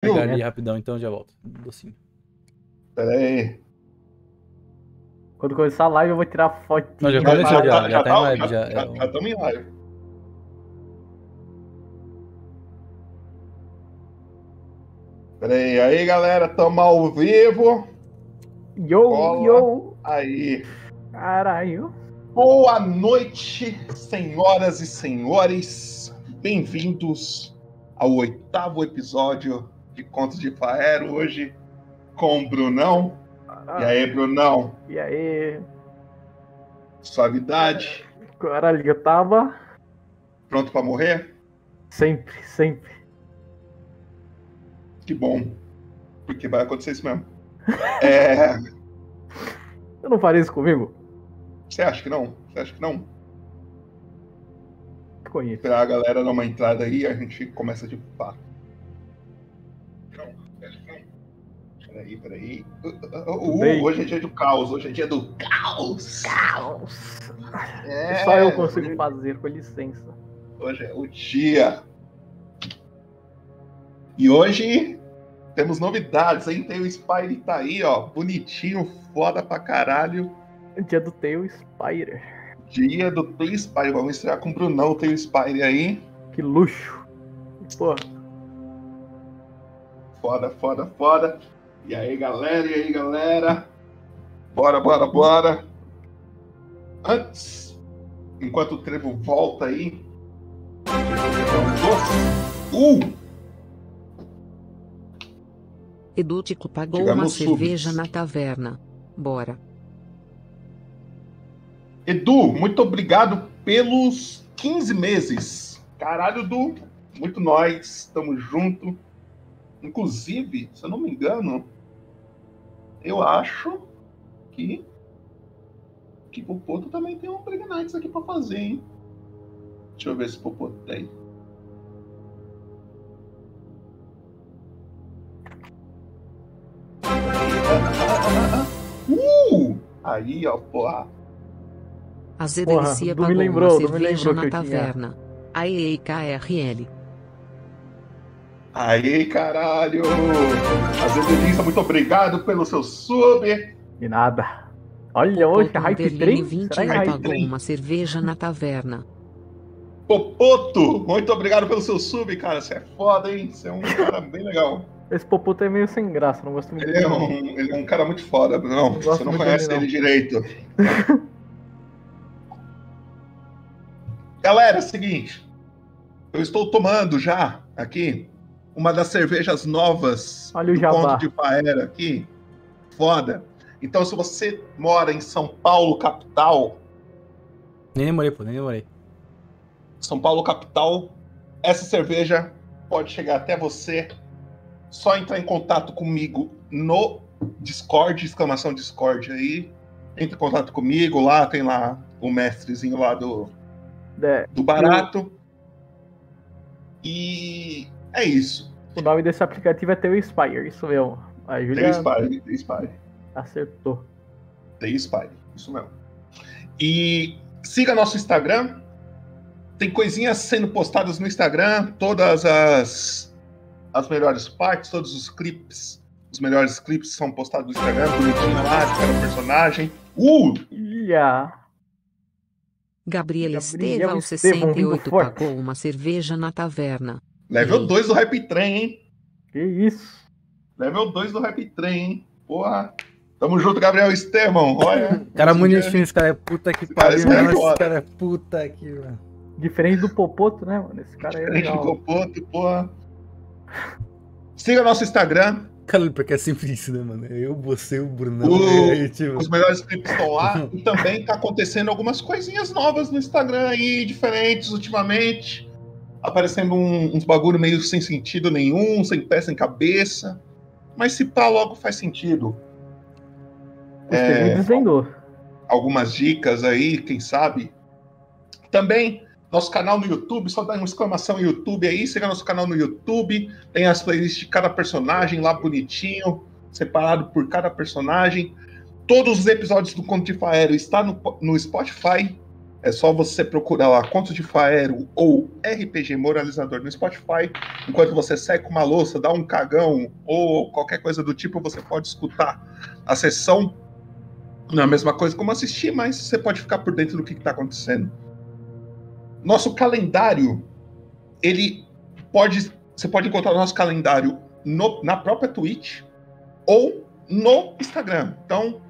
pegar ali rapidão, então já volto. Docinho. Pera aí. Quando começar a live, eu vou tirar foto. Não, já Já, começou, já, tá- já tá em tá- live, já- já. já- é já estamos em live. Pera aí, aí galera, tamo ao vivo. Yo, Cola. yo. Aí. Caralho. Boa noite, senhoras e senhores. Bem-vindos ao oitavo episódio de Contos de Faero, hoje com o Brunão. E aí, Brunão? E aí? Suavidade? Caralho, eu tava. Pronto pra morrer? Sempre, sempre. Que bom. Porque vai acontecer isso mesmo. É, Eu não faria isso comigo? Você acha que não? Você acha que não? Conheço. Esperar a galera dar uma entrada aí, a gente começa de fato. Peraí, peraí. Uh, uh, uh, Bem. hoje é dia do caos, hoje é dia do caos. Caos. É, Só eu consigo fazer, com licença. Hoje é o dia. E hoje temos novidades, hein? Tem o Spire tá aí, ó. Bonitinho, foda pra caralho. Dia do Tail Spider. Dia do Tail Spire. Vamos estrear com o Brunão, o Tail Spire aí. Que luxo. Porra. Foda, foda, foda. E aí, galera, e aí, galera? Bora, bora, bora. Antes, enquanto o Trevo volta aí. Uh! Edútico pagou Tivemos uma subs. cerveja na taverna. Bora. Edu, muito obrigado pelos 15 meses. Caralho, Edu. Muito nós. Tamo junto. Inclusive, se eu não me engano, eu acho que. Que Popoto também tem um Plague Nights aqui pra fazer, hein? Deixa eu ver se Popoto tem. Uh! Aí, ó, porra. A Zedelicia pagou lembrou, uma cerveja na eu tinha. taverna. AEIKRL. Aí, caralho! A Delícia, muito obrigado pelo seu sub. De nada. Olha hoje, a Hype Underline 3. 20 Será que é Hype Hype pagou 3? uma cerveja na taverna. Popoto, muito obrigado pelo seu sub, cara. Você é foda, hein? Você é um cara bem legal. Esse Popoto é meio sem graça, não gosto muito Ele dele. é não. um, ele é um cara muito foda, não. gosto Você não conhece dele, ele direito. Galera, é o seguinte. Eu estou tomando já aqui uma das cervejas novas Olha do. Conto de Paera aqui. Foda. Então, se você mora em São Paulo, capital, Nem demorei, pô, nem demorei. São Paulo capital, essa cerveja pode chegar até você. Só entrar em contato comigo no Discord, exclamação Discord aí. Entre em contato comigo, lá tem lá o mestrezinho lá do, É, do barato. E é isso. O nome desse aplicativo é Tail Spire, isso mesmo. A Julia Spire, tem Spire. acertou. Tem Spire, isso mesmo. E siga nosso Instagram. Tem coisinhas sendo postadas no Instagram, todas as, as melhores partes, todos os clipes. Os melhores clipes são postados no Instagram, bonitinho lá, de cada personagem. Uh! Ia. Gabriel Gabriel Esteva, aos Estevão, vindo 68, forte. pagou uma cerveja na taverna. Level Sim. 2 do Rap Train, hein? Que isso? Level 2 do Rap Train, hein? Porra! Tamo junto, Gabriel Estevão. Olha. Cara bonitinho, dia- esse cara é puta que pariu, esse cara é mano. Esse cara é puta que. mano. Diferente do Popoto, né, mano? Esse cara é Diferente do legal. Copoto, porra. Siga nosso Instagram. Cara, porque é sempre isso, né, mano? Eu, você, o Brunão. O- aí, tipo, Os melhores clipes estão lá. e também tá acontecendo algumas coisinhas novas no Instagram aí, diferentes ultimamente. Aparecendo um- uns bagulho meio sem sentido nenhum, sem pé, sem cabeça. Mas se pá, logo faz sentido. Desvendou. Algumas dicas aí, quem sabe. Também, nosso canal no YouTube, só dá uma exclamação no YouTube aí, siga nosso canal no YouTube. Tem as playlists de cada personagem lá bonitinho, separado por cada personagem. Todos os episódios do Conto de Faero está no, no Spotify. É só você procurar lá Contos de Faero ou RPG Moralizador no Spotify. Enquanto você seca uma louça, dá um cagão ou qualquer coisa do tipo, você pode escutar a sessão. Não é a mesma coisa como assistir, mas você pode ficar por dentro do que está acontecendo. Nosso calendário, ele pode. Você pode encontrar o nosso calendário no- na própria Twitch ou no Instagram. Então,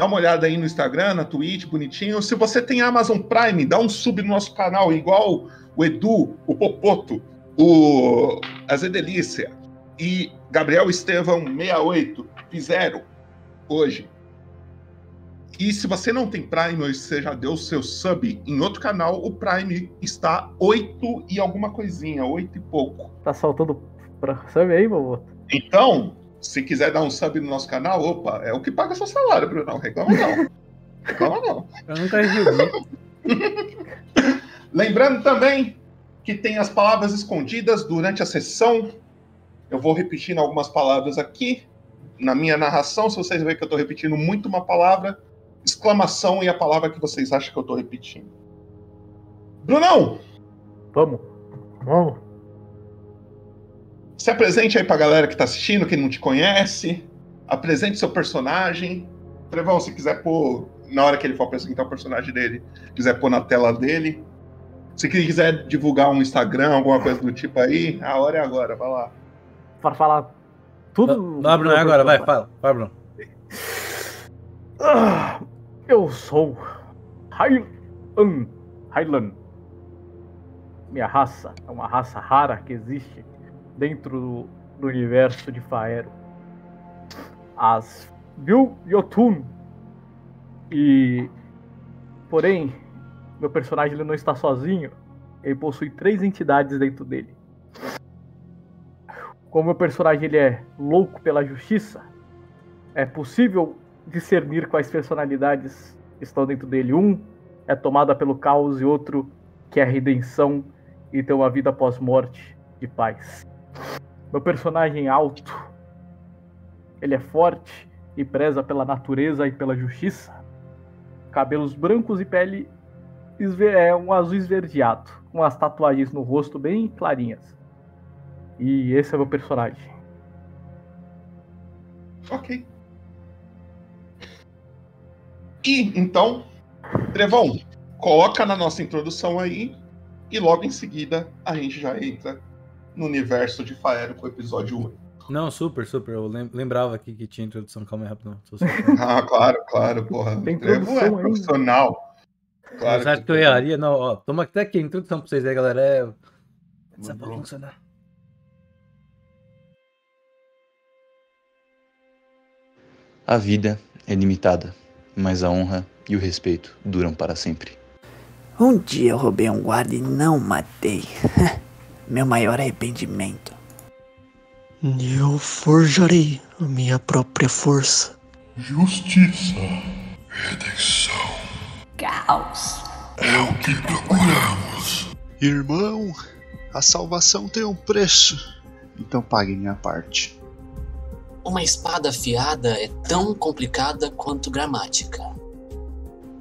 dá uma olhada aí no Instagram, na Twitch, bonitinho. Se você tem Amazon Prime, dá um sub no nosso canal, igual o Edu, o Popoto, o a Zé Delícia e Gabriel Estevão 68 fizeram hoje. E se você não tem Prime ou você já deu o seu sub em outro canal, o Prime está 8 e alguma coisinha, 8 e pouco. Tá saltando pra sabe aí, vovô? Então, se quiser dar um sub no nosso canal, opa, é o que paga seu salário, Bruno. Reclama não. Reclama não. Eu nunca recebi. Lembrando também que tem as palavras escondidas durante a sessão. Eu vou repetindo algumas palavras aqui. Na minha narração, se vocês verem que eu estou repetindo muito uma palavra, exclamação e a palavra que vocês acham que eu estou repetindo. Brunão, Vamos. Vamos. Se apresente aí pra galera que tá assistindo, que não te conhece. Apresente seu personagem. Trevão, se quiser pôr, na hora que ele for apresentar o personagem dele, quiser pôr na tela dele. Se quiser divulgar um Instagram, alguma coisa do tipo aí, a hora é agora, vai lá. Para falar tudo. Não, Bruno, é agora, vai, fala. Vai, Bruno. Ah, eu sou Hylan. Hylan. Minha raça é uma raça rara que existe dentro do, do universo de Faero. As Vil Yotun. E. Porém, meu personagem ele não está sozinho. Ele possui três entidades dentro dele. Como meu personagem ele é louco pela justiça, é possível discernir quais personalidades estão dentro dele. Um é tomada pelo caos e outro que é a redenção e ter uma vida pós-morte de paz. Meu personagem alto, ele é forte e preza pela natureza e pela justiça. Cabelos brancos e pele é um azul esverdeado, com as tatuagens no rosto bem clarinhas. E esse é meu personagem. Ok. E então, Trevão, coloca na nossa introdução aí e logo em seguida a gente já entra no universo de Faero com o episódio 1. Não, super, super. Eu lem- lembrava aqui que tinha introdução. Calma aí, rápido. Não. Tô só- Ah, claro, claro, porra. Tem Trevo introdução é profissional. Claro Você acha que eu erraria? Não, ó. Toma até aqui a introdução pra vocês aí, galera. É. Essa bom. funcionar. A vida é limitada, mas a honra e o respeito duram para sempre. Um dia eu roubei um guarda e não matei. Meu maior arrependimento. Eu forjarei a minha própria força. Justiça, redenção. Caos. É o que procuramos. Irmão, a salvação tem um preço. Então pague minha parte. Uma espada afiada é tão complicada quanto gramática.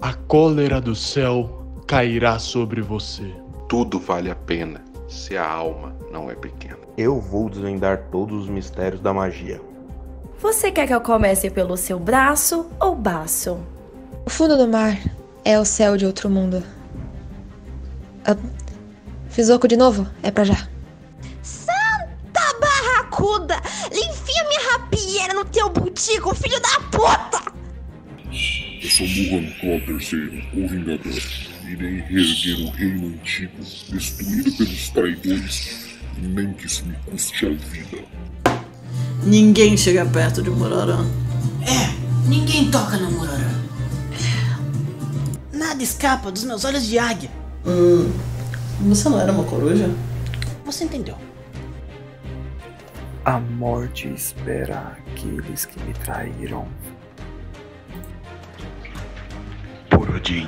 A cólera do céu cairá sobre você. Tudo vale a pena se a alma não é pequena. Eu vou desvendar todos os mistérios da magia. Você quer que eu comece pelo seu braço ou baço? O fundo do mar é o céu de outro mundo. Ah, fiz oco de novo? É pra já. Santa barracuda! Enfia minha rapieira no teu butico, filho da puta! Eu sou Muhan Claw III, o Vingador. Irei reerguer o reino antigo, destruído pelos traidores, nem que isso me custe a vida. Ninguém chega perto de Murarã. É, ninguém toca no Murarã. Nada escapa dos meus olhos de águia. Hum, você não era uma coruja? Você entendeu. A morte espera aqueles que me traíram. Por Odin,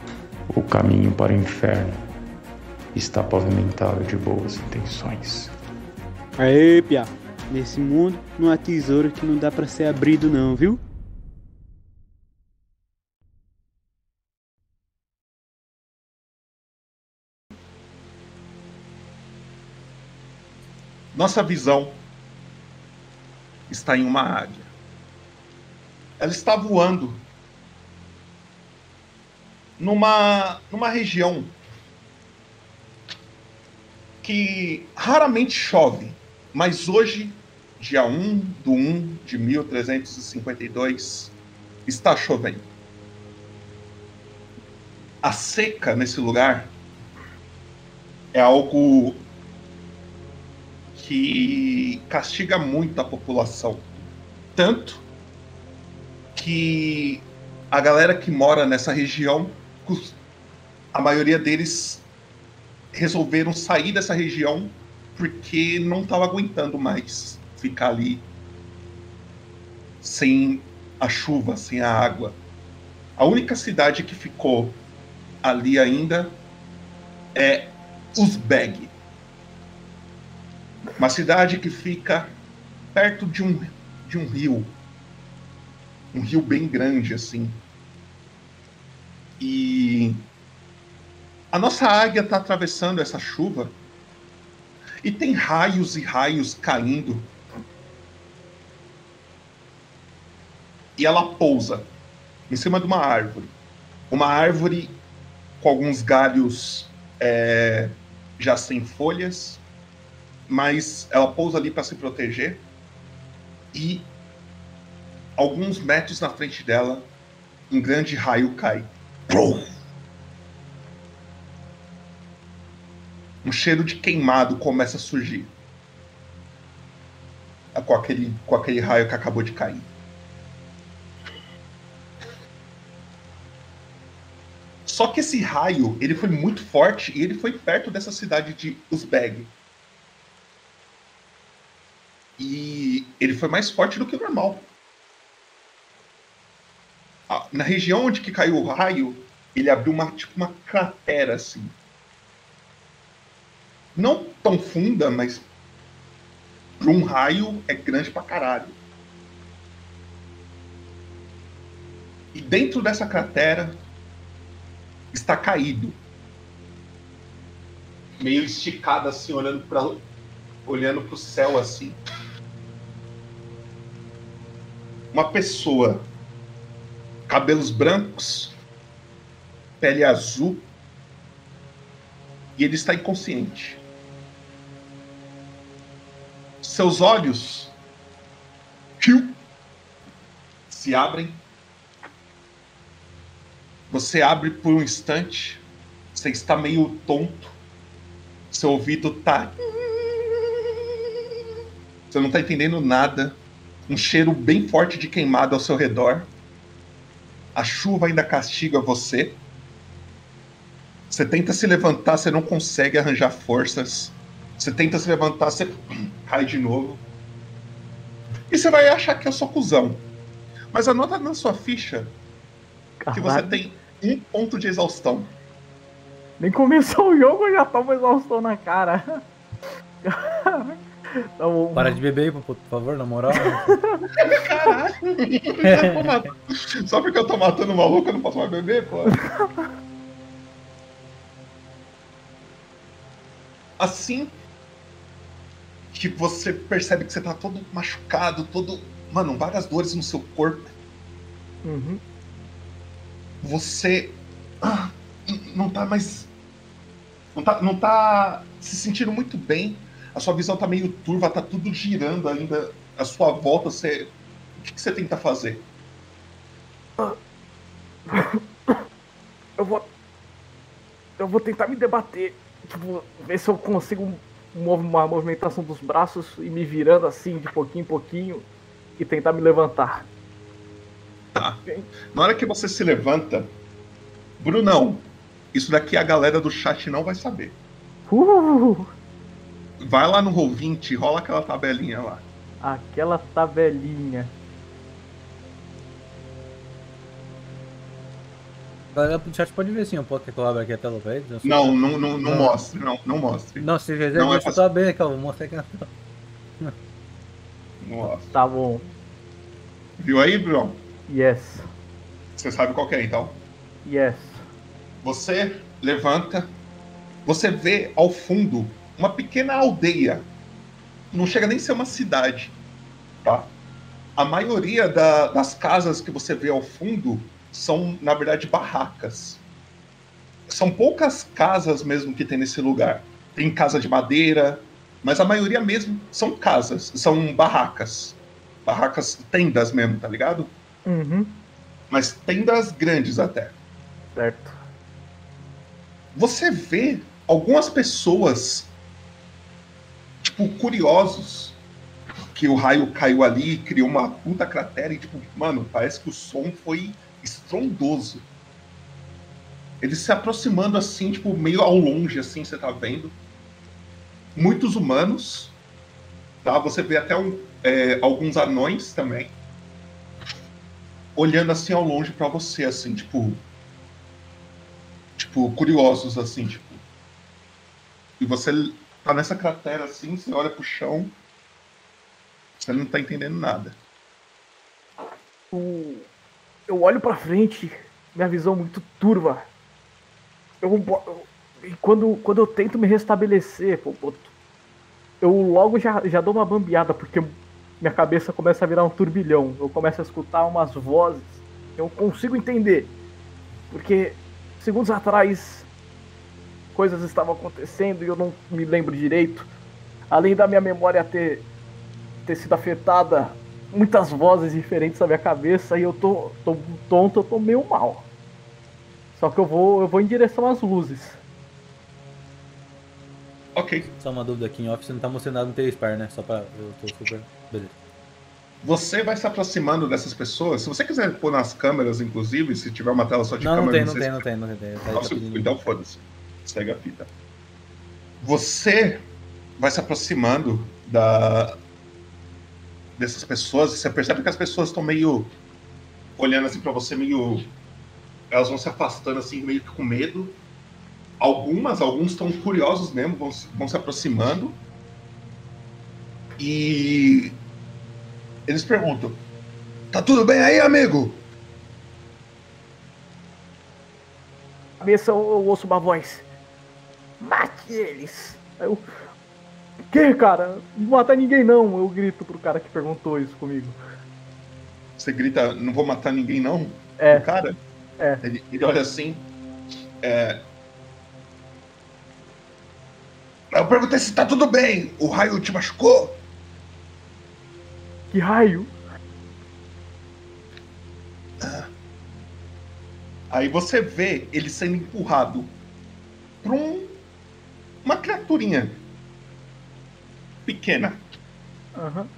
O caminho para o inferno está pavimentado de boas intenções. Aê, Pia. Nesse mundo não há tesouro que não dá para ser abrido não, viu? Nossa visão está em uma águia. Ela está voando numa, numa região que raramente chove, mas hoje, dia 1 do 1 de 1352, está chovendo. A seca nesse lugar é algo que castiga muito a população. Tanto que a galera que mora nessa região, a maioria deles resolveram sair dessa região porque não estava aguentando mais ficar ali sem a chuva, sem a água. A única cidade que ficou ali ainda é Uzbeg. Uma cidade que fica perto de um, de um rio. Um rio bem grande, assim. E a nossa águia está atravessando essa chuva e tem raios e raios caindo. E ela pousa em cima de uma árvore. Uma árvore com alguns galhos é, já sem folhas, mas ela pousa ali para se proteger. E alguns metros na frente dela, um grande raio cai. Um cheiro de queimado começa a surgir. Com aquele, com aquele raio que acabou de cair. Só que esse raio, ele foi muito forte e ele foi perto dessa cidade de Uzbeg. E ele foi mais forte do que o normal. Na região onde que caiu o raio, ele abriu uma, tipo, uma cratera assim. Não tão funda, mas para um raio é grande pra caralho. E dentro dessa cratera está caído. Meio esticado assim, olhando para olhando pro céu assim. Uma pessoa cabelos brancos, pele azul, e ele está inconsciente. Seus olhos se abrem. Você abre por um instante, você está meio tonto, seu ouvido tá. Você não está entendendo nada. Um cheiro bem forte de queimado ao seu redor. A chuva ainda castiga você. Você tenta se levantar, você não consegue arranjar forças. Você tenta se levantar, você cai de novo. E você vai achar que eu sou cuzão. Mas anota na sua ficha que você tem um ponto de exaustão. Nem começou o jogo, eu já tomo exaustão na cara. Tá bom. Para de beber aí, por favor, na moral. Caralho! Só porque eu tô matando o maluco, eu não posso mais beber, pô. Assim que você percebe que você tá todo machucado, todo. Mano, várias dores no seu corpo. Uhum. Você. ah, não tá mais não tá, não tá se sentindo muito bem. A sua visão tá meio turva, tá tudo girando ainda à sua volta. Você, o que, que você tenta fazer? Eu vou. Eu vou tentar me debater. Tipo, ver se eu consigo uma movimentação dos braços e me virando assim de pouquinho em pouquinho e tentar me levantar. Tá. Na hora que você se levanta, Brunão, isso daqui a galera do chat não vai saber. Uh, Vai lá no Roll20, rola aquela tabelinha lá. aquela tabelinha. A galera do chat pode ver sim, eu posso que eu abro aqui a tela pra eles? Não, não, não, não mostre, não, não mostre. Não, se quiser, Não é deixa eu ó, vou mostrar aqui na tela. Não mostre. Tá bom. Viu aí, Bruno? Yes. Você sabe qual que é, então? Yes. Você levanta, você vê ao fundo uma pequena aldeia. Não chega nem a ser uma cidade, tá? A maioria da- das casas que você vê ao fundo são, na verdade, barracas. São poucas casas mesmo que tem nesse lugar. Tem casa de madeira, mas a maioria mesmo são casas, são barracas. Barracas, tendas mesmo, tá ligado? Uhum. Mas tendas grandes até. Certo. você vê algumas pessoas, tipo, curiosos que o raio caiu ali e criou uma puta cratera e, tipo, mano, parece que o som foi estrondoso. Eles se aproximando assim, tipo, meio ao longe, assim, você tá vendo. Muitos humanos, tá? Você vê até um- é, alguns anões também. Olhando assim ao longe pra você, assim, tipo, tipo, curiosos, assim, tipo. E você tá nessa cratera assim, você olha pro chão, você não tá entendendo nada. O- Eu olho pra frente, minha visão muito turva. Eu, eu- e quando, quando eu tento me restabelecer, eu logo já, já dou uma bambeada, porque minha cabeça começa a virar um turbilhão. Eu começo a escutar umas vozes eu consigo entender. Porque segundos atrás coisas estavam acontecendo e eu não me lembro direito. Além da minha memória ter, ter sido afetada, muitas vozes diferentes na minha cabeça e eu tô, tô tonto, eu tô meio mal. Só que eu vou, eu vou em direção às luzes. Ok. Só uma dúvida aqui em off, você não tá mostrando nada no teu spar, né? Só pra. Eu tô super. Beleza. Você vai se aproximando dessas pessoas. Se você quiser pôr nas câmeras, inclusive, se tiver uma tela só de Não, não câmera. tem, não tem, se- não tem, não tem. Tá- Nossa, tá pedindo- então foda-se. Segue a fita. Você vai se aproximando da dessas pessoas e você percebe que as pessoas estão meio olhando assim pra você, meio. Elas vão se afastando assim, meio que com medo. Algumas, alguns estão curiosos mesmo, vão, se- vão se aproximando. E eles perguntam: Tá tudo bem aí, amigo? cabeça eu ouço uma voz. Mate eles! Aí Eu. Que, cara? Não mata ninguém não! Eu grito pro cara que perguntou isso comigo. Você grita, não vou matar ninguém, não? É. O cara? É. Ele, ele olha assim. É... Eu perguntei se tá tudo bem. O raio te machucou? Que raio? Aí você vê ele sendo empurrado por um, uma criaturinha pequena. Aham.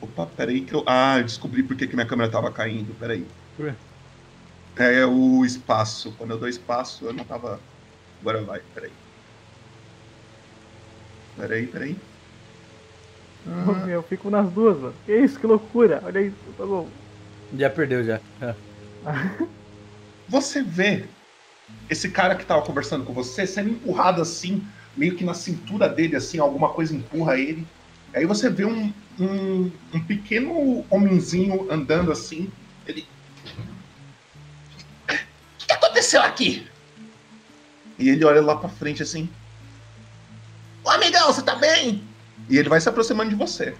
Opa, peraí que eu. Ah, eu descobri por que, que minha câmera tava caindo. Peraí. Por quê? É o espaço. Quando eu dou espaço, eu não tava. Agora vai, peraí. Peraí, peraí. Meu, Eu fico nas duas, mano. Que isso, que loucura. Olha isso, tá bom. Já perdeu já. Você vê esse cara que tava conversando com você sendo empurrado assim, meio que na cintura dele, assim, alguma coisa empurra ele. Aí você vê um, um, um pequeno homenzinho andando assim. Ele. O que, que aconteceu aqui? E ele olha lá pra frente assim. Ô amigão, você tá bem? E ele vai se aproximando de você.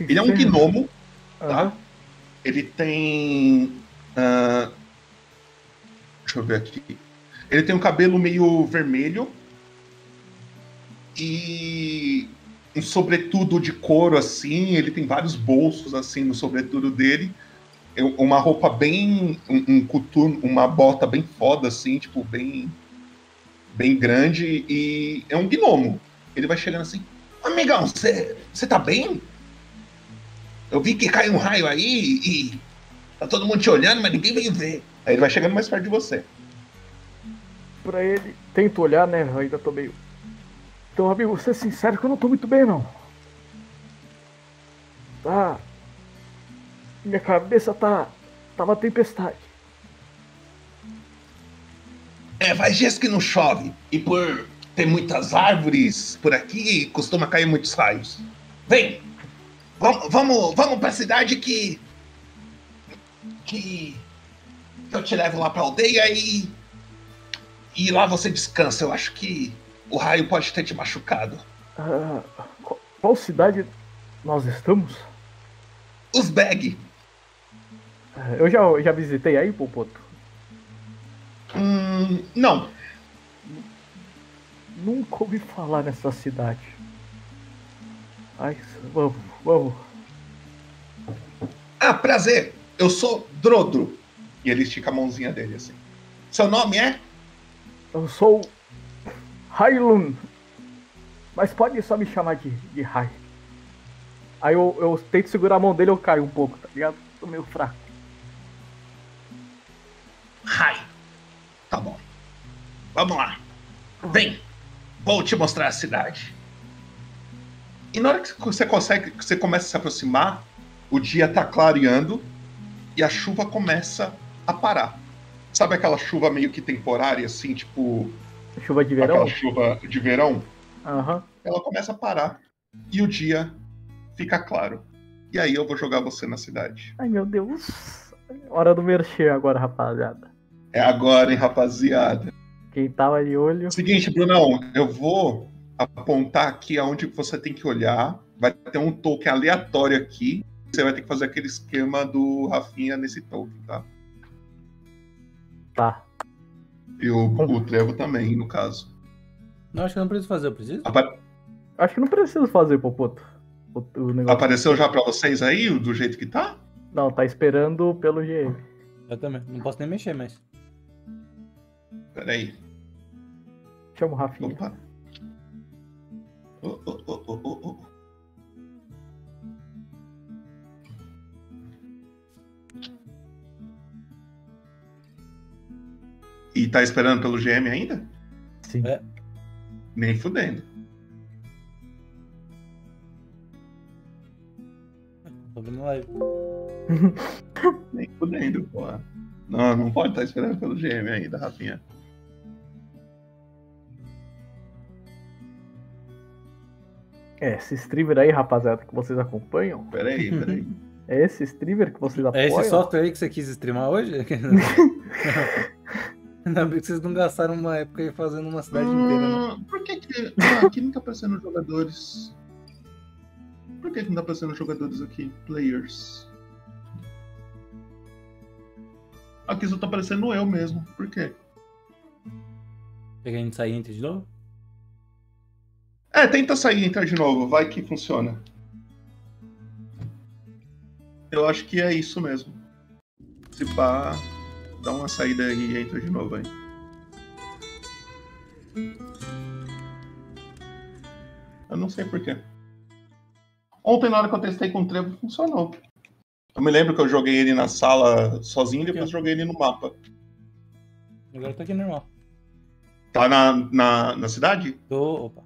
Ele é um gnomo, tá? Aham. Ele tem ah, Deixa eu ver aqui. Ele tem um cabelo meio vermelho e um sobretudo de couro assim. Ele tem vários bolsos assim no sobretudo dele. É Uma roupa bem. Um, um uma bota bem foda, assim, tipo, bem. Bem grande. E é um gnomo. Ele vai chegando assim. Amigão, você tá bem? Eu vi que caiu um raio aí e. Tá todo mundo te olhando, mas ninguém veio ver. Aí ele vai chegando mais perto de você. Pra ele, tento olhar, né? Eu ainda tô meio. Então, amigo, vou ser sincero que eu não tô muito bem, não. Tá. Minha cabeça tá. tá uma tempestade. É, faz dias que não chove. E por ter muitas árvores por aqui, costuma cair muitos raios. Vem! Vamos, vamos, vamos pra cidade que. que. Eu te levo lá pra aldeia e. e lá você descansa. Eu acho que o raio pode ter te machucado. Ah, qual, cidade nós estamos? Ah, Eu já, já visitei aí, Popoto? Hum, não. Nunca ouvi falar nessa cidade. Ai, vamos, vamos. Ah, prazer. Eu sou Drodro. E ele estica a mãozinha dele assim. Seu nome é? Eu sou Hailun. Mas pode só me chamar de, de Hai. Aí eu, eu tento segurar a mão dele e eu caio um pouco, tá ligado? Tô meio fraco. Hai. Tá bom. Vamos lá. Vem. Vou te mostrar a cidade. E na hora que você consegue, que você começa a se aproximar, o dia tá clareando e a chuva começa a parar. Sabe aquela chuva meio que temporária, assim, tipo. Chuva de verão? Aquela chuva de verão? Aham. Ela começa a parar e o dia fica claro. E aí eu vou jogar você na cidade. Ai meu Deus. Hora do merchan agora, rapaziada. É agora, hein, rapaziada. Quem tava de olho. Seguinte, Brunão, eu vou apontar aqui aonde você tem que olhar. Vai ter um token aleatório aqui. Você vai ter que fazer aquele esquema do Rafinha nesse token, tá? Tá. E o, o Trevo também, no caso. Não, acho que eu não preciso fazer, eu preciso? Apa- Acho que não preciso fazer, Popoto. O, o negócio. Apareceu já pra vocês aí, do jeito que tá? Não, tá esperando pelo GM. Eu também. Não posso nem mexer, mas. Peraí. Chama o Rafinha. Opa. Oh, oh, oh, oh, oh, E tá esperando pelo GM ainda? Sim. É. Nem fudendo. Tô vendo live. Nem fudendo, porra. Não, não pode estar esperando pelo GM ainda, Rafinha. É, esse streamer aí, rapaziada, que vocês acompanham. Peraí, peraí. É esse streamer que vocês É apoiam? esse software aí que você quis streamar hoje? Ainda bem que vocês não gastaram uma época aí fazendo uma cidade inteira, né? Por que que. Ah, aqui não tá aparecendo jogadores. Por que que não tá aparecendo jogadores aqui? Players. Aqui só tá aparecendo eu mesmo. Por quê? Quer que a gente sair e entre de novo? É, tenta sair e entrar de novo. Vai que funciona. Eu acho que é isso mesmo. Se pá, dá uma saída aí e entra de novo aí. Eu não sei porquê. Ontem, na hora que eu testei com o Trevo, funcionou. Eu me lembro que eu joguei ele na sala sozinho e depois joguei ele no mapa. Agora tá aqui normal. Tá na, na, na cidade? Tô. Opa.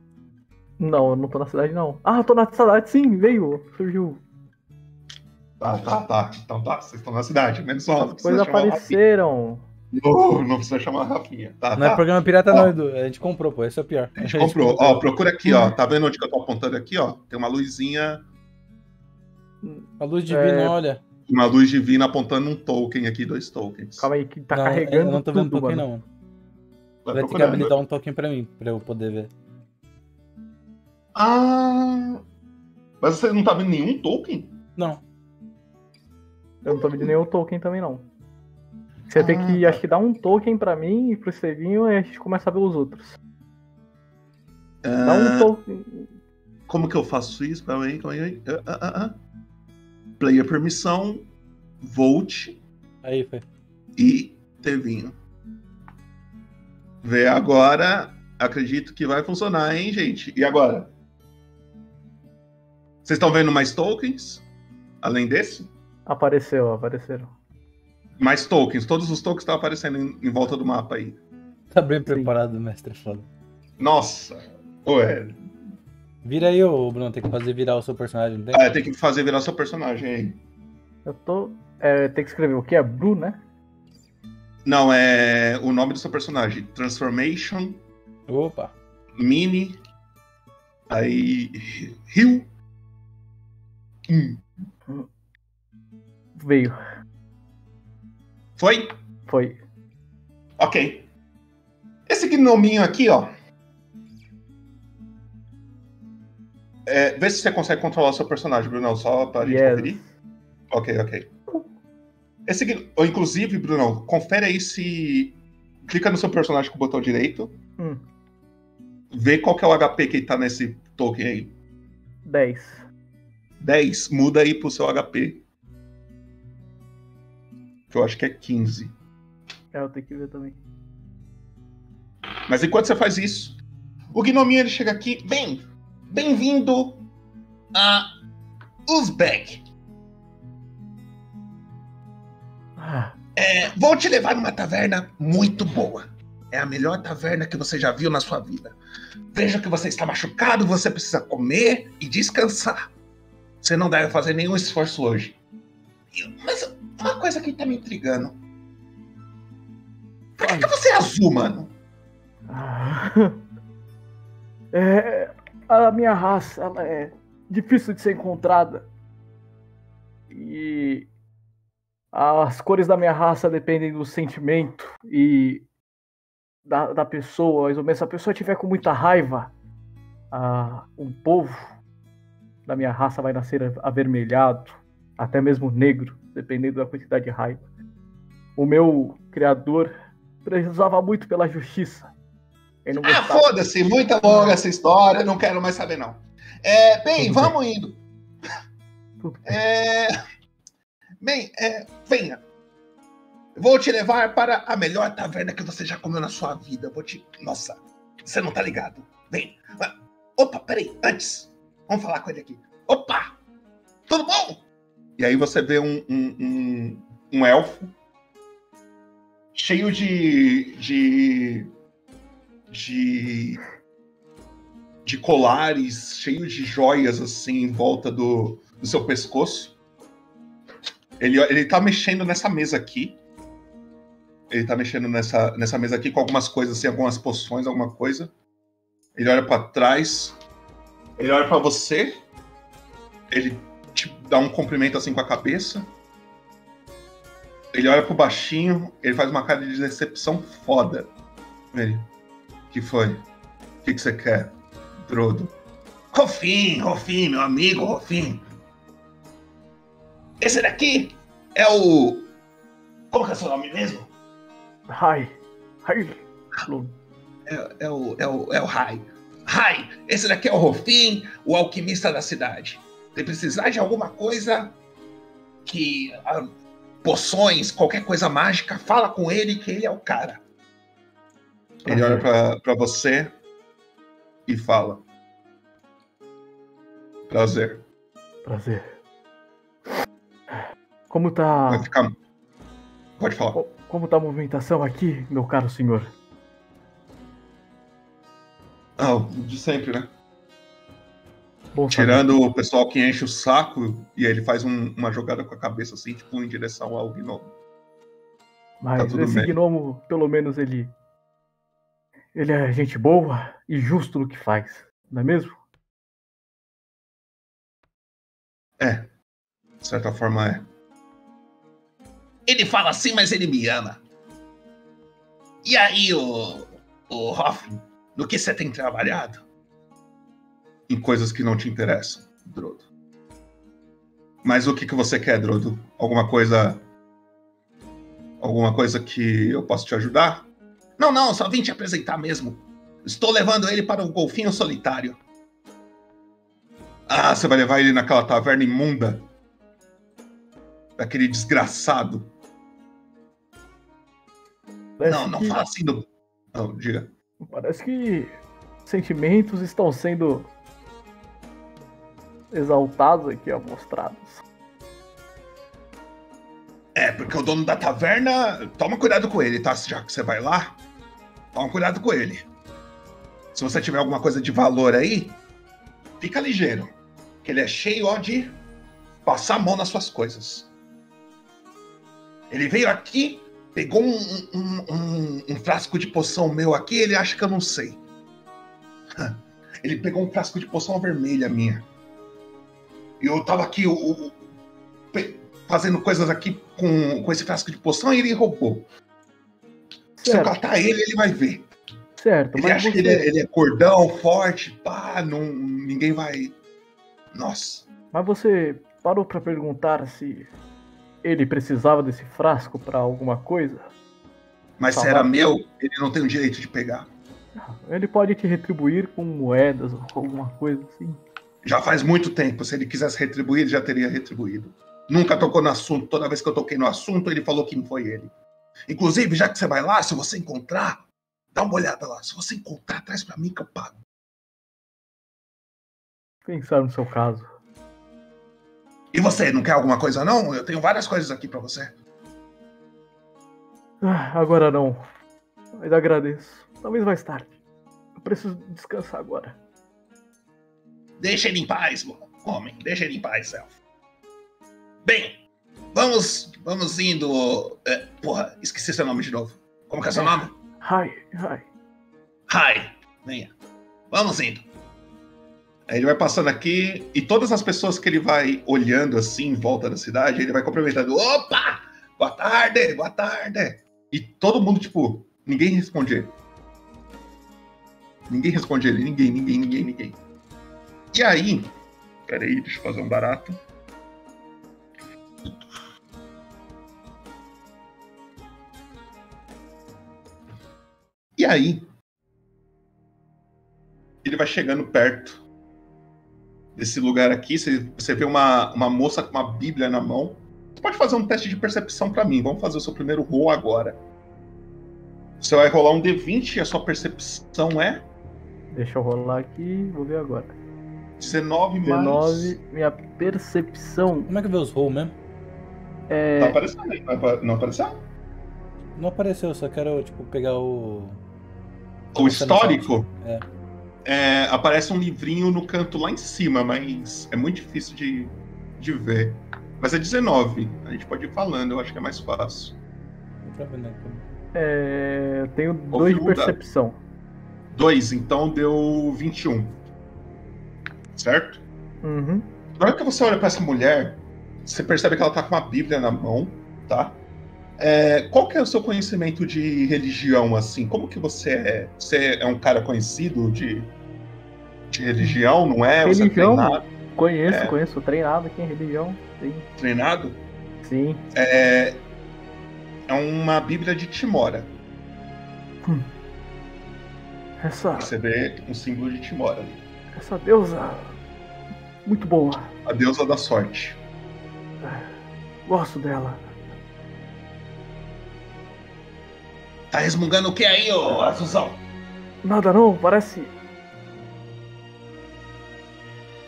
Não, eu não tô na cidade, não. Ah, eu tô na cidade, sim, veio, surgiu. Tá, tá, tá. Então tá, vocês estão na cidade. Menos. Não Depois apareceram. Rafinha. Não, não precisa chamar a Rafinha. Tá, Não é tá. programa pirata, Ó, não, Edu. A gente comprou, pô. Esse é o pior. A gente comprou. Ó, procura aqui, ó. Tá vendo onde que eu tô apontando aqui, ó? Tem uma luzinha, A luz divina, É. olha. uma luz divina apontando um token aqui, dois tokens. Calma aí, que tá não, carregando eu não tô vendo tudo, token, mano. não. Vai Vai ter que habilitar um token pra mim, pra eu poder ver. Ah. Mas você não tá vendo nenhum token? Não. Eu não tô vendo nenhum token também, não. Você tem Ah, que, tá. acho que dar um token pra mim e pro Estevinho e a gente começa a ver os outros. Dá um Ah, token. Como que eu faço isso? Calma aí, calma aí. Ah, ah, ah, ah. Player permissão, Volt Aí, foi. e Tevinho. Vê agora. Acredito que vai funcionar, hein, gente? E agora? Vocês estão vendo mais tokens? Além desse? Apareceu, apareceram. Mais tokens. Todos os tokens estão aparecendo em, em volta do mapa aí. Tá bem preparado, mestre é foda. Nossa. Ué. Vira aí, ô Bruno, tem que fazer virar o seu personagem, não tem? Ah, tem que fazer virar seu personagem aí. Eu tô. É, tem que escrever o que? É Bru, né? Não, é o nome do seu personagem. Transformation. Opa. Mini. Aí. Rio. Hum. Veio. Foi? Foi. Ok. Esse gnominho aqui, ó. É, vê se você consegue controlar o seu personagem, Bruno, só pra gente Yes. conferir. Ok, ok. Esse, ou, inclusive, Bruno, confere aí se. Clica no seu personagem com o botão direito. Hum. Vê qual que é o HP que tá nesse token aí. 10. 10, muda aí pro seu HP. Que eu acho que é 15. É, eu tenho que ver também. Mas enquanto você faz isso, o gnominho ele chega aqui. Bem, bem-vindo a Uzbek. É, vou te levar numa taverna muito boa. É a melhor taverna que você já viu na sua vida. Veja que você está machucado, você precisa comer e descansar. Você não deve fazer nenhum esforço hoje. Uma coisa que tá me intrigando. Por que, que você é azul, mano? É, a minha raça ela é difícil de ser encontrada. E as cores da minha raça dependem do sentimento e da, da pessoa. Mais ou menos, se a pessoa tiver com muita raiva, ah, um povo da minha raça vai nascer avermelhado, até mesmo negro, dependendo da quantidade de raiva. O meu criador precisava muito pela justiça. Ele não Ah, foda-se, muito longa essa história, não quero mais saber, não. É, bem, Tudo vamos indo. É, bem, é, venha. Vou te levar para a melhor taverna que você já comeu na sua vida. Vou te. Nossa, você não tá ligado. Vem. Opa, peraí, antes. Vamos falar com ele aqui. Opa! Tudo bom? E aí você vê um, um, um, um elfo cheio de. de. de. de colares, cheio de joias assim em volta do, do seu pescoço. Ele, ele tá mexendo nessa mesa aqui. Ele tá mexendo nessa, nessa mesa aqui com algumas coisas, assim, algumas poções, alguma coisa. Ele olha pra trás. Ele olha pra você. Ele dá um cumprimento assim com a cabeça. Ele olha pro baixinho. Ele faz uma cara de decepção foda. Ele. que foi? O que, que você quer, Drodo? Rofim, Rofim, meu amigo Rofim. Esse daqui é o. Como que é seu nome mesmo? Ai, ai, É, é o, é o, é o Rai. Rai, esse daqui é o Rofim, o alquimista da cidade. Se precisar de alguma coisa que. ah, poções, qualquer coisa mágica, fala com ele que ele é o cara. Ele olha pra, pra você e fala. Prazer. Prazer. Como tá. Vai ficar. Pode falar. Co- Como tá a movimentação aqui, meu caro senhor? Ah, o de sempre, né? Bom Tirando o pessoal que enche o saco e aí ele faz um- uma jogada com a cabeça assim, tipo, em direção ao gnomo. Mas Tá esse bem. gnomo, pelo menos ele. Ele é gente boa e justo no que faz, não é mesmo? É. De certa forma é. Ele fala assim, mas ele me ama. E aí, o. O Hoffman, no que você tem trabalhado? Em coisas que não te interessam, Drodo. Mas o que, que você quer, Drodo? Alguma coisa. Alguma coisa que eu possa te ajudar? Não, não, só vim te apresentar mesmo. Estou levando ele para o golfinho solitário. Ah, você vai levar ele naquela taverna imunda? Daquele desgraçado. Parece não, não que- fala assim do. Não, diga. Parece que sentimentos estão sendo exaltados aqui, ó, mostrados. É, porque o dono da taverna. Toma cuidado com ele, tá? Já que você vai lá, toma cuidado com ele. Se você tiver alguma coisa de valor aí, fica ligeiro. Que ele é cheio ó, de passar a mão nas suas coisas. Ele veio aqui, pegou um, um- um- um frasco de poção meu aqui, ele acha que eu não sei. Ele pegou um frasco de poção vermelha minha. E eu tava aqui o- o- fazendo coisas aqui com, com esse frasco de poção e ele roubou. Se eu Certo. catar ele, ele vai ver. Certo, Ele mas acha você... que ele é, ele é cordão, forte, pá, não, ninguém vai. Nossa. Mas você parou pra perguntar se ele precisava desse frasco pra alguma coisa? Mas se era meu, ele não tem o direito de pegar. Ele pode te retribuir com moedas ou alguma coisa assim. Já faz muito tempo. Se ele quisesse retribuir, ele já teria retribuído. Nunca tocou no assunto. Toda vez que eu toquei no assunto, ele falou que foi ele. Inclusive, já que você vai lá, se você encontrar, dá uma olhada lá. Se você encontrar, traz pra mim que eu pago. Pensar no seu caso. E você, não quer alguma coisa não? Eu tenho várias coisas aqui pra você. Ah, agora não. Mas agradeço. Talvez mais tarde. Eu preciso descansar agora. Deixa ele em paz, homem. Deixa ele em paz, elfo. Bem, vamos, vamos indo. é, porra, esqueci seu nome de novo. Como que é seu nome? Hi, hi. Hi, venha. Vamos indo. Aí ele vai passando aqui e todas as pessoas que ele vai olhando assim em volta da cidade, ele vai cumprimentando. Opa! Boa tarde, boa tarde. E todo mundo, tipo, ninguém responde ele. Ninguém responde ele, ninguém, ninguém, ninguém, ninguém. E aí, peraí, deixa eu fazer um barato. E aí, ele vai chegando perto desse lugar aqui. Você, vê uma, uma moça com uma Bíblia na mão. Você pode fazer um teste de percepção pra mim. Vamos fazer o seu primeiro roll agora. Você vai rolar um D20 e a sua percepção é Deixa eu rolar aqui, vou ver agora. 19 mais. 19, minha percepção. Como é que vê os roll mesmo? É. Tá aparecendo aí, não apa- não apareceu? Não apareceu, eu só quero, tipo, pegar o. O histórico? É. É, aparece um livrinho no canto lá em cima, mas é muito difícil de, de ver. Mas é 19. A gente pode ir falando, eu acho que é mais fácil. Pra ver, né? É, eu tenho Ô, dois de Firuda. percepção. 2, então deu 21. Certo? Uhum. Na hora que você olha pra essa mulher, você percebe que ela tá com uma Bíblia na mão, tá? É, qual que é o seu conhecimento de religião, assim? Como que você é? Você é um cara conhecido de, de religião, não é? Você é religião? treinado? Conheço, É. conheço. Treinado aqui em religião. Sim. Treinado? Sim. É, é uma Bíblia de Timora. Essa, Você vê um símbolo de Timora ali. Essa deusa. Muito boa. A deusa da sorte. Gosto dela. Tá resmungando o que aí, ô Azuzão? Nada não, parece.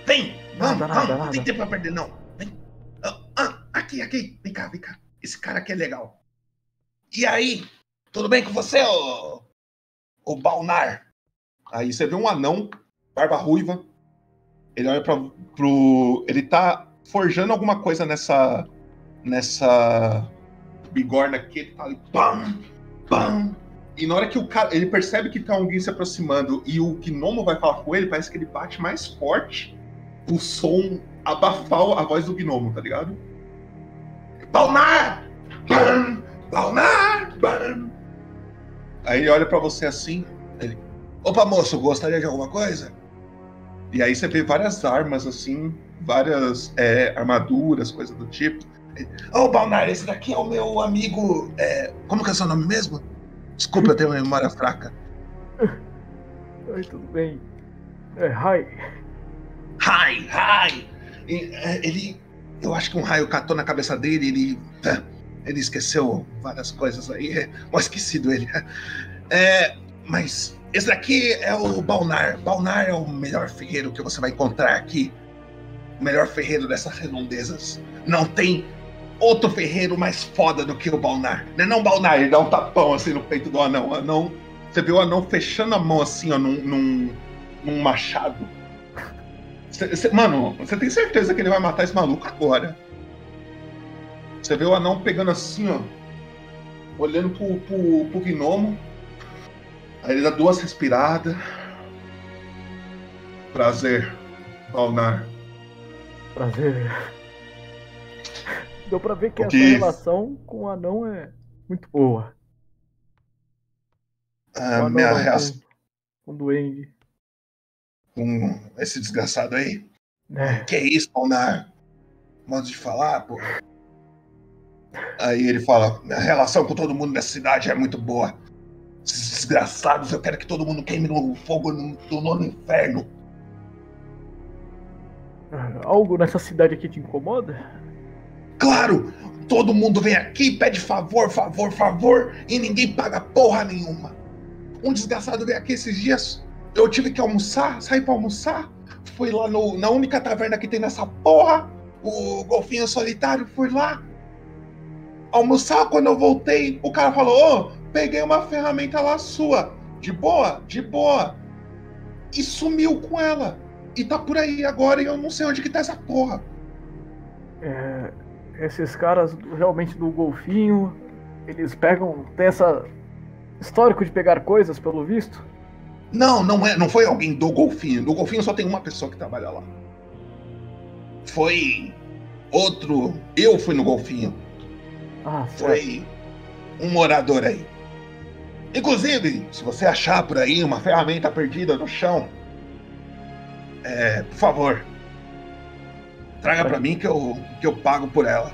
Vem! Vamos, Nada, vamos, nada, não tem nada. tempo pra perder, não. Vem. Ah, ah, aqui, aqui. Vem cá, vem cá. Esse cara aqui é legal. E aí? Tudo bem com você, ô. ô Balnar? Aí você vê um anão, barba ruiva. Ele olha pra, pro. Ele tá forjando alguma coisa nessa. nessa. bigorna aqui. Ele tá ali. Pam! Pam! E na hora que o cara. Ele percebe que tá alguém se aproximando e o gnomo vai falar com ele, parece que ele bate mais forte o som abafar a voz do gnomo, tá ligado? Balnar! Bam! Balnar! Bam! Aí ele olha pra você assim, ele. Opa, moço, gostaria de alguma coisa? E aí você vê várias armas assim, várias é, armaduras, coisas do tipo. Ô, Balnar, esse daqui é o meu amigo. é, Como que é seu nome mesmo? Desculpa, eu tenho uma memória fraca. Oi, tudo bem? É, hi. Hi, hi! E, é, Ele. Eu acho que um raio catou na cabeça dele, ele. é, Ele esqueceu várias coisas aí. É, mal esquecido ele. É, mas esse daqui é o Balnar. Balnar é o melhor ferreiro que você vai encontrar aqui. O melhor ferreiro dessas redondezas. Não tem outro ferreiro mais foda do que o Balnar. Não é não Balnar, ele dá um tapão assim no peito do anão. Anão. Você vê o anão fechando a mão assim, ó, num, num, num machado. Cê- cê- mano, você tem certeza que ele vai matar esse maluco agora? Você vê o anão pegando assim, ó. Olhando pro, pro, pro gnomo. Aí ele dá duas respiradas. Prazer, Balnar. Prazer. Deu pra ver que O essa relação com o anão é muito boa. Ah, minha não, reação Com o duende. com esse desgraçado aí. É. Que isso, Balnar? Modo de falar, pô. Aí ele fala: minha relação com todo mundo nessa cidade é muito boa. Desgraçados, eu quero que todo mundo queime no fogo no, do nono inferno. Ah, Algo nessa cidade aqui te incomoda? Claro! Todo mundo vem aqui, pede favor, favor, favor, e ninguém paga porra nenhuma. Um desgraçado veio aqui esses dias. Eu tive que almoçar, saí pra almoçar. Fui lá no- na única taverna que tem nessa porra. O golfinho solitário, fui lá. Almoçar, quando eu voltei, o cara falou: Ô, peguei uma ferramenta lá sua. De boa, de boa. E sumiu com ela. E tá por aí agora e eu não sei onde que tá essa porra. É, esses caras realmente do golfinho, eles pegam. tem essa histórico de pegar coisas, pelo visto? Não, não é, não foi alguém do golfinho. Do golfinho só tem uma pessoa que trabalha lá. Foi outro. Eu fui no golfinho. Ah, Foi um morador aí. Inclusive, se você achar por aí uma ferramenta perdida no chão, é, por favor, traga pra mim que eu, que eu pago por ela.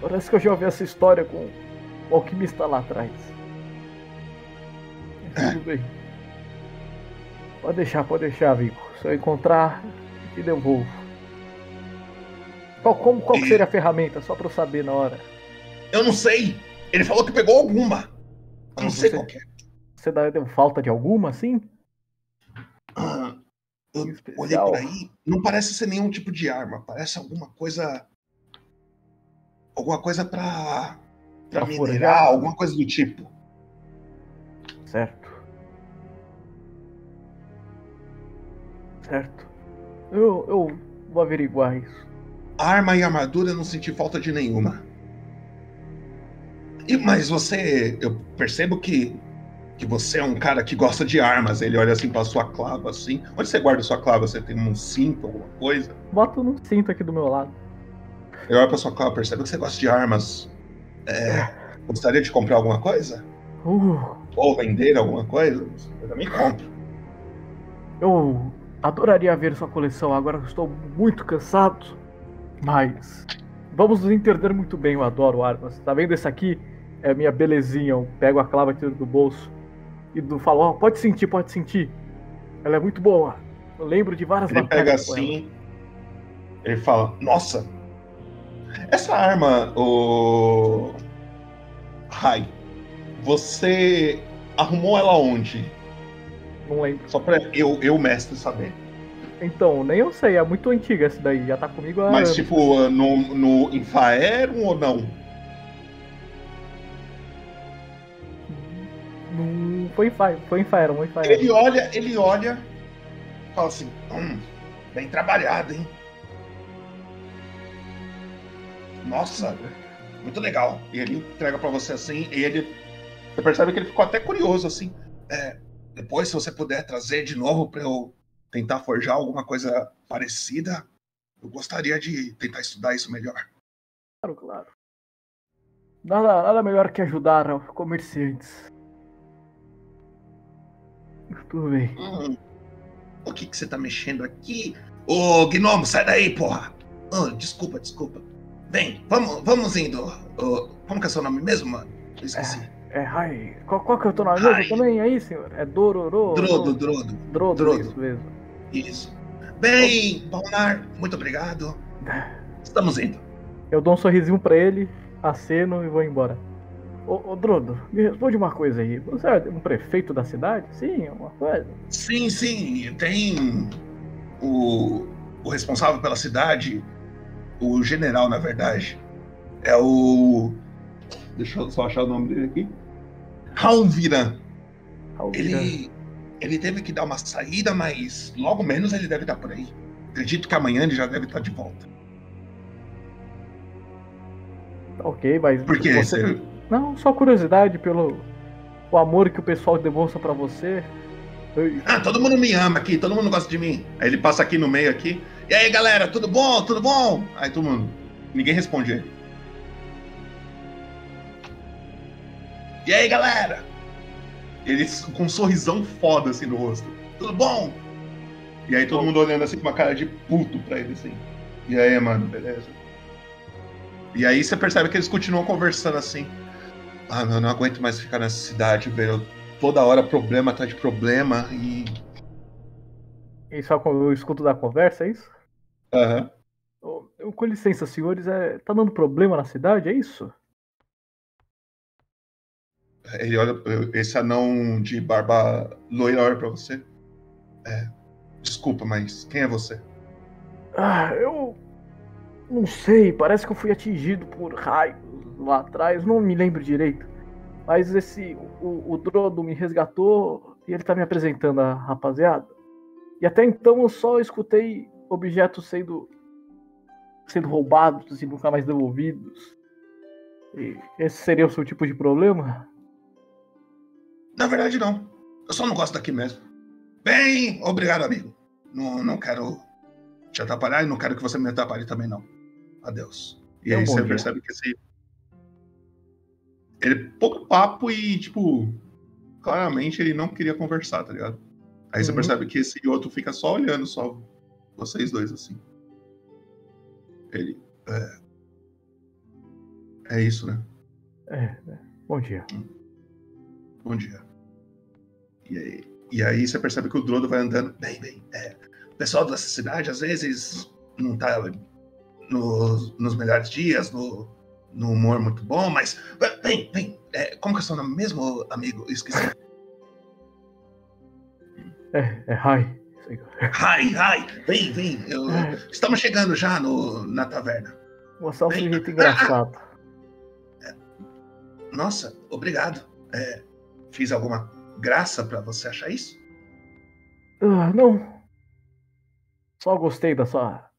Parece que eu já ouvi essa história com o alquimista lá atrás. Mas Tudo bem. Pode deixar, pode deixar, Vico. Se eu encontrar, te devolvo. Qual, como, qual que seria a ferramenta? Só pra eu saber na hora. Eu não sei. Ele falou que pegou alguma. Eu não sei Você- qual é. Você dá deu falta de alguma, assim? Ah, eu olhei por aí, não parece ser nenhum tipo de arma, parece alguma coisa. Alguma coisa pra. pra Pra minerar, forjar? alguma coisa do tipo. Certo. Certo. Eu, eu vou averiguar isso. Arma e armadura eu não senti falta de nenhuma. E, mas você. Eu percebo que. Que você é um cara que gosta de armas. Ele olha assim pra sua clava assim. Onde você guarda sua clava? Você tem um cinto, alguma coisa? Boto no cinto aqui do meu lado. Eu olho pra sua clava, percebo que você gosta de armas. É, gostaria de comprar alguma coisa? Uh, Ou vender alguma coisa? Eu também compro. eu adoraria ver sua coleção, agora estou muito cansado. Mas vamos nos entender muito bem, eu adoro armas. Tá vendo esse aqui? É a minha belezinha. Eu pego a clava, tiro do bolso e do, falo, ó, pode sentir, pode sentir. Ela é muito boa. Eu lembro de várias Ele pega assim. Ele fala: Nossa, essa arma, o. Rai, você arrumou ela onde? Não lembro. Só pra eu, eu mestre, saber. Então, nem eu sei, é muito antiga essa daí, já tá comigo há Mas, tipo, no, no em Faerum ou não? Não foi em Fire, foi em Fire, foi em Fire. Ele olha, ele olha, fala assim: Hum, bem trabalhado, hein? Nossa, muito legal. E ele entrega pra você assim, e ele. Você percebe que ele ficou até curioso, assim. É, depois, se você puder trazer de novo pra eu tentar forjar alguma coisa parecida, eu gostaria de tentar estudar isso melhor. Claro, claro. Nada, nada melhor que ajudar comerciantes. Tudo bem. Hum, o que, que você tá mexendo aqui? Ô, Gnomo, sai daí, porra! Ah, desculpa, desculpa. Bem, vamos, vamos indo. Ô, como que é seu nome mesmo, mano? Eu esqueci. É, Rai. Qual, qual que é o teu nome mesmo também aí, senhor? É Dororo? Drodo, Drodo. Drodo, Drodo. isso mesmo. Isso. Bem, Balnar, muito obrigado. Estamos indo. Eu dou um sorrisinho pra ele, aceno e vou embora. Ô, ô Drodo, me responde uma coisa aí. Você é um prefeito da cidade? Sim, uma coisa. Sim, sim, tem o, o responsável pela cidade, o general, na verdade. É o. Deixa eu só achar o nome dele aqui. Raunviran. Ele, ele teve que dar uma saída, mas logo menos ele deve estar por aí. Acredito que amanhã ele já deve estar de volta. Ok, mas. Por quê? Você... Não, só curiosidade pelo o amor que o pessoal demonstra pra você. Eu- Ah, todo mundo me ama aqui, todo mundo gosta de mim. Aí ele passa aqui no meio aqui. E aí, galera, tudo bom? Tudo bom? Aí todo mundo. Ninguém responde ele. E aí, galera? Ele com um sorrisão foda assim no rosto. Tudo bom? E aí todo mundo olhando assim com uma cara de puto pra ele assim. E aí, mano, beleza? E aí você percebe que eles continuam conversando assim. Ah, meu, eu não aguento mais ficar nessa cidade, velho. Toda hora problema atrás de problema e. E só com eu escuto da conversa, é isso? Aham. Eu- Com licença, senhores, é... tá dando problema na cidade, é isso? Ele olha. Esse anão de barba loira olha pra você. É. Desculpa, mas quem é você? Ah, eu. Não sei, parece que eu fui atingido por raios lá atrás, não me lembro direito. Mas esse. O, o Drodo me resgatou e ele tá me apresentando a rapaziada. E até então eu só escutei objetos sendo. sendo roubados e nunca mais devolvidos. E esse seria o seu tipo de problema? Na verdade, não. Eu só não gosto daqui mesmo. Bem, obrigado, amigo. Não, não quero te atrapalhar e não quero que você me atrapalhe também, não. Adeus. E É aí você dia. percebe que esse. Ele pouco papo e, tipo, claramente ele não queria conversar, tá ligado? Aí você Uhum. percebe que esse outro fica só olhando, só vocês dois assim. Ele. É, é isso, né? É, é. bom dia. Bom dia. E aí, e aí você percebe que o Drodo vai andando. Bem, bem. É, o pessoal dessa cidade às vezes não tá nos, nos melhores dias, no, no humor muito bom, mas. Bem, bem. é, como que é o seu nome mesmo, amigo? Esqueci. É, é Rai. Ai, ai, vem, vem. eu- estamos chegando já no, na taverna. Você é um sujeito engraçado. Nossa, obrigado. É, fiz alguma graça pra você achar isso? Ah, não. Só gostei da sua.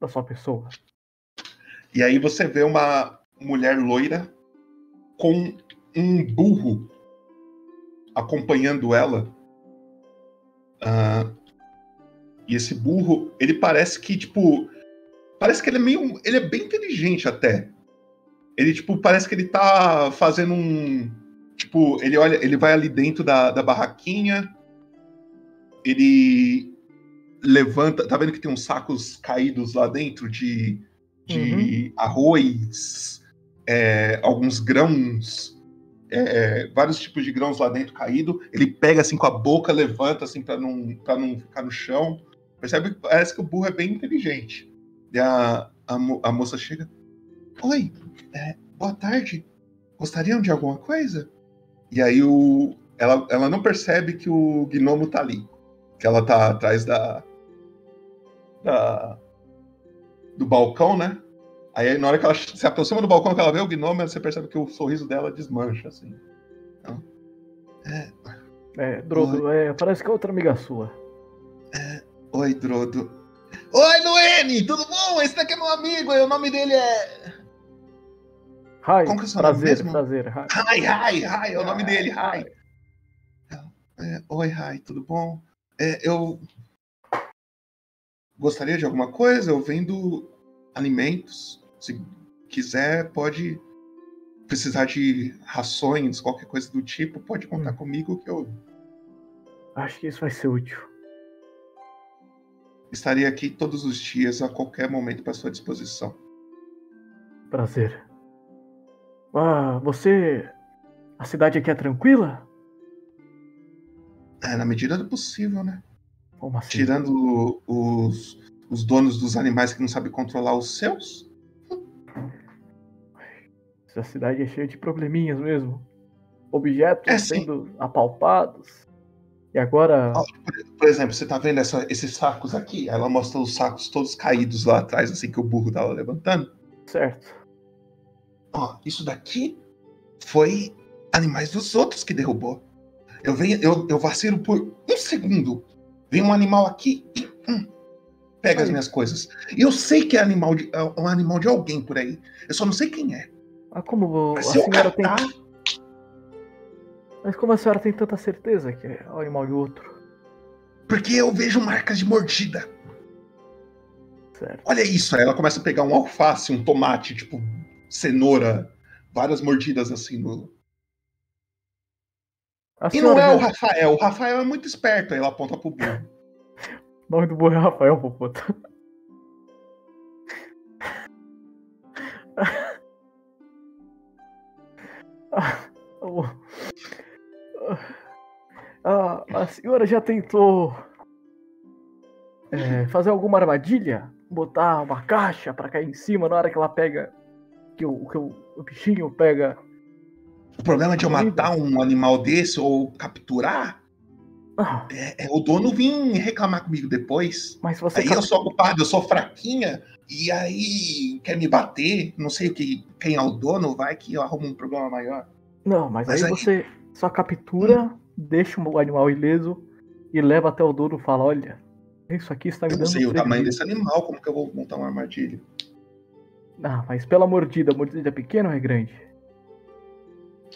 da sua pessoa. E aí você vê uma mulher loira com um burro acompanhando ela. Ah, e esse burro, ele parece que, tipo. Parece que ele é meio. Ele é bem inteligente até. Ele, tipo, parece que ele tá fazendo um. Tipo, ele olha, ele vai ali dentro da, da barraquinha. Ele levanta. Tá vendo que tem uns sacos caídos lá dentro de, de arroz, é, alguns grãos, é, vários tipos de grãos lá dentro caído. Ele pega assim com a boca, levanta assim para não, pra não ficar no chão. Percebe parece que o burro é bem inteligente. E a, a, mo- a moça chega. Oi, é, boa tarde. Gostariam de alguma coisa? E aí o, ela, ela não percebe que o gnomo tá ali. Que ela tá atrás da, da do balcão, né? Aí na hora que ela se aproxima do balcão que ela vê o gnomo, você percebe que o sorriso dela desmancha, assim. Então, é, É, Drogo, é, parece que é outra amiga sua. Oi, Drodo. Oi, Luene! Tudo bom? Esse daqui é meu amigo, e o nome dele é. Rai, Como que é o seu nome prazer, prazer. Rai, Rai, Rai, é o nome dele, Rai. É, Oi, Rai, tudo bom? É, eu gostaria de alguma coisa? Eu vendo alimentos. Se quiser, pode precisar de rações, qualquer coisa do tipo, pode contar comigo que eu Acho que isso vai ser útil. estarei aqui todos os dias, a qualquer momento, para sua disposição. Prazer. Ah, você. A cidade aqui é tranquila? É, na medida do possível, né? Como assim? Tirando os, os donos dos animais que não sabem controlar os seus. Essa cidade é cheia de probleminhas mesmo. Objetos É, sendo apalpados. E agora. Por, exemplo, você tá vendo essa- esses sacos aqui? Ela mostra os sacos todos caídos lá atrás, assim que o burro tava levantando. Certo. Ó, isso daqui foi animais dos outros que derrubou. Eu venho, eu, eu vacilo por um segundo. Vem um animal aqui e hum, pega as minhas coisas. E eu sei que é animal de, é um animal de alguém por aí. Eu só não sei quem é. Ah, como a Mas eu senhora tem. Mas como a senhora tem tanta certeza que é o animal de outro? porque eu vejo marcas de mordida. Certo. Olha isso, ela começa a pegar um alface, um tomate, tipo cenoura, várias mordidas assim no. A E não é o já- Rafael, o Rafael é muito esperto, aí ela aponta pro burro. O nome do burro é Rafael, Popota. Ah, a senhora já tentou é, fazer alguma armadilha? Botar uma caixa pra cair em cima na hora que ela pega. Que o, que o, o bichinho pega. O problema de eu matar um animal desse ou capturar é, é o dono vir reclamar comigo depois. Mas você aí eu sou culpado, eu sou fraquinha, e aí quer me bater, não sei que, quem é o dono, vai que eu arrumo um problema maior. Não, mas, Mas aí, aí- você só captura, deixa o animal ileso e leva até o dono e fala: Olha, isso aqui está me Eu não dando sei o tamanho prejuízo." desse animal, como que eu vou montar uma armadilha? Ah, mas pela mordida, a mordida é pequena ou é grande?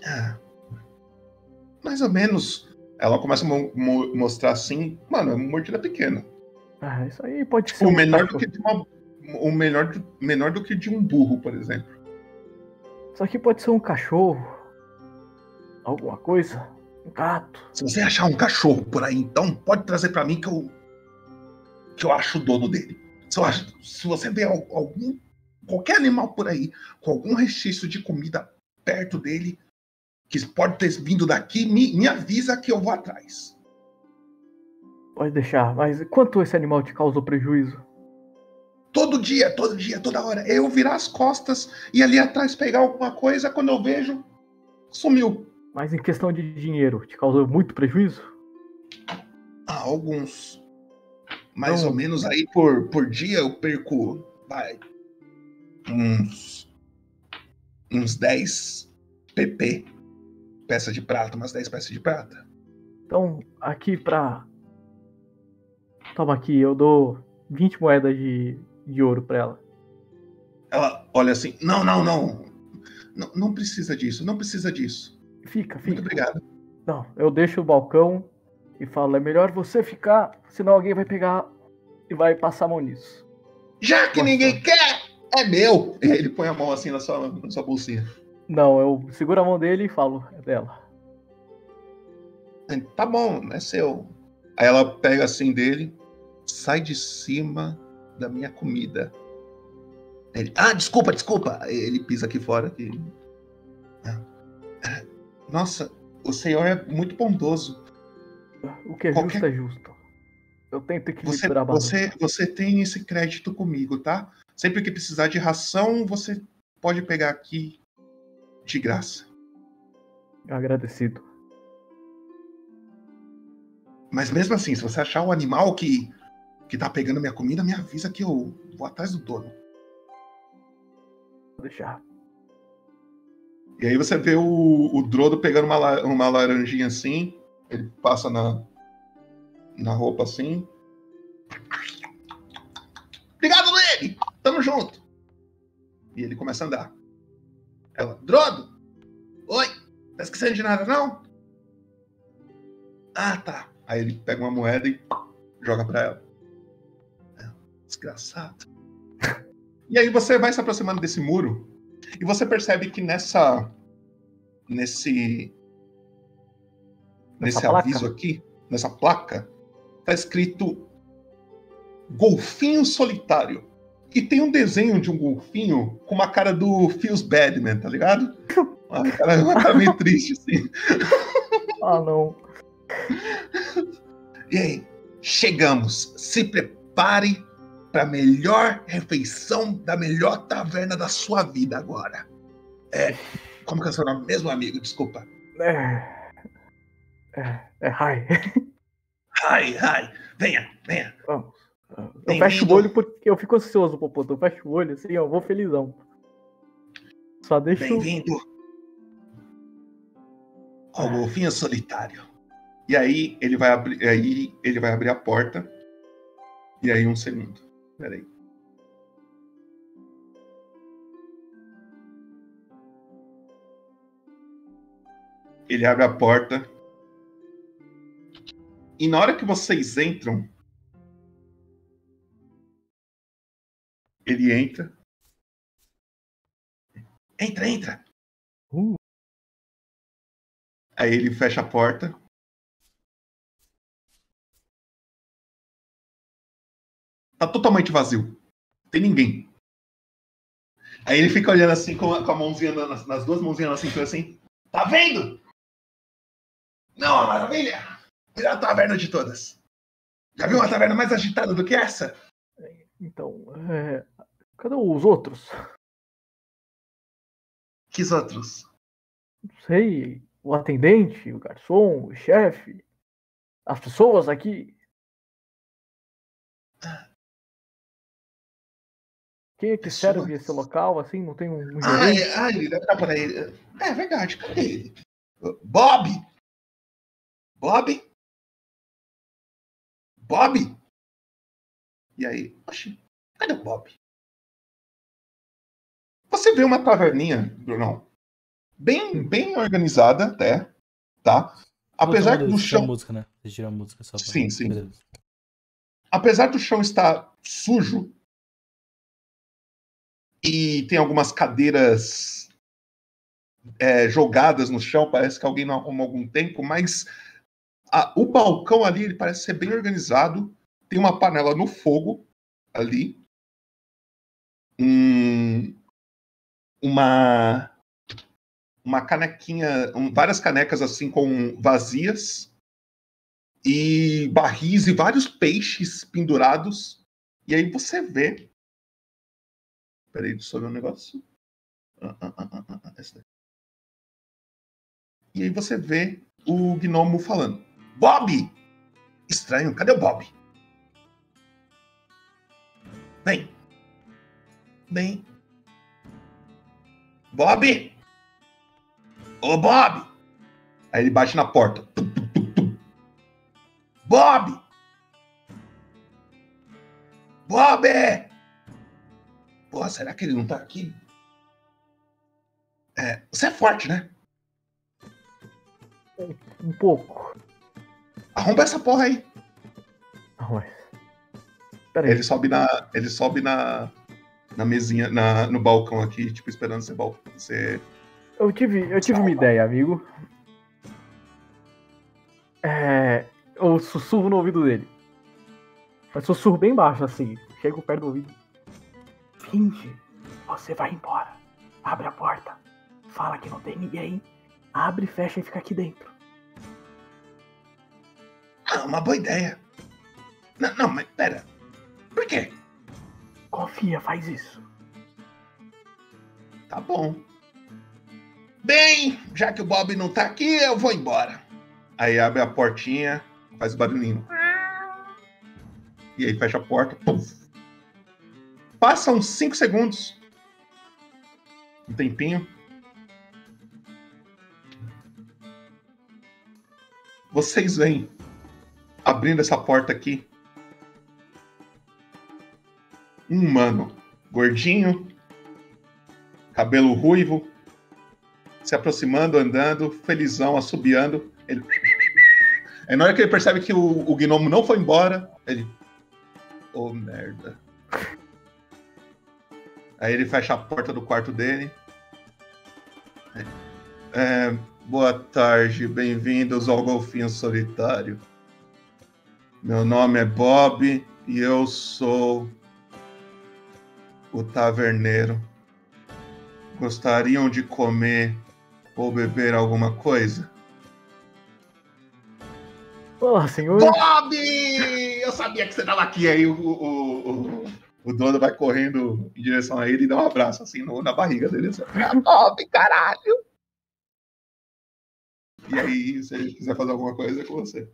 Ah, mais ou menos. Ela começa a mo- mo- mostrar assim, mano, é uma mordida pequena. Ah, isso aí pode ser. O um menor do que de uma. O menor do, menor do que de um burro, por exemplo. Isso aqui pode ser um cachorro. Alguma coisa. Um gato. Se você achar um cachorro por aí, então, pode trazer pra mim que eu. que eu acho o dono dele. Se, eu acho- se você vê al- algum. qualquer animal por aí com algum restício de comida perto dele, que pode ter vindo daqui, me, me avisa que eu vou atrás. Pode deixar. Mas quanto esse animal te causou prejuízo? Todo dia, todo dia, toda hora. Eu virar as costas e ali atrás pegar alguma coisa, quando eu vejo, sumiu. Mas em questão de dinheiro, te causou muito prejuízo? Ah, alguns. Mais Não. ou menos aí por, por dia eu perco, vai, uns, uns 10 PP. Peça de prata, umas 10 peças de prata. Então, aqui pra. Toma aqui, eu dou 20 moedas de, de ouro pra ela. Ela olha assim, não, não, não. Não, não precisa disso, não precisa disso. Fica, Muito fica. obrigado. Não, eu deixo o balcão e falo: é melhor você ficar, senão alguém vai pegar e vai passar a mão nisso. Já que ninguém quer, é meu. Ele põe a mão assim na sua, na sua bolsinha. Não, eu seguro a mão dele e falo: é dela. Tá bom, é seu. Aí ela pega assim dele, sai de cima da minha comida. Ele, ah, desculpa, desculpa. Ele pisa aqui fora. aqui. Ah. Nossa, o senhor é muito bondoso. O que é Qualquer- justo é justo. Eu tento Você, equilibrar a balança. você, você tem esse crédito comigo, tá? Sempre que precisar de ração, você pode pegar aqui de graça. Agradecido. Mas mesmo assim, se você achar um animal que, que tá pegando minha comida, me avisa que eu vou atrás do dono. Vou deixar. E aí você vê o, o Drodo pegando uma, uma laranjinha assim, ele passa na, na roupa assim. Obrigado, Lene! Tamo junto! E ele começa a andar. Ela, Drodo! Oi! Tá esquecendo de nada, não? Ah, tá. Aí ele pega uma moeda e joga pra ela. É, Desgraçado. E aí você vai se aproximando desse muro e você percebe que nessa. Nesse. Nesse placa? aviso aqui, nessa placa, tá escrito Golfinho Solitário. E tem um desenho de um golfinho com uma cara do Feels Badman, tá ligado? Uma cara, uma cara meio triste, assim. Ah, não. E aí, chegamos. Se prepare para a melhor refeição da melhor taverna da sua vida agora. É, como que é o seu nome mesmo, amigo? Desculpa. É. É, é hi. Ai, ai, venha, venha. Vamos. Eu fecho o olho porque eu fico ansioso, Popoto. Eu fecho o olho assim, eu vou felizão. Só deixa. Bem-vindo ao golfinho solitário. E aí ele vai abrir, aí ele vai abrir a porta. E aí um segundo. Peraí. Ele abre a porta. E na hora que vocês entram, ele entra. Entra, entra. Aí ele fecha a porta. Tá totalmente vazio. Não tem ninguém. Aí ele fica olhando assim com a, com a mãozinha nas, nas duas mãozinhas na cintura assim. Tá vendo? Não, maravilha! Melhor taverna de todas. Já viu uma taverna mais agitada do que essa? Então, é... cadê os outros? Que outros? Não sei. O atendente, o garçom, o chefe. As pessoas aqui. Que que serve esse local assim? Não tem um, Ah, é, ah, ele deve estar por aí. É verdade, cadê ele? Bob! Bob? Bob? E aí? Oxi, cadê o Bob? Você vê uma taverninha, Brunão, bem, bem organizada até, tá? Apesar do chão, música, né? A música só pra... Sim, sim. Beleza. apesar do chão estar sujo e tem algumas cadeiras é, jogadas no chão, parece que alguém não arrumou algum tempo, mas a- o balcão ali ele parece ser bem organizado. Tem uma panela no fogo ali, um- uma uma canequinha, um- várias canecas assim com vazias e barris e vários peixes pendurados. E aí você vê. Peraí, deixa eu ver um negócio. Ah, ah, ah, ah, ah. E aí você vê o gnomo falando: Bob! Estranho, cadê o Bob? Vem. Vem. Bob! Ô, Bob! Aí ele bate na porta. Tum, tum, tum, tum. Bob! Bob! Pô, será que ele não tá aqui? É, você é forte, né? Um pouco. Arromba essa porra aí. Mas... Peraí. Ele sobe na. Ele sobe na. Na mesinha, na, no balcão aqui, tipo, esperando você, bal- você Eu tive, eu tive uma ideia, amigo. É, eu sussurro no ouvido dele. Mas sussurro bem baixo, assim. Chego perto do ouvido. Finge, você vai embora. Abre a porta. Fala que não tem ninguém. Abre, fecha e fica aqui dentro. Ah, uma boa ideia. Não, não, mas pera. Por quê? Confia, faz isso. Tá bom. Bem, já que o Bob não tá aqui, eu vou embora. Aí abre a portinha, faz barulhinho. E aí fecha a porta. Passa uns 5 segundos. Um tempinho. Vocês vêm abrindo essa porta aqui. Um humano gordinho, cabelo ruivo, se aproximando, andando, felizão, assobiando. Ele... Aí na hora que ele percebe que o, o gnomo não foi embora, ele. Ô merda. Aí ele fecha a porta do quarto dele. É, boa tarde, bem-vindos ao Golfinho Solitário. Meu nome é Bob e eu sou o taverneiro. Gostariam de comer ou beber alguma coisa? Olá, senhor. Bob! Eu sabia que você tava aqui. Aí o, o, o, o dono vai correndo em direção a ele e dá um abraço assim no- na barriga dele. Assim, "Ah, Bob, caralho! E aí, se ele quiser fazer alguma coisa, é com você.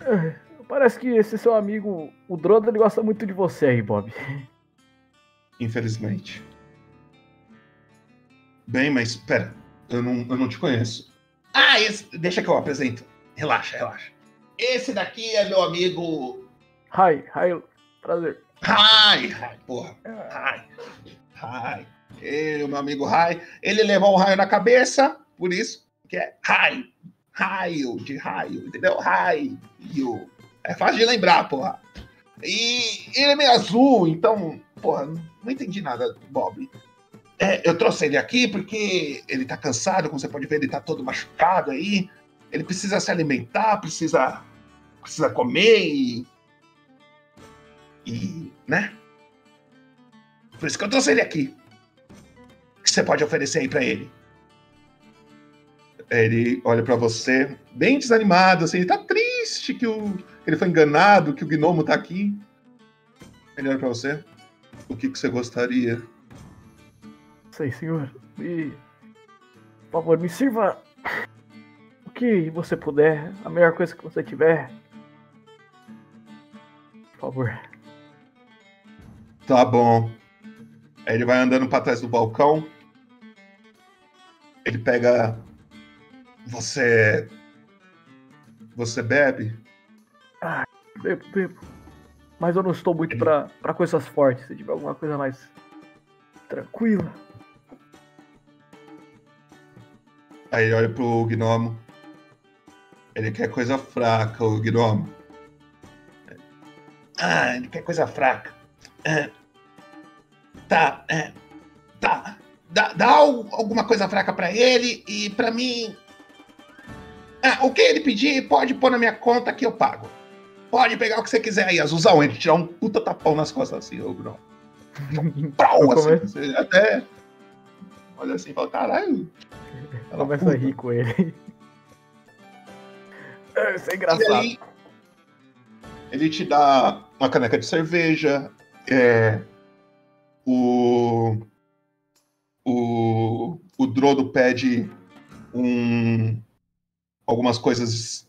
É, Parece que esse seu amigo, o Drodo, ele gosta muito de você aí, Bob. Infelizmente. Bem, mas pera, eu não, eu não te conheço. Ah, esse, deixa que eu apresento. Relaxa, relaxa. Esse daqui é meu amigo. Hi, hi, prazer. Hi, hi, porra. Hi, hi. Ele, o meu amigo Rai, ele levou um raio na cabeça, por isso que é Rai. Raio, de raio, entendeu? Raio. É fácil de lembrar, porra. E ele é meio azul, então, porra, não entendi nada, Bob. É, eu trouxe ele aqui porque ele tá cansado, como você pode ver, ele tá todo machucado aí. Ele precisa se alimentar, precisa, precisa comer e. E. né? Por isso que eu trouxe ele aqui. O que você pode oferecer aí pra ele? Ele olha pra você, bem desanimado, assim, ele tá triste que, o, ele foi enganado, que o gnomo tá aqui. Ele olha pra você. O que, que você gostaria? Sei, senhor. E. Por favor, me sirva o que você puder, a melhor coisa que você tiver. Por favor. Tá bom. Aí ele vai andando pra trás do balcão. Ele pega. Você. Você bebe? Ah, bebo, bebo. Mas eu não estou muito pra coisas fortes. Se tiver alguma coisa mais tranquila. Aí ele olha pro gnomo. Ele quer coisa fraca, o gnomo. Ah, ele quer coisa fraca. É. Tá, é. Tá. Dá, dá al- alguma coisa fraca pra ele e pra mim. Ah, o que ele pedir, pode pôr na minha conta que eu pago. Pode pegar o que você quiser aí, Azulzão. Ele tirar um puta tapão nas costas assim, ô gnomo. Prau, assim, até. Olha assim e fala, caralho. Eu começo a rir com ele. É, Isso é engraçado. Aí, ele te dá uma caneca de cerveja, é, o, o, o Drodo pede um, algumas coisas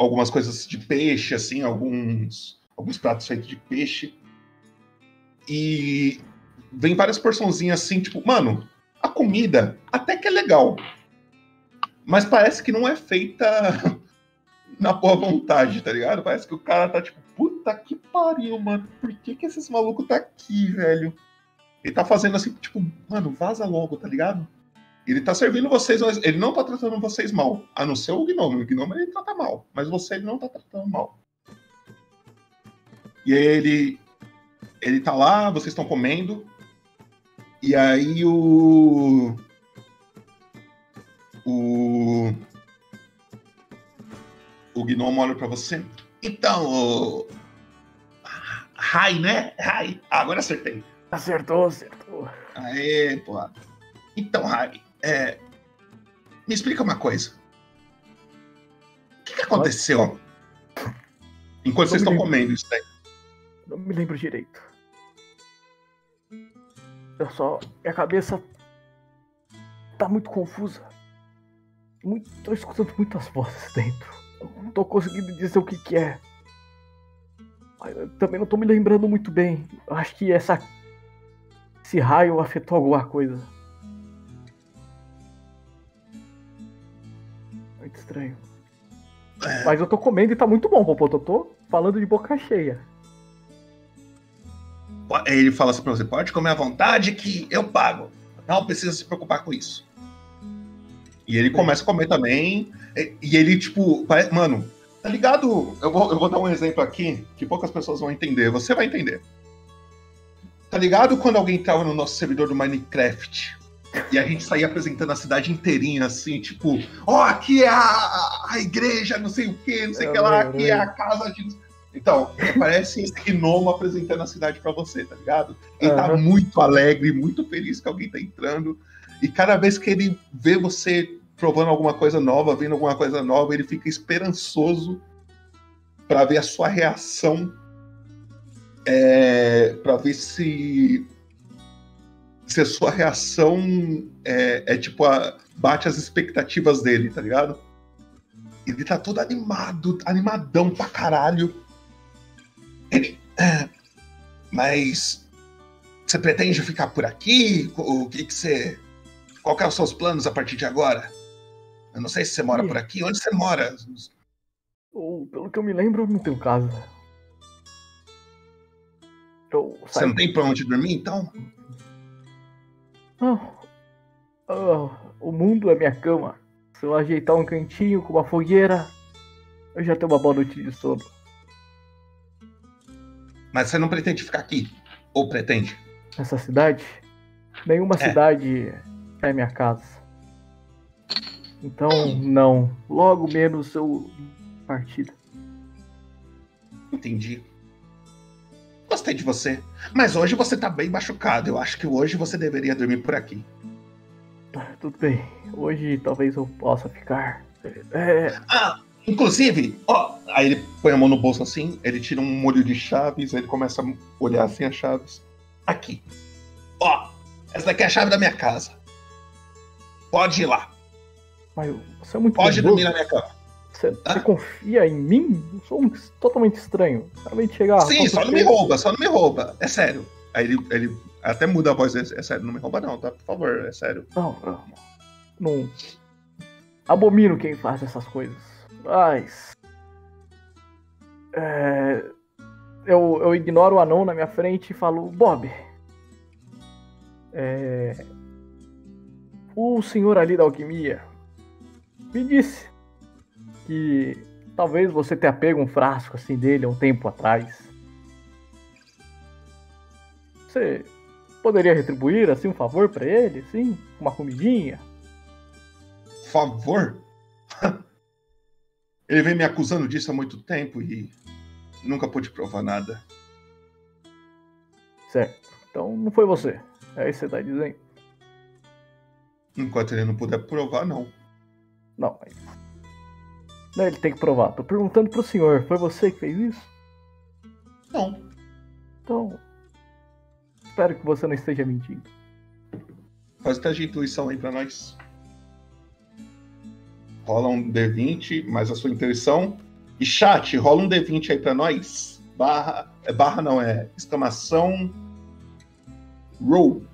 algumas coisas de peixe, assim, alguns, alguns pratos feitos de peixe. E vem várias porçãozinhas assim, tipo, mano, a comida até que é legal. Mas parece que não é feita na boa vontade, tá ligado? Parece que o cara tá tipo, puta que pariu, mano. Por que que esses malucos tá aqui, velho? Ele tá fazendo assim, tipo, mano, vaza logo, tá ligado? Ele tá servindo vocês, mas ele não tá tratando vocês mal. A não ser o Gnome. O Gnome ele trata mal. Mas você ele não tá tratando mal. E aí ele. Ele tá lá, vocês estão comendo. E aí o. O. O Gnomo olha pra você. Então, o. Rai, né? Rai. Ah, agora acertei. Acertou, acertou. Aê, porra. Então, Rai, é. Me explica uma coisa. O que, que aconteceu? Enquanto vocês estão comendo isso daí. Não me lembro direito. Eu só. Minha cabeça. tá muito confusa. Muito, tô escutando muitas vozes dentro. Eu não tô conseguindo dizer o que, que é. Eu também não tô me lembrando muito bem. Eu acho que essa. Esse raio afetou alguma coisa. Estranho. Mas eu tô comendo e tá muito bom, Popoto. Eu tô falando de boca cheia. Ele fala assim pra você: pode comer à vontade que eu pago. Não precisa se preocupar com isso. E ele começa a comer também. E ele, tipo, parece, mano, tá ligado? Eu vou, eu vou dar um exemplo aqui que poucas pessoas vão entender. Você vai entender. Tá ligado quando alguém entrava no nosso servidor do Minecraft e a gente saía apresentando a cidade inteirinha, assim, tipo, ó, aqui é a, a igreja, não sei o que, não sei o que lá, aqui é a casa de. Então, parece esse gnomo apresentando a cidade pra você, tá ligado? Ele tá Aham. muito alegre, muito feliz que alguém tá entrando. E cada vez que ele vê você provando alguma coisa nova, vendo alguma coisa nova, ele fica esperançoso pra ver a sua reação. É, para ver se se a sua reação é, é tipo a, bate as expectativas dele, tá ligado? Ele tá todo animado, animadão pra caralho. Ele. "Ah, Mas. Você pretende ficar por aqui? O que que você. Qual que é os seus planos a partir de agora? Eu não sei se você mora por aqui. Onde você mora? Ou, pelo que eu me lembro, eu não tenho casa. Eu Você não tem pra onde dormir, então? Ah, ah, o mundo é minha cama. Se eu ajeitar um cantinho com uma fogueira, eu já tenho uma boa noite de sono. Mas você não pretende ficar aqui? Ou pretende? Nessa cidade, nenhuma É. cidade é minha casa. Então, não. Logo menos eu partida. Entendi. Gostei de você. Mas hoje você tá bem machucado. Eu acho que hoje você deveria dormir por aqui. Tá, tudo bem. Hoje talvez eu possa ficar. É, Ah, inclusive, ó. Aí ele põe a mão no bolso assim, ele tira um molho de chaves, aí ele começa a olhar assim as chaves. Aqui. Ó, essa daqui é a chave da minha casa. Pode ir lá. mas você é muito Pode dormir na minha cama. Você, você confia em mim? Eu sou um totalmente estranho. De chegar. Sim, só não me rouba, só não me rouba. É sério. Aí ele, ele até muda a voz. É, é sério, não me rouba não, tá? Por favor, é sério. Não, não. Não. Abomino quem faz essas coisas. Mas. É, eu, eu ignoro o anão na minha frente e falo: Bob. É, o senhor ali da alquimia me disse que talvez você tenha pego um frasco assim dele há um tempo atrás. Você poderia retribuir assim um favor pra ele, sim? Uma comidinha? Favor? Ele vem me acusando disso há muito tempo e nunca pude provar nada. Certo. Então não foi você. É isso que você tá dizendo? Enquanto ele não puder provar, não. Não, mas. Não, ele tem que provar. Tô perguntando pro senhor, foi você que fez isso? Não. Então. Espero que você não esteja mentindo. Faz o teste de intuição aí pra nós. Rola um D20 mais a sua intuição. E chat, rola um D20 aí pra nós. Barra. É barra não, é exclamação. Roll.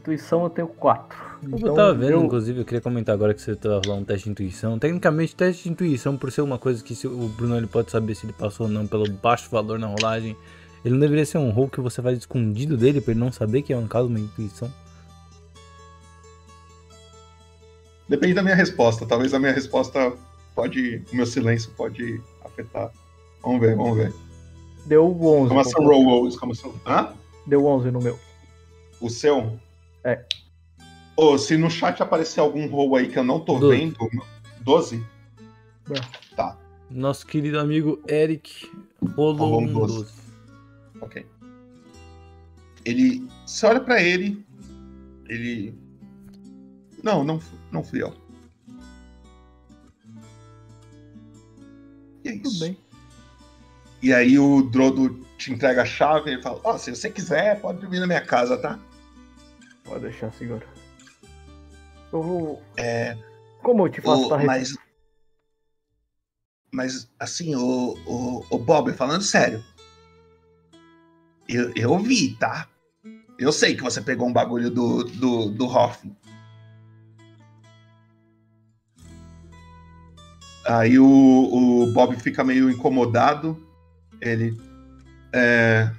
Intuição eu tenho 4. Eu tava vendo, inclusive, eu queria comentar agora que você tá rolando um teste de intuição. Tecnicamente, teste de intuição, por ser uma coisa que se o Bruno ele pode saber se ele passou ou não pelo baixo valor na rolagem, ele não deveria ser um roll que você faz escondido dele pra ele não saber que é um caso uma intuição. Depende da minha resposta. Talvez a minha resposta pode. O meu silêncio pode afetar. Vamos ver, vamos ver. Deu 11. Exclamação roll, roll, exclamação. Hã? Deu 11 no meu. O seu? É. Ô, se no chat aparecer algum roll aí que eu não tô Doze. vendo. 12? Tá. Nosso querido amigo Eric rolou um um 12. 12. Ok. Ele. Você olha pra ele. Ele. Não, não, não fui eu. E é isso. Tudo bem. E aí o Drodo te entrega a chave e ele fala: Ó, se você quiser, pode dormir na minha casa, tá? Pode deixar, senhor. Eu vou. É. Como eu te faço O- pra mas, mas, assim, o, o, o Bob, falando sério. Eu, eu vi, tá? Eu sei que você pegou um bagulho do, do, do Hoff. Aí o, o Bob fica meio incomodado. Ele. é,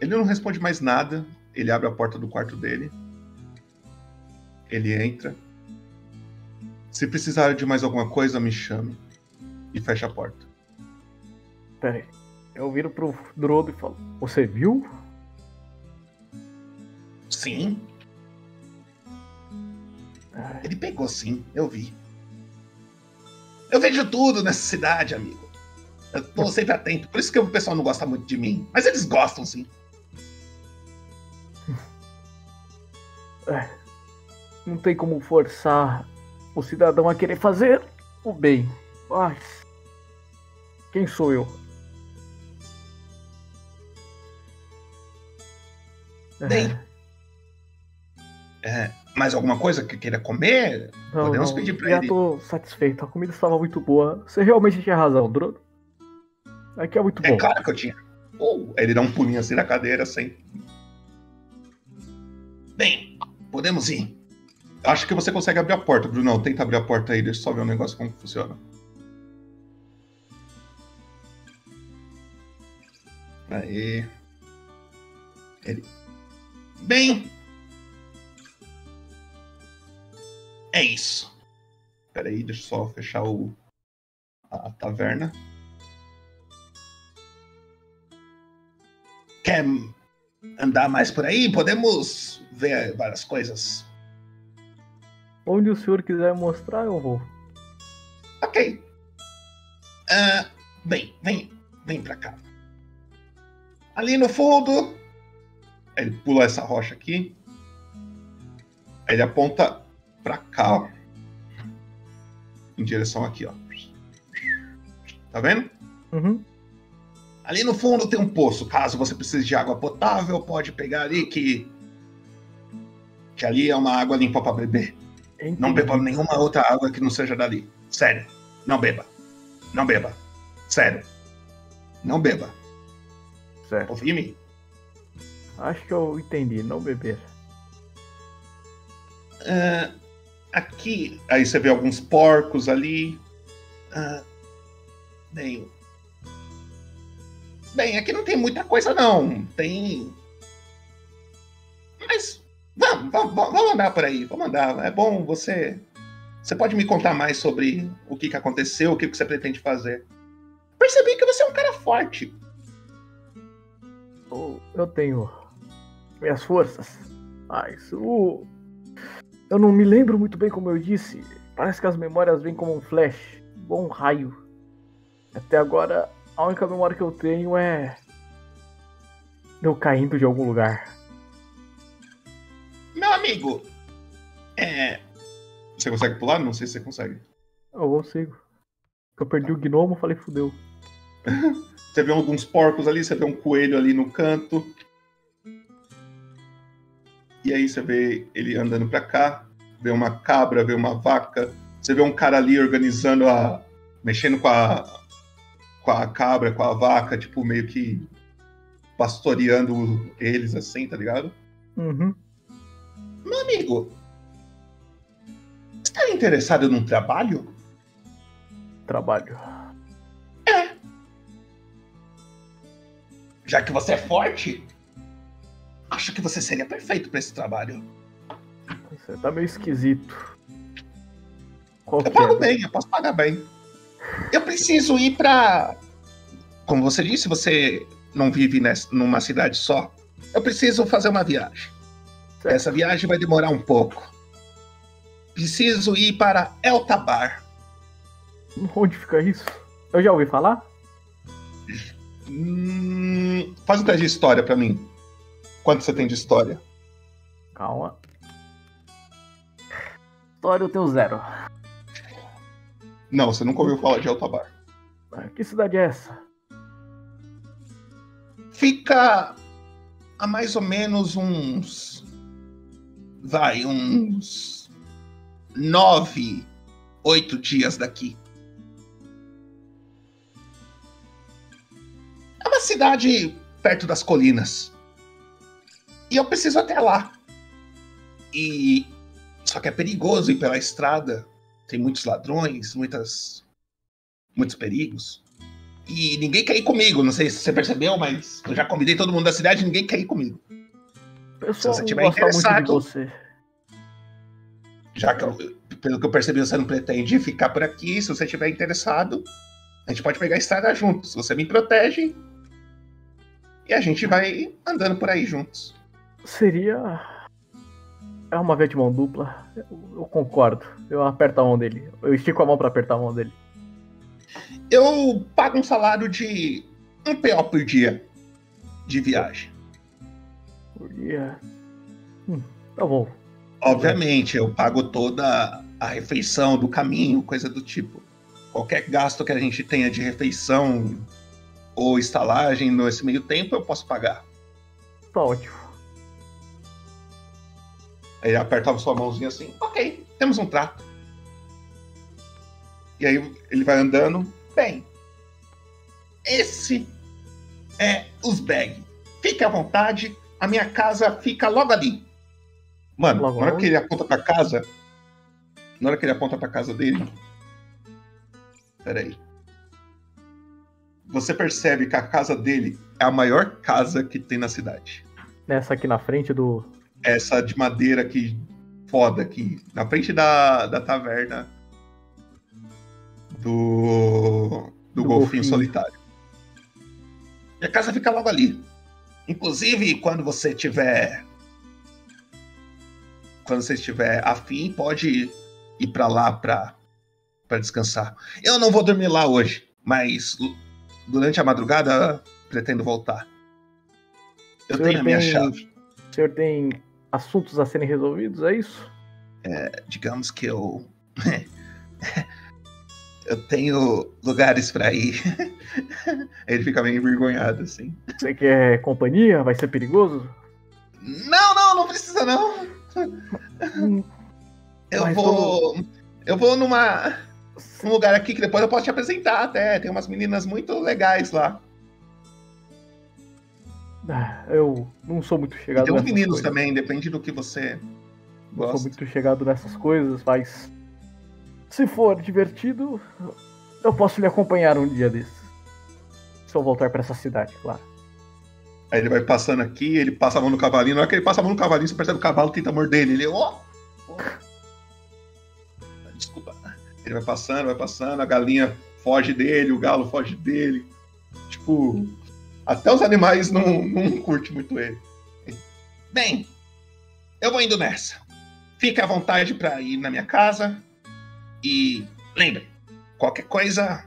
Ele não responde mais nada. Ele abre a porta do quarto dele. Ele entra. Se precisar de mais alguma coisa, me chame. E fecha a porta. Pera aí. Eu viro pro Drodo e falo: Você viu? Sim. Ele pegou sim, eu vi. Eu vejo tudo nessa cidade, amigo. Eu tô sempre atento. Por isso que o pessoal não gosta muito de mim. Mas eles gostam, sim. É, não tem como forçar o cidadão a querer fazer o bem. Mas. Quem sou eu? Bem. É, mais alguma coisa que queira comer? Não, Podemos não, pedir pra já ele. tô satisfeito. A comida estava muito boa. Você realmente tinha razão, Drono. Aqui é muito É bom. claro que eu tinha. Oh, ele dá um pulinho assim na cadeira, assim. Bem, podemos ir. Acho que você consegue abrir a porta, Brunão. Tenta abrir a porta aí, deixa eu só ver um negócio como funciona. Aí. Ele. Bem. É isso. Pera aí, deixa eu só fechar o. a taverna. Quer andar mais por aí? Podemos ver várias coisas. Onde o senhor quiser mostrar, eu vou. Ok. Ah, bem, vem, vem pra cá. Ali no fundo. Ele pula essa rocha aqui. Ele aponta pra cá, ó. Em direção aqui, ó. Tá vendo? Uhum. Ali no fundo tem um poço. Caso você precise de água potável, pode pegar ali que. Que ali é uma água limpa pra beber. Não beba nenhuma outra água que não seja dali. Sério. Não beba. Não beba. Sério. Não beba. Certo. Confia em mim. Acho que eu entendi, não beber. Ah, aqui. Aí você vê alguns porcos ali. Ah, bem. Bem, aqui não tem muita coisa, não. Tem. Mas. Vamos, vamos, vamos andar por aí. Vamos andar. É bom você. Você pode me contar mais sobre o que, que aconteceu, o que, que você pretende fazer. Percebi que você é um cara forte. Eu- tenho minhas forças. Mas o. Eu não me lembro muito bem como eu disse. Parece que as memórias vêm como um flash, igual um raio. Até agora, a única memória que eu tenho é. Eu caindo de algum lugar. Meu amigo. É. Você consegue pular? Não sei se você consegue. Eu consigo. Eu perdi o gnomo, falei fudeu. Você vê alguns porcos ali, você vê um coelho ali no canto. E aí você vê ele andando pra cá, vê uma cabra, vê uma vaca, você vê um cara ali organizando a. mexendo com a. com a cabra, com a vaca, tipo, meio que pastoreando eles assim, tá ligado? Uhum. Meu amigo, você tá interessado num trabalho? Trabalho. Já que você é forte, acho que você seria perfeito pra esse trabalho. Você tá meio esquisito. Qual Eu que pago é? bem, eu posso pagar bem. Eu preciso ir pra. Como você disse, você não vive nessa, numa cidade só. Eu preciso fazer uma viagem. Essa viagem vai demorar um pouco. Preciso ir para Eltabar. Onde fica isso? Eu já ouvi falar? Hum, faz um teste de história pra mim. Quanto você tem de história? Calma. História eu tenho zero. Não, você nunca ouviu falar de Eltabar. Ah, Que cidade é essa? Fica a mais ou menos uns. Vai, uns. Nove, oito dias daqui. É uma cidade perto das colinas. E eu preciso até lá. E. Só que é perigoso ir pela estrada. Tem muitos ladrões, muitas. muitos perigos. E ninguém quer ir comigo. Não sei se você percebeu, mas eu já convidei todo mundo da cidade e ninguém quer ir comigo. Se você tiver interessado-. Já que, eu- pelo que eu percebi, você não pretende ficar por aqui. Se você estiver interessado, a gente pode pegar a estrada juntos. Você me protege. E a gente vai andando por aí juntos. Seria. É uma via de mão dupla. Eu, eu concordo. Eu aperto a mão dele. Eu estico a mão pra apertar a mão dele. Eu pago um salário de um PO por dia de viagem. Por dia. Hum, tá bom. Obviamente, eu pago toda a refeição do caminho, coisa do tipo. Qualquer gasto que a gente tenha de refeição ou estalagem nesse meio tempo, eu posso pagar. Tá ótimo. Aí ele apertava sua mãozinha assim, ok, temos um trato. E aí ele vai andando. Bem, esse é os bag. Fique à vontade, a minha casa fica logo ali. Mano, Logo na hora que ele aponta pra casa. Na hora que ele aponta pra casa dele. Peraí. Você percebe que a casa dele é a maior casa que tem na cidade. Nessa aqui na frente do. Essa de madeira aqui, foda aqui. Na frente da, da taverna do. Do, Do golfinho, golfinho. solitário. E a casa fica logo ali. Inclusive, quando você tiver. Quando você estiver afim, pode ir pra lá pra descansar. Eu não vou dormir lá hoje, mas durante a madrugada pretendo voltar. Eu tenho a minha tem- chave. O senhor tem assuntos a serem resolvidos, é isso? É, digamos que eu. eu tenho lugares pra ir. Ele fica meio envergonhado, assim. Você quer companhia? Vai ser perigoso? Não, não, não precisa não. Eu Mas vou. Eu vou numa. num lugar aqui que depois eu posso te apresentar até. Tem umas meninas muito legais lá. Ah, Eu não sou muito E chegado tem uns meninos coisas. também, depende do que você Não sou gosta. muito chegado nessas coisas, mas. Se for divertido, eu posso lhe acompanhar um dia desses. Se eu voltar pra essa cidade, claro. Aí ele vai passando aqui, ele passa a mão no cavalinho. Na hora que ele passa a mão no cavalinho, você percebe que o cavalo tenta morder ele. Ele, ó! ó. Desculpa. Ele vai passando, vai passando, a galinha foge dele, o galo foge dele. Tipo, até os animais não, não curtem muito ele. Bem, eu vou indo nessa. Fique à vontade pra ir na minha casa. E lembre, qualquer coisa.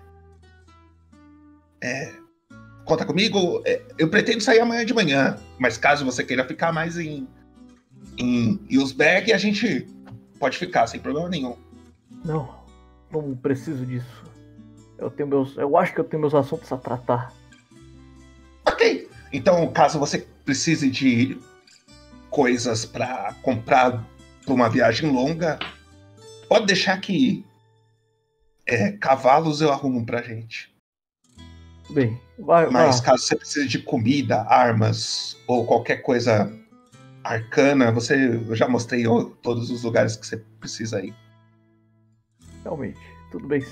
É, conta comigo. É, Eu pretendo sair amanhã de manhã, mas caso você queira ficar mais em, em Yusberg, a gente pode ficar sem problema nenhum. Não, não preciso disso. Eu tenho meus. Eu acho que eu tenho meus assuntos a tratar. Ok. Então, caso você precise de coisas pra comprar pra uma viagem longa, pode deixar que é, cavalos eu arrumo pra gente. Bem, vai. Mas vá. caso você precise de comida, armas ou qualquer coisa arcana, você eu já mostrei todos os lugares que você precisa ir. Realmente, tudo bem. Se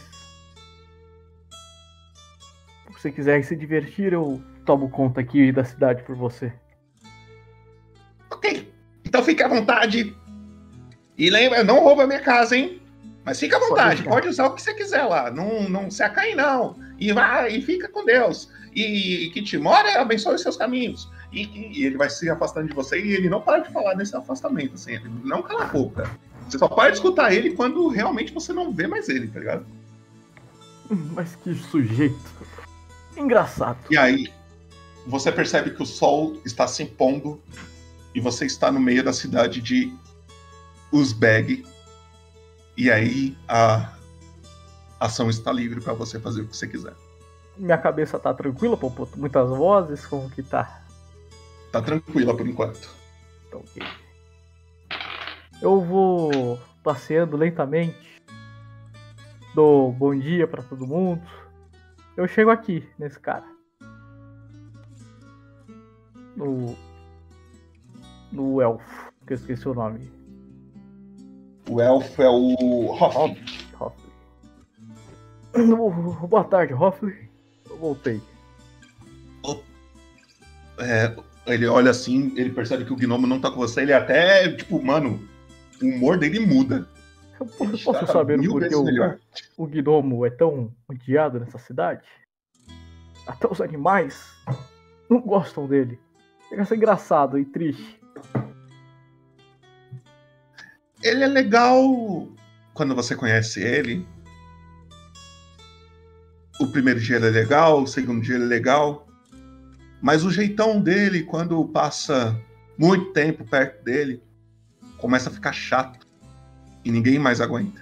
você quiser se divertir, eu tomo conta aqui da cidade por você. Ok. Então fique à vontade. E lembra, não rouba a minha casa, hein? Mas fica à Pode vontade, deixar. pode usar o que você quiser lá. Não, não se acaie, não. E vai, e fica com Deus. E que te mora, abençoe os seus caminhos. E, e ele vai se afastando de você e ele não para de falar nesse afastamento, assim. Ele não cala a boca. Você só para de escutar ele quando realmente você não vê mais ele, tá ligado? Mas que sujeito. Engraçado. E aí, você percebe que o sol está se impondo e você está no meio da cidade de Uzbeg. E aí a ação está livre para você fazer o que você quiser. Minha cabeça tá tranquila, pô, muitas vozes, como que tá? Tá tranquila por enquanto. Então, ok. Eu vou passeando lentamente. Dou bom dia pra todo mundo. Eu chego aqui, nesse cara. No. No elfo, que eu esqueci o nome. O elfo é o Hoffman. Hoffley. Boa tarde, Hoffley. Eu voltei. É, ele olha assim, ele percebe que o gnomo não tá com você, ele até, tipo, mano, o humor dele muda. Eu po- Ele posso tá saber por que o, o gnomo é tão odiado nessa cidade? Até os animais não gostam dele. Chega a ser engraçado e triste. Ele é legal quando você conhece ele. o primeiro dia ele é legal, o segundo dia ele é legal. Mas o jeitão dele, quando passa muito tempo perto dele, começa a ficar chato. E ninguém mais aguenta.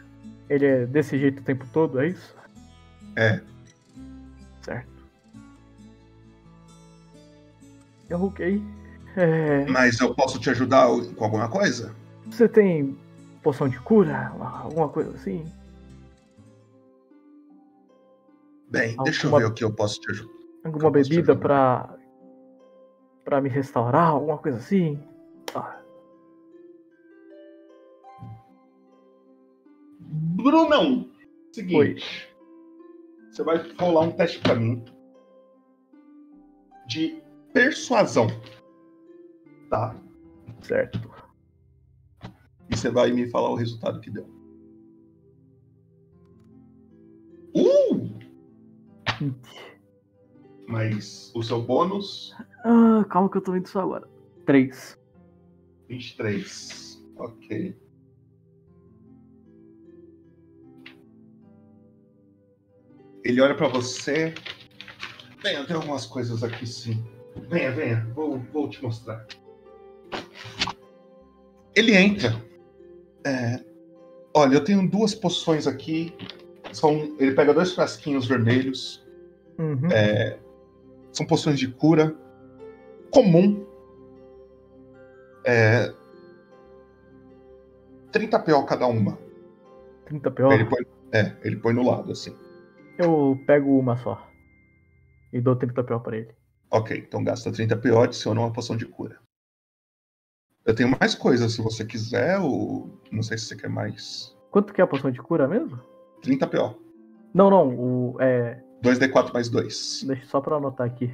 Ele é desse jeito o tempo todo, é isso? É. Certo. Eu ok. É, Mas eu posso te ajudar com alguma coisa? Você tem poção de cura? Alguma coisa assim? Bem, deixa eu Alguma- ver o que eu posso te ajudar. Alguma bebida pra. pra me restaurar? Alguma coisa assim? Ah, Brunão, seguinte. Você vai rolar um teste pra mim de persuasão. Tá? Certo. E você vai me falar o resultado que deu. Uh! Mas o seu bônus, Ah, calma que eu tô vendo isso agora. Três. 23. Ok. Ele olha pra você. Venha, tem algumas coisas aqui sim. Venha, venha, vou, vou te mostrar. Ele entra. É, olha, eu tenho duas poções aqui. São, ele pega dois frasquinhos vermelhos. Uhum. É, são poções de cura. Comum. É, 30 PO cada uma. 30 PO? Ele põe, é, ele põe no lado, assim. Eu pego uma só. E dou 30 PO pra ele. Ok, então gasta 30 PO, adiciona uma poção de cura. Eu tenho mais coisas se você quiser, ou não sei se você quer mais. Quanto que é a poção de cura mesmo? 30 PO. Não, não. O, é, 2D4 mais 2. deixa só pra anotar aqui.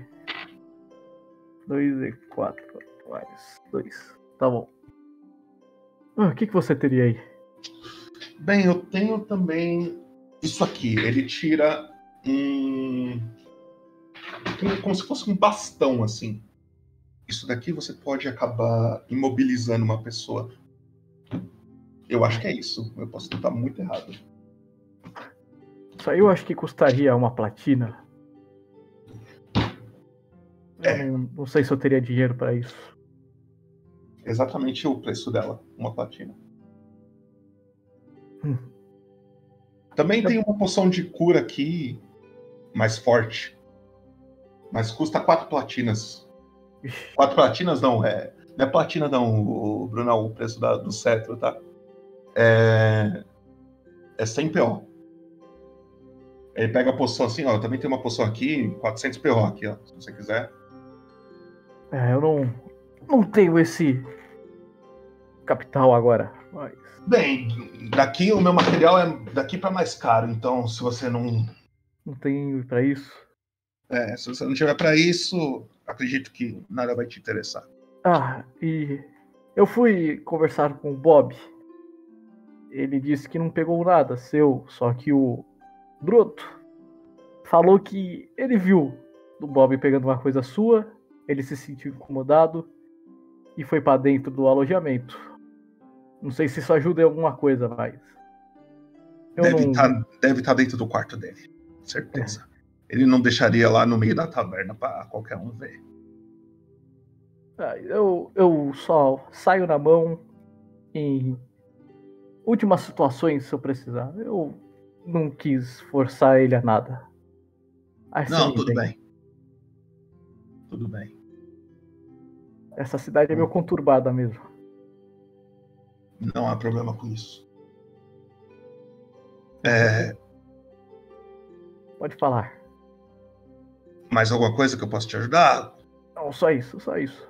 2 e 4 mais 2. Tá bom. Ah, o que, que você teria aí? Bem, eu tenho também isso aqui. Ele tira um- como se fosse um bastão, assim. Isso daqui você pode acabar imobilizando uma pessoa. Eu acho que é isso. Eu posso estar muito errado. Isso aí eu acho que custaria uma platina. Eu não, não sei se eu teria dinheiro pra isso. Exatamente o preço dela, uma platina. Hum. Também tem uma poção de cura aqui, mais forte. Mas custa quatro platinas. Quatro platinas não, é. Não é platina não, o Bruno, o preço da- do cetro, tá? É. É 100 PO. Ele pega a poção assim, ó. Também tem uma poção aqui, 400 PO aqui, ó. Se você quiser. É, eu não. Não tenho esse capital agora. Mas. Bem, daqui o meu material é daqui pra mais caro, então se você não. Não tenho pra isso. É, se você não tiver pra isso, acredito que nada vai te interessar. Ah, e eu fui conversar com o Bob. Ele disse que não pegou nada seu, só que o Broto falou que ele viu o Bob pegando uma coisa sua, ele se sentiu incomodado e foi pra dentro do alojamento. Não sei se isso ajuda em alguma coisa, mas. Eu deve não. estar deve tá dentro do quarto dele, certeza. Ele não deixaria lá no meio da taverna pra qualquer um ver. Ah, eu, eu só saio na mão em últimas situações se eu precisar. Eu não quis forçar ele a nada. Acho Não, tudo entende. bem. Tudo bem. Essa cidade é meio conturbada mesmo. Não há problema com isso. É, Pode falar. Mais alguma coisa que eu possa te ajudar? Não, só isso, só isso.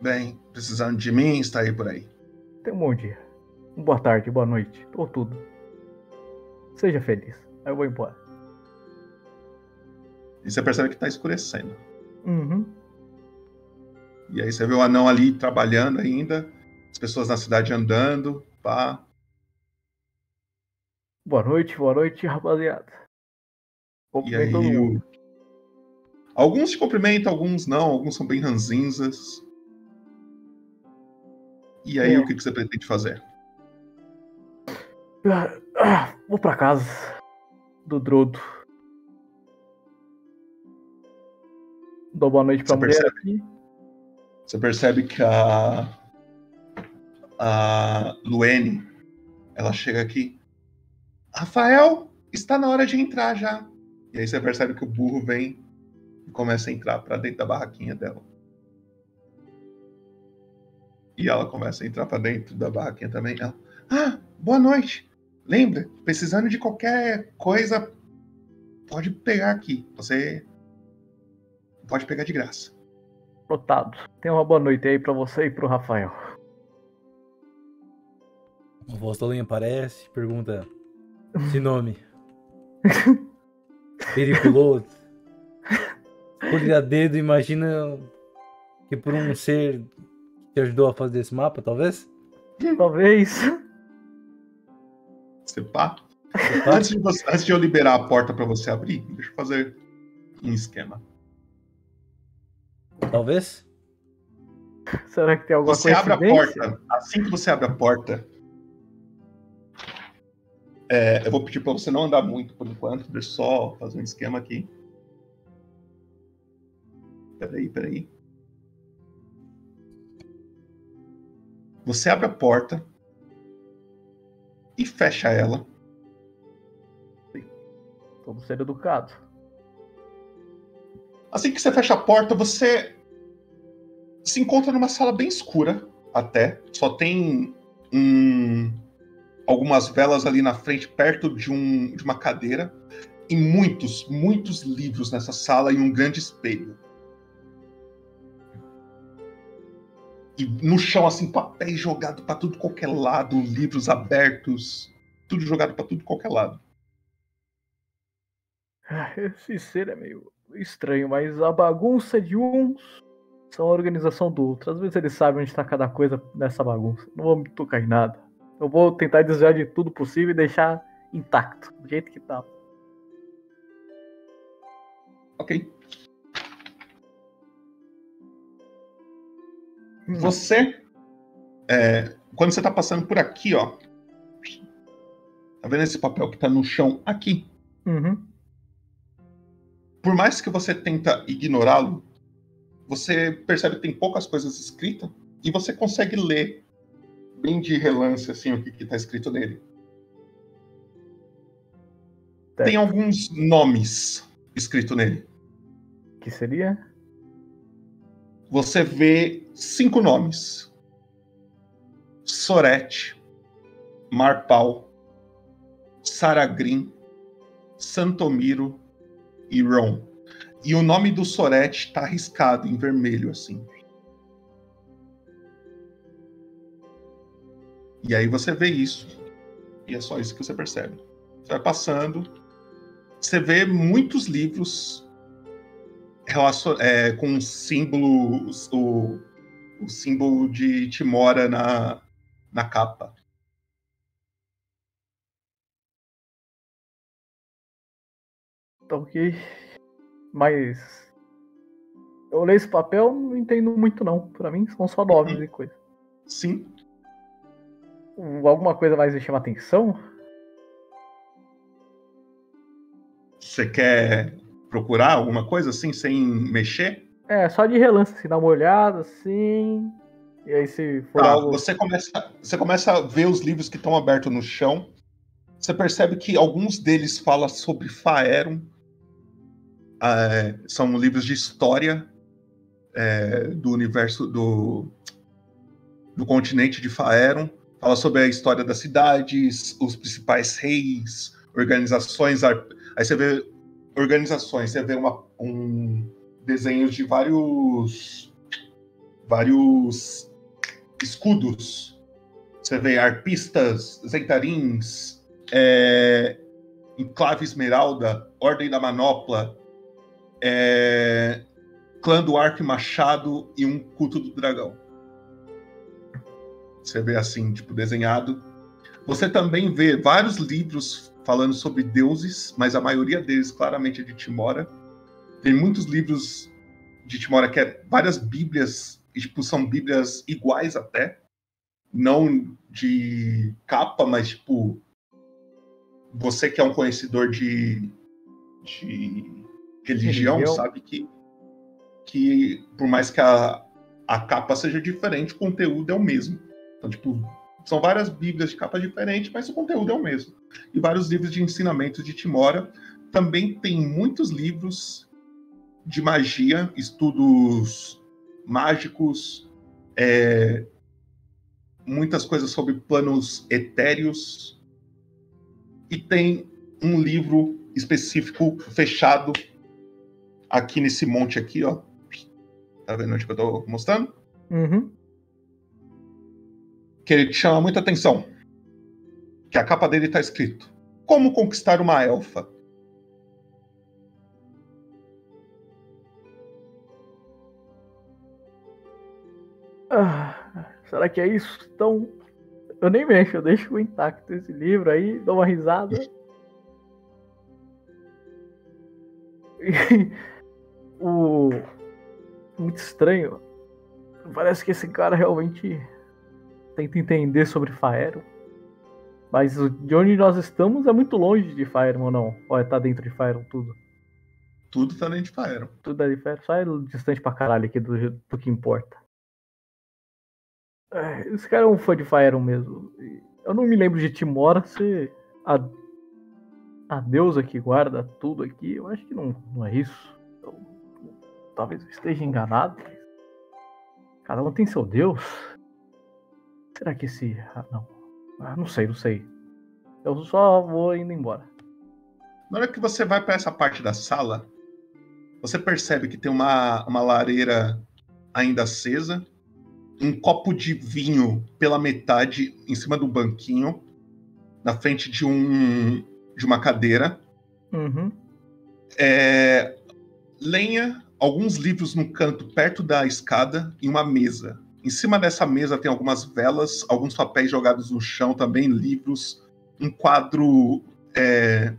Bem, precisando de mim, está aí por aí. Tenha um bom dia. Boa tarde, boa noite, ou tudo. Seja feliz. Aí eu vou embora. E você percebe que está escurecendo. Uhum. E aí você vê o anão ali trabalhando ainda, as pessoas na cidade andando, pá. Boa noite, boa noite, rapaziada. E aí todo mundo. o... Alguns te cumprimentam, alguns não, alguns são bem ranzinzas. E aí, é. o que, você pretende fazer? Ah, ah, vou para casa do Drodo. Dou boa noite pra você mulher percebe, aqui. Você percebe que a. A Luene, ela chega aqui. Rafael, está na hora de entrar já. E aí você percebe que o burro vem e começa a entrar pra dentro da barraquinha dela. E ela começa a entrar pra dentro da barraquinha também. Ela, ah, boa noite. Lembra, precisando de qualquer coisa, pode pegar aqui. Você pode pegar de graça. Notado. Tenha uma boa noite aí pra você e pro Rafael. A voz da Linha aparece, pergunta esse nome. Periculoso. Por a dedo, imagina que por um ser que te ajudou a fazer esse mapa, talvez? Talvez. Você pá. Antes de, você- antes de eu liberar a porta pra você abrir, deixa eu fazer um esquema. Talvez? Será que tem alguma Você abre a porta. Assim que você abre a porta, é, eu vou pedir pra você não andar muito por enquanto. Deixa eu só fazer um esquema aqui. Peraí, peraí. Você abre a porta e fecha ela. Vamos ser educados. Assim que você fecha a porta, você se encontra numa sala bem escura, até. Só tem um- algumas velas ali na frente, perto de, um, de uma cadeira. E muitos, muitos livros nessa sala e um grande espelho. No chão, assim, papéis jogados para tudo qualquer lado, livros abertos, tudo jogado para tudo qualquer lado. Ah, Esse ser é meio estranho, mas a bagunça de uns são a organização do outro. Às vezes eles sabem onde está cada coisa nessa bagunça. Não vou me tocar em nada. Eu vou tentar desviar de tudo possível e deixar intacto, do jeito que tá. Ok. Você, é, quando você tá passando por aqui, ó, tá vendo esse papel que tá no chão aqui? Uhum. Por mais que você tenta ignorá-lo, você percebe que tem poucas coisas escritas e você consegue ler bem de relance assim o que, que tá escrito nele. Tem alguns nomes escritos nele. Que seria? Você vê cinco nomes: Sorete, Marpal, Saragrim, Santomiro e Ron. E o nome do Sorete tá riscado em vermelho, assim. E aí você vê isso. E é só isso que você percebe. Você vai passando. Você vê muitos livros relacion- é, com símbolo. O, o símbolo de Timora na, na capa. Tá ok. Mas. Eu leio esse papel, não entendo muito não. Pra mim são só nomes e coisa. Sim. Alguma coisa mais me chama atenção? Você quer procurar alguma coisa assim, sem mexer? É, só de relance, assim, dar uma olhada, assim. E aí se for Tá, algo. você, começa, você começa a ver os livros que estão abertos no chão. Você percebe que alguns deles falam sobre Faeron. É, são livros de história é, do universo do, do continente de Faeron. Fala sobre a história das cidades, os principais reis, organizações. Aí você vê organizações, você vê uma, um desenhos de vários vários escudos. Você vê arpistas, zentarins, é, enclave esmeralda, ordem da manopla, é, clã do arco e machado e um culto do dragão. Você vê assim, tipo, desenhado. Você também vê vários livros falando sobre deuses, mas a maioria deles claramente é de Timora. Tem muitos livros de Timora que é várias bíblias, e, tipo, são bíblias iguais até. Não de capa, mas tipo. Você que é um conhecedor de, de religião, Religião. sabe que, que, por mais que a, a capa seja diferente, o conteúdo é o mesmo. Então, tipo, são várias bíblias de capa diferente, mas o conteúdo é o mesmo. E vários livros de ensinamento de Timora. Também tem muitos livros de magia, estudos mágicos, é, muitas coisas sobre planos etéreos. E tem um livro específico fechado aqui nesse monte aqui, ó. Tá vendo onde eu tô mostrando? Uhum. Que ele chama muita atenção. Que a capa dele tá escrito: Como conquistar uma elfa. Ah, será que é isso? Então, eu nem mexo, eu deixo intacto esse livro aí, dou uma risada. O muito estranho. Parece que esse cara realmente tenta entender sobre Faero. Mas de onde nós estamos é muito longe de Faero ou não? Ou é tá dentro de Faero tudo? Tudo tá dentro de Faero. Tudo é de Faero, só é distante pra caralho aqui do, do que importa. É, esse cara é um fã de Faeron mesmo. Eu não me lembro de Timora ser a, a deusa que guarda tudo aqui. Eu acho que não, não é isso. Eu- talvez eu esteja enganado. Cada um tem seu deus. Será que esse. Ah, não. Ah, não sei, não sei. Eu só vou indo embora. Na hora que você vai para essa parte da sala, você percebe que tem uma, uma lareira ainda acesa, um copo de vinho pela metade em cima do banquinho, na frente de um de uma cadeira, Uhum. é, lenha, alguns livros no canto perto da escada e uma mesa. Em cima dessa mesa tem algumas velas, alguns papéis jogados no chão, também livros, um quadro é,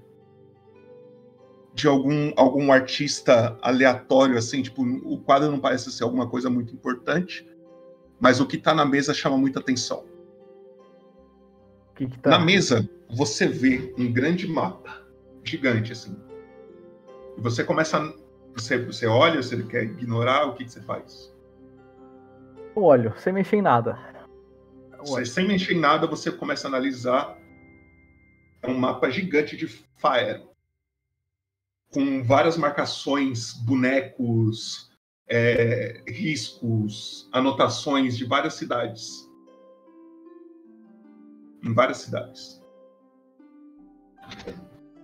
de algum, algum artista aleatório, assim, tipo, o quadro não parece ser alguma coisa muito importante, mas o que tá na mesa chama muita atenção. Que que tá? Na mesa, você vê um grande mapa, gigante, assim. E você começa. Você, você olha, você quer ignorar, o que, que você faz? Eu olho, sem mexer em nada. Você, sem mexer em nada, você começa a analisar. É um mapa gigante de Fire. Com várias marcações, bonecos, é, riscos, anotações de várias cidades. Em várias cidades.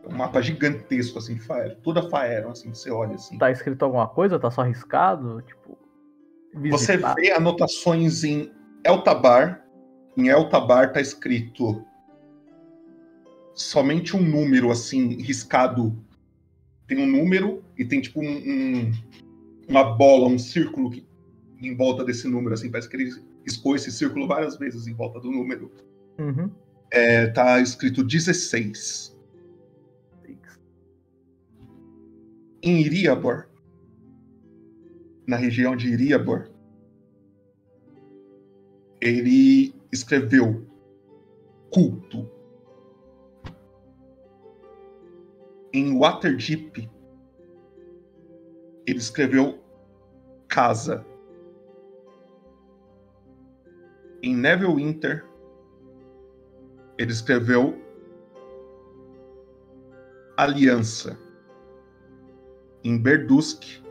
É um mapa gigantesco, assim, de Faero. Toda Faero, assim, você olha assim. Tá escrito alguma coisa? Tá só riscado? Tipo. Você vê anotações em Eltabar. Em Eltabar tá escrito somente um número, assim, riscado. Tem um número e tem, tipo, um, um- uma bola, um círculo que, em volta desse número, assim. Parece que ele riscou esse círculo várias vezes em volta do número. Uhum. É, tá escrito 16. Em Iriabor, na região de Iriabor, ele escreveu culto. Em Waterdeep, ele escreveu casa. Em Neverwinter, ele escreveu aliança. Em Berdusk,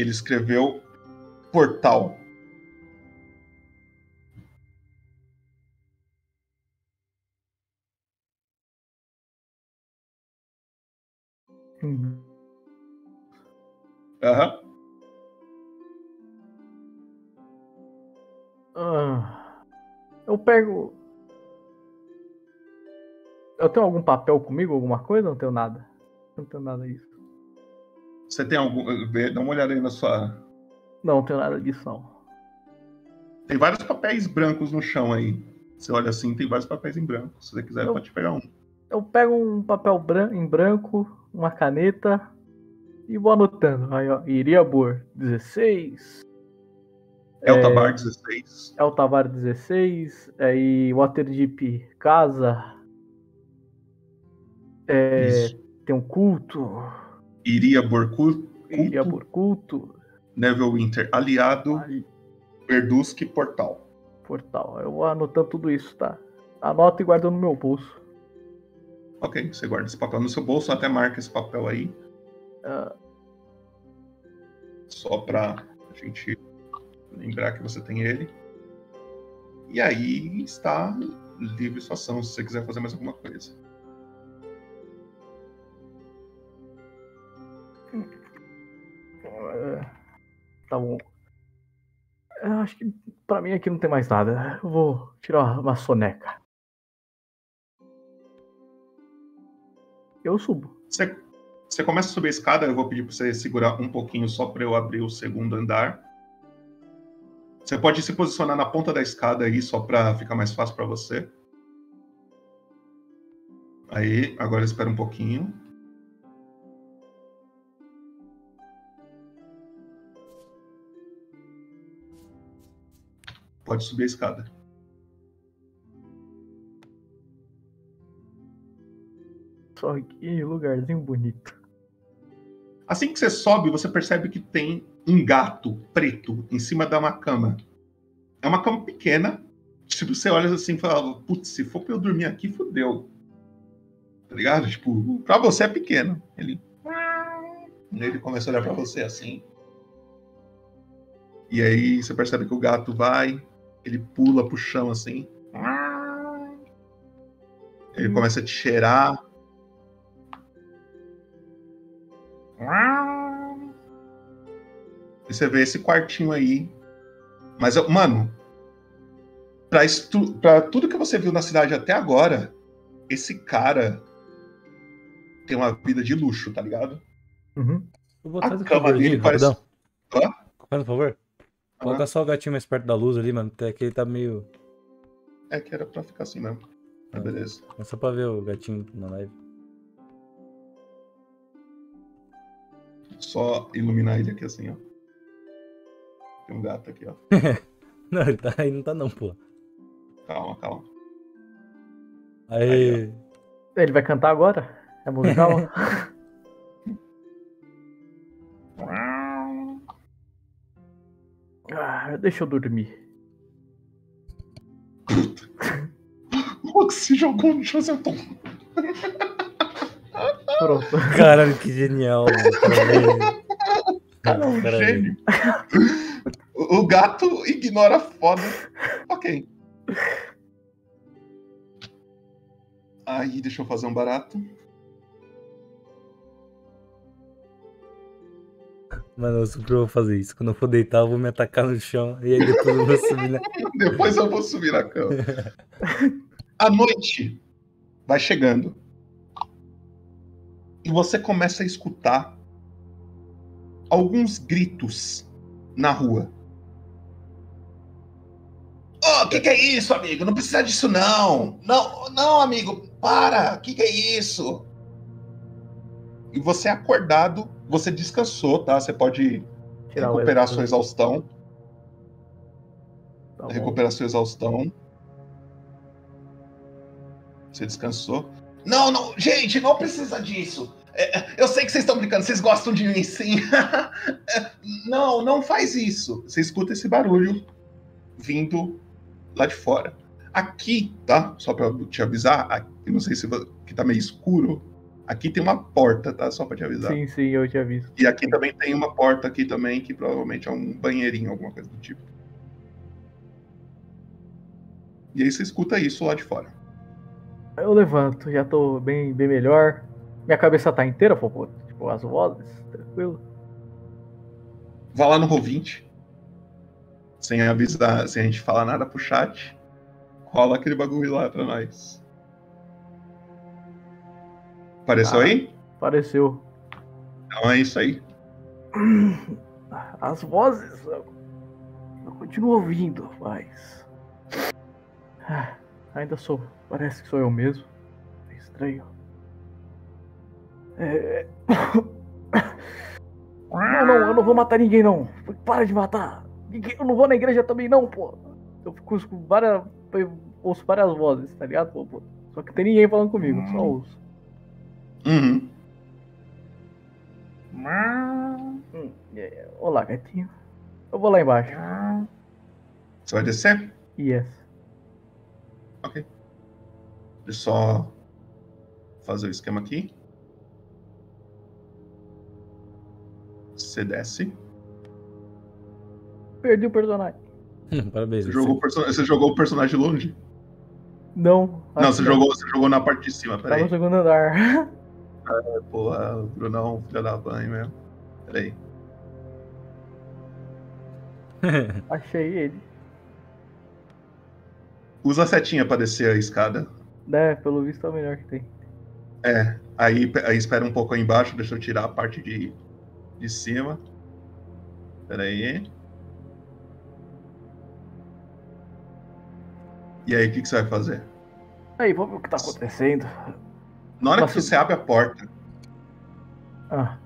ele escreveu portal. Uhum. Ah, eu pego. Eu tenho algum papel comigo, alguma coisa? Não tenho nada. Não tenho nada disso. Você tem algum. Dá uma olhada aí na sua. Não, não tenho nada disso não. Tem vários papéis brancos no chão aí. Você olha assim, tem vários papéis em branco. Se você quiser, Eu- pode pegar um. Eu pego um papel bran- em branco, uma caneta e vou anotando. Aí, ó, Iriabor 16. Eltabar é, 16. Eltabar 16. Aí Waterdeep Casa. É, tem um culto. Iria Borcu. Iria por culto. Neverwinter aliado. Verdusk portal. Portal. Eu vou anotando tudo isso, tá? Anota e guarda no meu bolso. Ok, você guarda esse papel no seu bolso, até marca esse papel aí. Ah, Só pra gente lembrar que você tem ele. E aí está livre sua ação, se você quiser fazer mais alguma coisa. É, tá bom. Eu acho que pra mim aqui não tem mais nada. Eu vou tirar uma soneca. Eu subo. Você, você começa a subir a escada, eu vou pedir pra você segurar um pouquinho só pra eu abrir o segundo andar. Você pode se posicionar na ponta da escada aí, só pra ficar mais fácil pra você. Aí, agora espera um pouquinho. Pode subir a escada. Só que lugarzinho bonito. Assim que você sobe, você percebe que tem um gato preto em cima de uma cama. É uma cama pequena. Tipo, você olha assim e fala, putz, se for pra eu dormir aqui, fodeu. Tá ligado? Tipo, pra você é pequeno. Ele. Ele começa a olhar pra você assim. E aí você percebe que o gato vai, ele pula pro chão assim. Ele começa a te cheirar. E você vê esse quartinho aí. Mas, mano, pra, estu- pra tudo que você viu na cidade até agora, esse cara tem uma vida de luxo, tá ligado? Uhum. Eu vou A fazer cama dele parece-. Hã? Faz um favor. Coloca só o gatinho mais perto da luz ali, mano. Até que ele tá meio. É que era pra ficar assim mesmo. Mas beleza. É só pra ver o gatinho na live. Só iluminar ele aqui assim, ó. Tem um gato aqui, ó. não, ele tá aí, não tá não, pô. Calma, calma. Aí. Ele vai cantar agora? É musical? deixa eu dormir. O se jogou no chão, acertou. Pronto. Caralho, que genial. Cara, um gênio. O o gato ignora a foda. Ok. Aí, deixa eu fazer um barato. Mano, eu super vou fazer isso. Quando eu for deitar, eu vou me atacar no chão. E aí depois eu vou subir na. Depois eu vou subir na cama. A noite vai chegando. E você começa a escutar alguns gritos na rua. Ô, o que, que é isso, amigo? Não precisa disso, não. Não, não, amigo, para. O que, que é isso? E você é acordado, você descansou, tá? Você pode Tirar recuperar sua exaustão. Tá recuperar sua exaustão. Você descansou. Não, não, gente, não precisa disso. É, eu sei que vocês estão brincando, vocês gostam de mim sim. Não, não faz isso. Você escuta esse barulho vindo lá de fora. Aqui, tá? Só pra te avisar, aqui, não sei se que tá meio escuro. Aqui tem uma porta, tá? Só pra te avisar. Sim, sim, eu tinha visto. E aqui também tem uma porta aqui também, que provavelmente é um banheirinho, alguma coisa do tipo. E aí você escuta isso lá de fora. Eu levanto, já tô bem, bem melhor. Minha cabeça tá inteira, pô, tipo, as vozes, tranquilo. Vá lá no Roll20. Sem avisar, sem a gente falar nada pro chat. Rola aquele bagulho lá pra nós. Apareceu Ah. aí? Apareceu. Então é isso aí. As vozes, eu, eu continuo ouvindo, mas. Ah, ainda sou. Parece que sou eu mesmo. É estranho. É... Não, não, eu não vou matar ninguém, não. Para de matar. Ninguém- Eu não vou na igreja também, não, pô. Eu fico com várias. Eu ouço várias vozes, tá ligado? Pô, pô. Só que tem ninguém falando comigo, só ouço. Uhum. É, Olá, gatinho. Eu vou lá embaixo. Você vai descer? Yes. Ok. Deixa eu só fazer o esquema aqui. Você desce. Perdi o personagem. Parabéns. Você jogou, o perso- você jogou o personagem longe? Não. Não, você que jogou, você jogou na parte de cima, Tá peraí. no segundo andar. É, porra, o Brunão, filho da mãe mesmo. Peraí. Achei ele. Usa a setinha pra descer a escada. É, pelo visto é o melhor que tem. É, aí, aí espera um pouco aí embaixo, deixa eu tirar a parte de, de cima. Pera aí. E aí, o que, que você vai fazer? Aí, vamos ver o que tá acontecendo. Na hora que você abre a porta, Ah,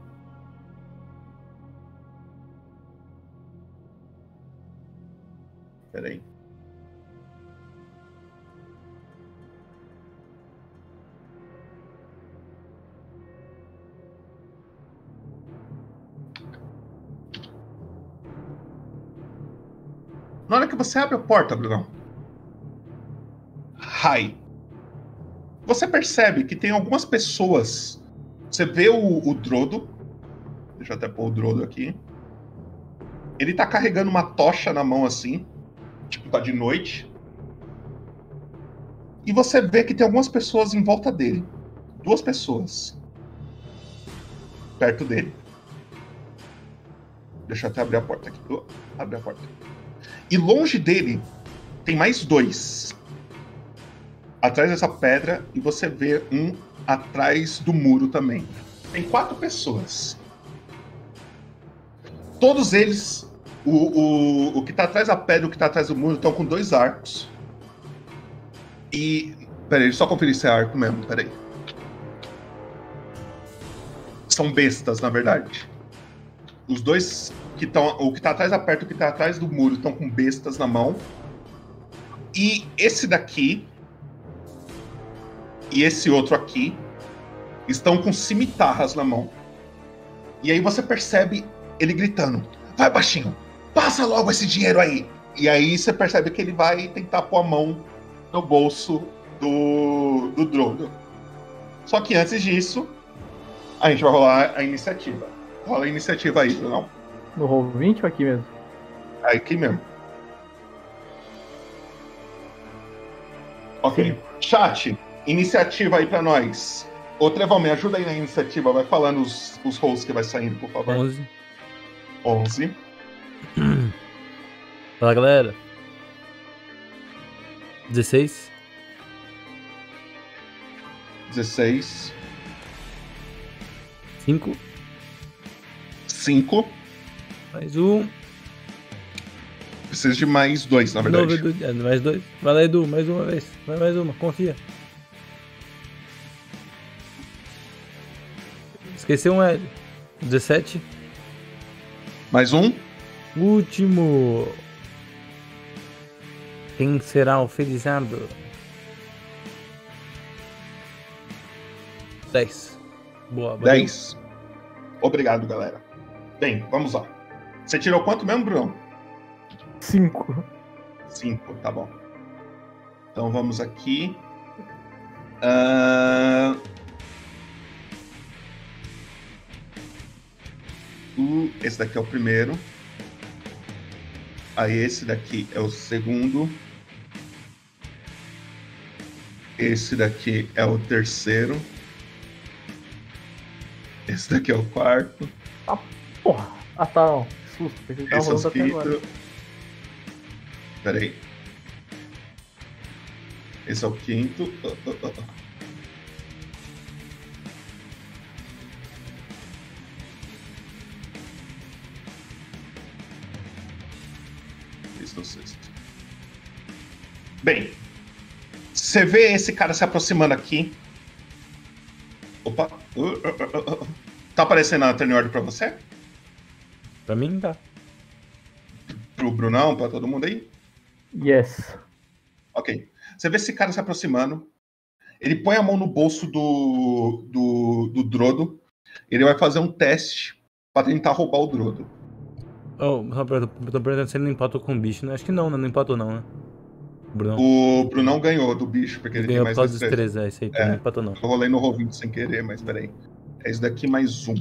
pera aí. Na hora que você abre a porta, Brunão. Hi. Você percebe que tem algumas pessoas. Você vê o, o Drodo. Deixa eu até pôr o Drodo aqui. Ele tá carregando uma tocha na mão assim. Tipo, tá de noite. E você vê que tem algumas pessoas em volta dele. Duas pessoas. Perto dele. Deixa eu até abrir a porta aqui. Abre a porta. E longe dele tem mais dois. Atrás dessa pedra e você vê um atrás do muro também. Tem quatro pessoas. Todos eles, o, o, o que tá atrás da pedra e o que tá atrás do muro, estão com dois arcos. E. Peraí, só conferir se é arco mesmo, peraí. São bestas, na verdade. Os dois que estão. O que tá atrás da pedra e o que tá atrás do muro estão com bestas na mão. E esse daqui. E esse outro aqui. Estão com cimitarras na mão. E aí você percebe ele gritando: Vai, baixinho, passa logo esse dinheiro aí. E aí você percebe que ele vai tentar pôr a mão no bolso do, do Drogo. Só que antes disso, a gente vai rolar a iniciativa. Rola a iniciativa aí, não? no roll 20 ou aqui mesmo? Aqui mesmo. Ok. Chat, iniciativa aí pra nós. Ô, Trevão, me ajuda aí na iniciativa. Vai falando os, os rolls que vai saindo, por favor. 11. 11. Fala galera. 16. 16. 5. 5. Mais um. Precisa de mais dois, na verdade. Novo, Edu, é, mais dois. Vai lá, Edu, mais uma vez. Vai mais uma, confia. Esqueceu um L. 17. Mais um. Último. Quem será o felizardo? 10. Boa, valeu. 10. Obrigado, galera. Bem, vamos lá. Você tirou quanto mesmo, Bruno? 5. 5, tá bom. Então vamos aqui. Ah, o- Esse daqui é o primeiro. Aí esse daqui é o segundo. Esse daqui é o terceiro. Esse daqui é o quarto. Porra. Ah, tá, não. Susto. Pensei que tava Esse é o rolando até agora. quinto. Peraí. Esse é o quinto. Ah, ah, ah, Bem, você vê esse cara se aproximando aqui. Opa. Uh, uh, uh, uh, uh. Tá aparecendo a turn order pra você? Pra mim tá. Pro Brunão, pra todo mundo aí? Yes. Ok. Você vê esse cara se aproximando. Ele põe a mão no bolso do, do, do Drodo. Ele vai fazer um teste pra tentar roubar o Drodo. Oh, Roberto, eu tô perguntando se ele não empatou com o bicho, né? Acho que não, né? Não empatou não, né? Bruno. O Brunão ganhou do bicho, porque ele Ganhou tem por mais causa dos três, é, isso aí não empatou não. Eu rolei no Roll20 sem querer, mas peraí. É isso daqui mais um.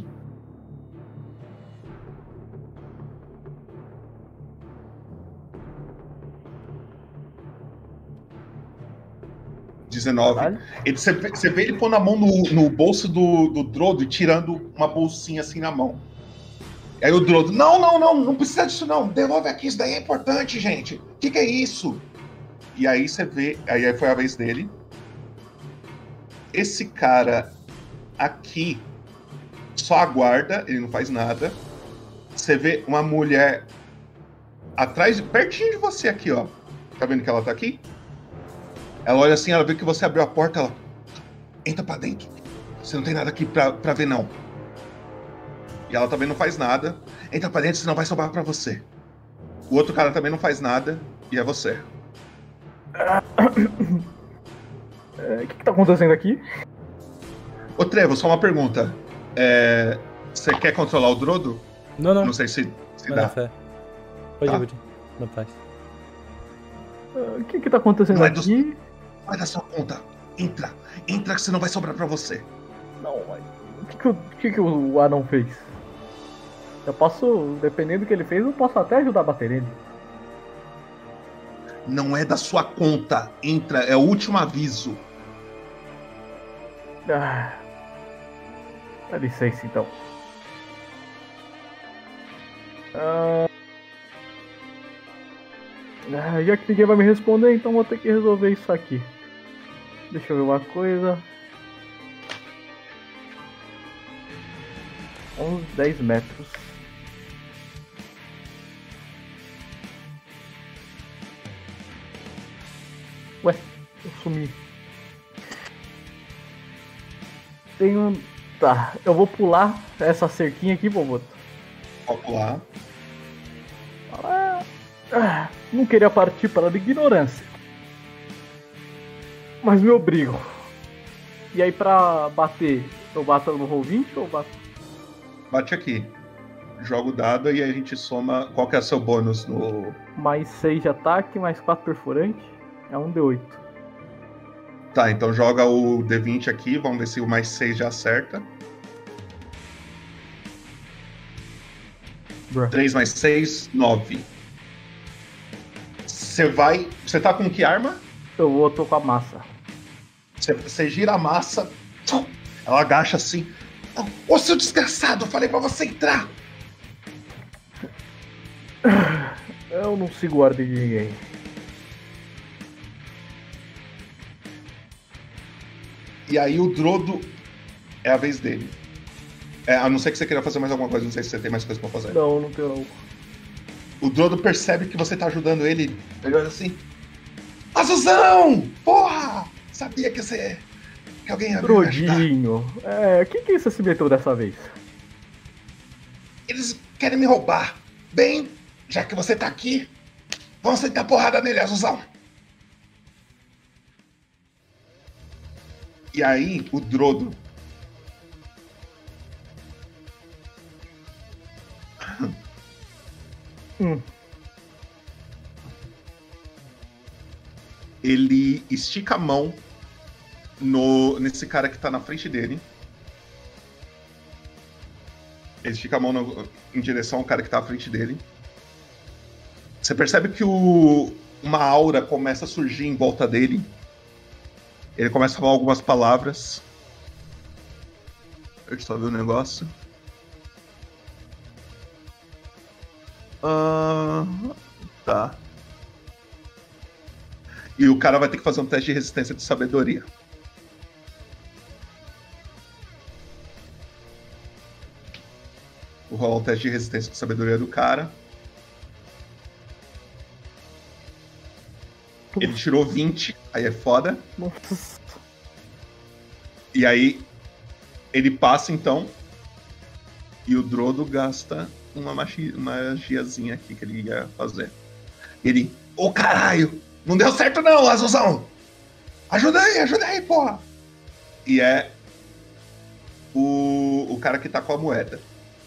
Dezenove. Ele, você, vê- você vê ele pôr a mão no, no bolso do, do Drodo e tirando uma bolsinha assim na mão. Aí o Drodo, não, não, não, não precisa disso não. Devolve aqui, isso daí é importante, gente. O que, que é isso? E aí você vê, aí foi a vez dele. Esse cara aqui só aguarda, ele não faz nada. Você vê uma mulher atrás, pertinho de você aqui, ó. Tá vendo que ela tá aqui? Ela olha assim, ela vê que você abriu a porta, ela entra pra dentro. Você não tem nada aqui pra, pra ver, não. E ela também não faz nada. Entra pra dentro, senão vai sobrar pra você. O outro cara também não faz nada, e é você. É, O que, que tá acontecendo aqui? Ô Trevo, só uma pergunta. É, Você quer controlar o Drodo? Não, não. Não sei se, se dá. fé. Pode Tá. ir, pode ir. Na paz. Ah, O que, que tá acontecendo Não é do- aqui? Vai dar sua conta. Entra. Entra que senão vai sobrar pra você. Não, mas o que, que, o- o que, que o anão fez? Eu posso, dependendo do que ele fez, eu posso até ajudar a bater ele. Não é da sua conta. Entra. É o último aviso. Ah, dá licença então. Ah, ah, já que ninguém vai me responder, então vou ter que resolver isso aqui. Deixa eu ver uma coisa. Uns 10 metros. Ué, eu sumi. Tenho. Tá, eu vou pular essa cerquinha aqui, Boboto. Pode pular. Ah, ah, não queria partir para a ignorância. Mas me obrigo. E aí pra bater, eu bato no roll 20 ou bato? Bate aqui. Joga o dado e aí a gente soma. Qual que é o seu bônus no. Mais 6 de ataque, mais 4 perfurante. É um D8. Tá, então joga o D20 aqui. Vamos ver se o mais 6 já acerta. 3 mais 6, 9. Você vai. Você tá com que arma? Eu vou, tô com a massa. Você, gira a massa. Ela agacha assim. Ô seu desgraçado, eu falei pra você entrar! Eu não sigo ordem de ninguém. E aí o Drodo é a vez dele. É, a não ser que você queira fazer mais alguma coisa, não sei se você tem mais coisa pra fazer. Não, não tenho não. O Drodo percebe que você tá ajudando ele. Ele olha assim. Azuzão! Porra! Sabia que você. que alguém ia. Drodinho. É, quem que você se meteu dessa vez? Eles querem me roubar. Bem, já que você tá aqui, vamos sentar porrada nele, Azuzão. E aí, o Drodo. Hum. Ele estica a mão no, nesse cara que tá na frente dele. Ele estica a mão no- em direção ao cara que tá à frente dele. Você percebe que o, uma aura começa a surgir em volta dele. Ele começa a falar algumas palavras. Eu só ver o negócio. Ah, tá. E o cara vai ter que fazer um teste de resistência de sabedoria. Vou rolar um teste de resistência de sabedoria do cara. Ele tirou 20, aí é foda. Nossa. E aí ele passa então. E o Drodo gasta uma magi- magiazinha aqui que ele ia fazer. Ele, ô caralho, não deu certo não, Azulzão! Ajuda aí, ajuda aí, porra! E é o, o cara que tá com a moeda.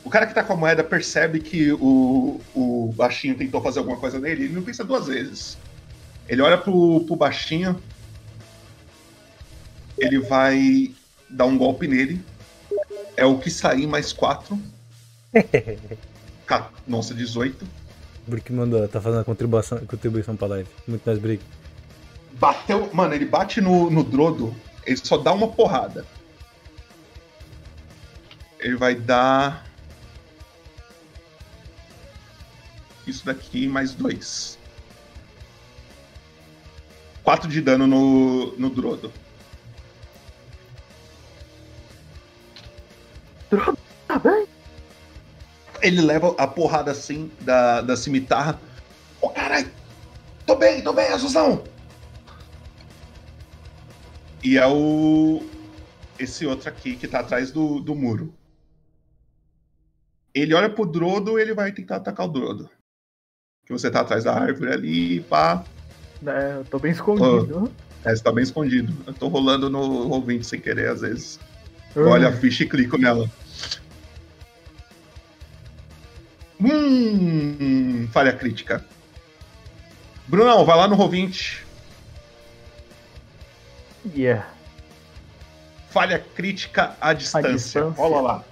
O cara que tá com a moeda percebe que o, o baixinho tentou fazer alguma coisa nele, ele não pensa duas vezes. Ele olha pro, pro baixinho, ele vai dar um golpe nele. É o que sair mais quatro. Ca- Nossa, 18. Brick mandou, tá fazendo a contribuição, contribuição pra live. Muito mais Brick. Bateu. Mano, ele bate no, no Drodo, ele só dá uma porrada. Ele vai dar. Isso daqui mais dois. Quatro de dano no, no Drodo. Drodo, tá bem? Ele leva a porrada assim da, da cimitarra. Ô caralho! Tô bem, tô bem, Azuzão! E é o. Esse outro aqui que tá atrás do, do muro. Ele olha pro Drodo ele vai tentar atacar o Drodo. Que você tá atrás da árvore ali, pá. É, eu tô bem escondido. É, você tá bem escondido. Eu tô rolando no ouvinte sem querer, às vezes. Uhum. Eu olho a ficha e clico nela. Hum, falha crítica. Brunão, vai lá no Roll20. Yeah. Falha crítica à distância. distância. Rola lá.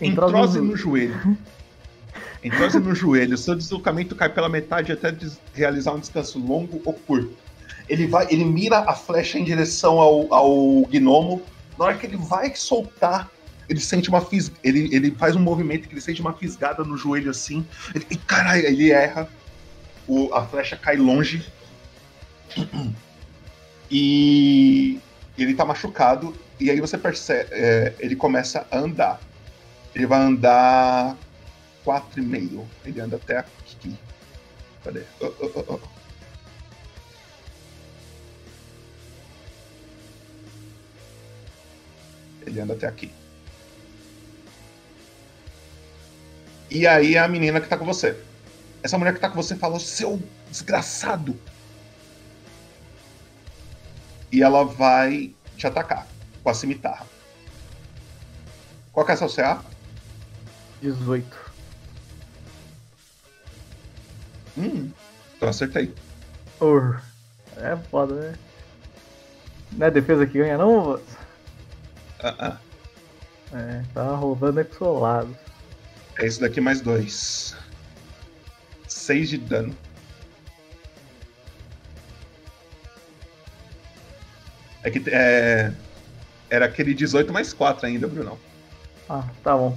Entrose no joelho. Entrose no joelho. Seu deslocamento cai pela metade até realizar um descanso longo ou curto. Ele vai, ele mira a flecha em direção ao, ao gnomo. Na hora que ele vai soltar, ele sente uma fis... ele, ele faz um movimento que ele sente uma fisgada no joelho assim. Ele, e caralho, ele erra. O, a flecha cai longe. E ele tá machucado. E aí você percebe. é, ele começa a andar. Ele vai andar 4,5. Ele anda até aqui. Cadê? Oh, oh, oh. Ele anda até aqui. E aí é a menina que tá com você. Essa mulher que tá com você fala, seu desgraçado. E ela vai te atacar com a cimitarra. Qual que é sua CA? 18. Hum, então acertei. Ur. É foda, né? Não é defesa que ganha, não, moço? Ah, ah. É, tá roubando aí pro seu lado. É isso daqui mais dois. Seis de dano. É que é, era aquele 18 mais 4 ainda, Brunão. Ah, tá bom.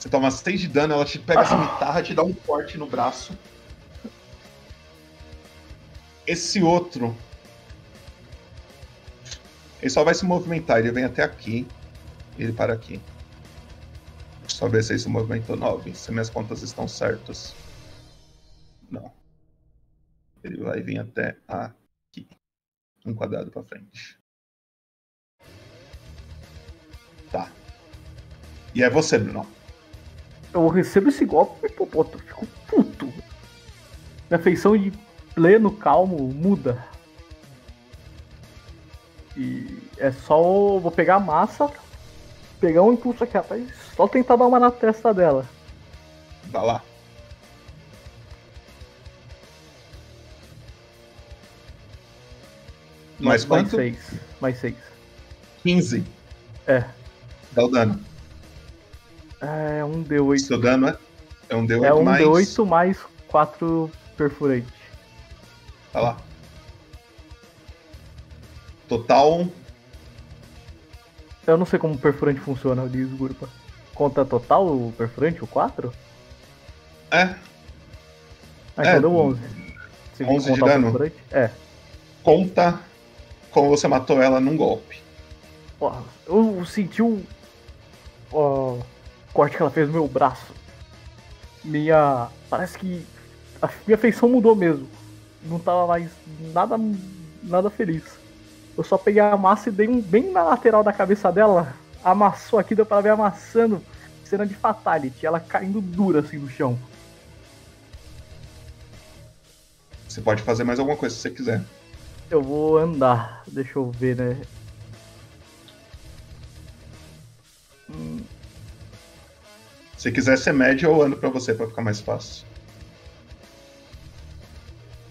Você toma 6 de dano, ela te pega a cimitarra, te dá um corte no braço. Esse outro. Ele só vai se movimentar, ele vem até aqui. Ele para aqui. Só ver se ele se movimentou 9. Se minhas contas estão certas. Não. Ele vai vir até aqui. Um quadrado pra frente. Tá. E é você, Bruno. Eu recebo esse golpe e pô, pô, eu fico puto. Minha feição de pleno calmo muda. E é só. Vou pegar a massa, pegar um impulso aqui atrás só tentar dar uma na testa dela. Vai lá. Mais mais quanto? 6. Mais 6. 15. É. Dá o dano. É um D8. Seu dano é, é um D8 É um mais. D8 mais 4 perfurante. Tá lá. Total. Eu não sei como o perfurante funciona, diz Gurpa. Conta total o perfurante, o 4? É. Ah, então É, deu 11. Se 11 de o dano? É. Conta como você matou ela num golpe. Ó, eu senti o ó, corte que ela fez no meu braço. Minha. Parece que a minha feição mudou mesmo. Não tava mais nada, nada feliz. Eu só peguei a massa e dei um bem na lateral da cabeça dela. Amassou aqui, deu pra ver amassando. Cena de fatality, ela caindo dura assim no chão. Você pode fazer mais alguma coisa se você quiser. Eu vou andar. Deixa eu ver, né? Se quiser ser médio, eu ando pra você pra ficar mais fácil.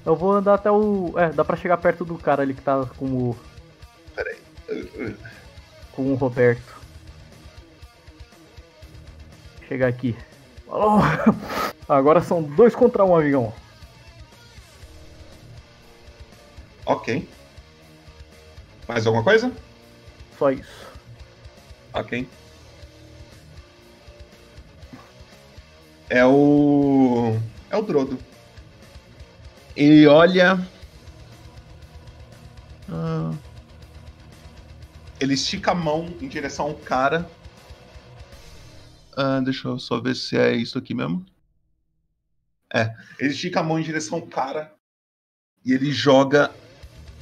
Eu vou andar até o. É, dá pra chegar perto do cara ali que tá com o. Peraí. Com o Roberto. Chegar aqui. Oh! Agora são dois contra um, amigão. Ok. Mais alguma coisa? Só isso. Ok. É o. É o Drodo. Ele olha. Ah. Ele estica a mão em direção ao cara. Ah, deixa eu só ver se é isso aqui mesmo. É. Ele estica a mão em direção ao cara. E ele joga.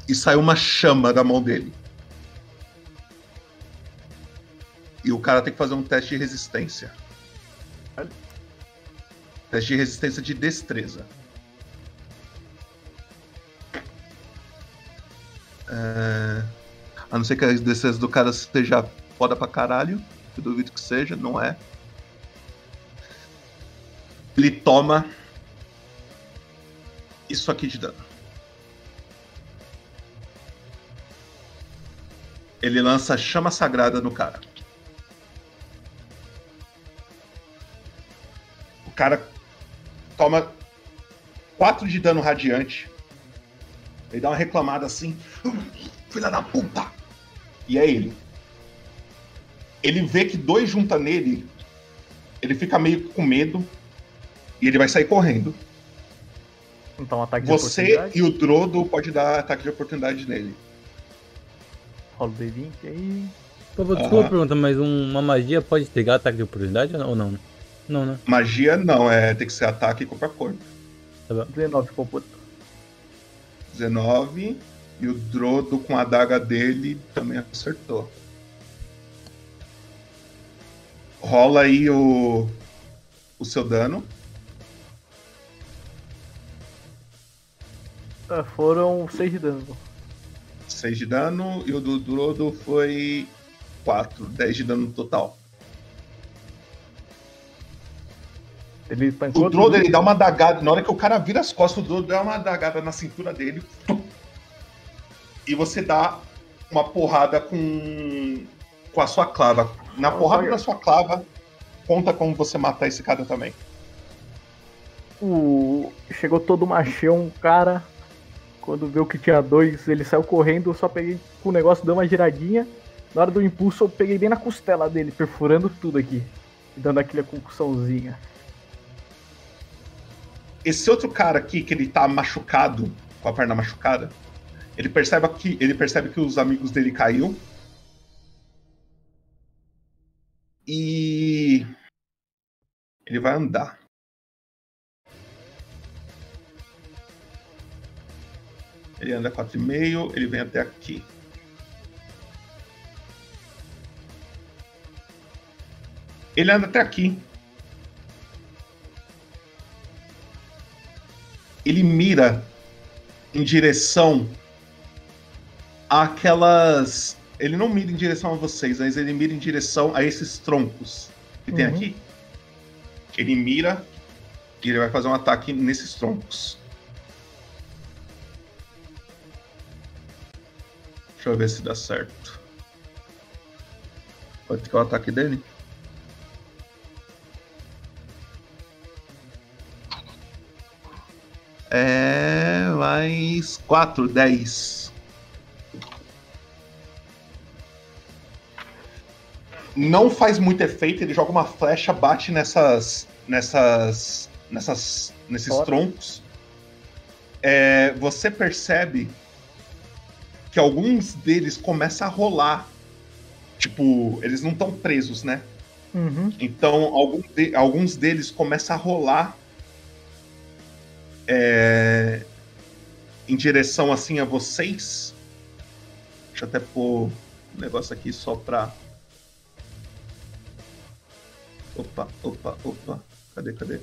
E sai uma chama da mão dele. E o cara tem que fazer um teste de resistência. Teste de resistência de destreza. É, A não ser que a destreza do cara seja foda pra caralho. Eu duvido que seja, não é. Ele toma isso aqui de dano. Ele lança chama sagrada no cara. O cara toma 4 de dano radiante. Ele dá uma reclamada assim. Filha da puta! E é ele. Ele vê que dois junta nele. Ele fica meio com medo. E ele vai sair correndo. Então, ataque de Você oportunidade. e o Drodo pode dar ataque de oportunidade nele. Rola o D20 aí. Pô, desculpa a pergunta, mas um- uma magia pode pegar ataque de oportunidade ou não? Não, né? Magia não, é tem que ser ataque corpo a corpo. Tá bom. 19 computa. 19. E o Drodo com a adaga dele também acertou. Rola aí o, o seu dano. É, foram 6 de dano. 6 de dano. E o do Drodo foi 4. 10 de dano no total. Ele tá O Drodo ele dá uma adagada. Na hora que o cara vira as costas, o Drodo dá uma adagada na cintura dele. E você dá uma porrada com, com a sua clava. Na porrada da sua clava, conta como você matar esse cara também. O... Chegou todo machão, cara. Quando viu que tinha dois, ele saiu correndo. Eu só peguei com o negócio, deu uma giradinha. Na hora do impulso, eu peguei bem na costela dele, perfurando tudo aqui. E dando aquela concussãozinha. Esse outro cara aqui, que ele tá machucado, com a perna machucada, ele percebe que, ele percebe que os amigos dele caiu. E. Ele vai andar. Ele anda 4,5, ele vem até aqui. Ele anda até aqui. Ele mira em direção àquelas. Ele não mira em direção a vocês, mas ele mira em direção a esses troncos que tem Uhum. aqui. Ele mira e ele vai fazer um ataque nesses troncos. Deixa eu ver se dá certo. Pode é o ataque dele? É mais 4, 10. Não faz muito efeito, ele joga uma flecha, bate nessas. nessas. nessas. nesses Fora. troncos. É, você percebe que alguns deles começam a rolar. Tipo, eles não estão presos, né? Uhum. Então, algum de- alguns deles começam a rolar é, em direção assim a vocês. Deixa eu até pôr um negócio aqui só pra. Opa, opa, opa. Cadê, cadê?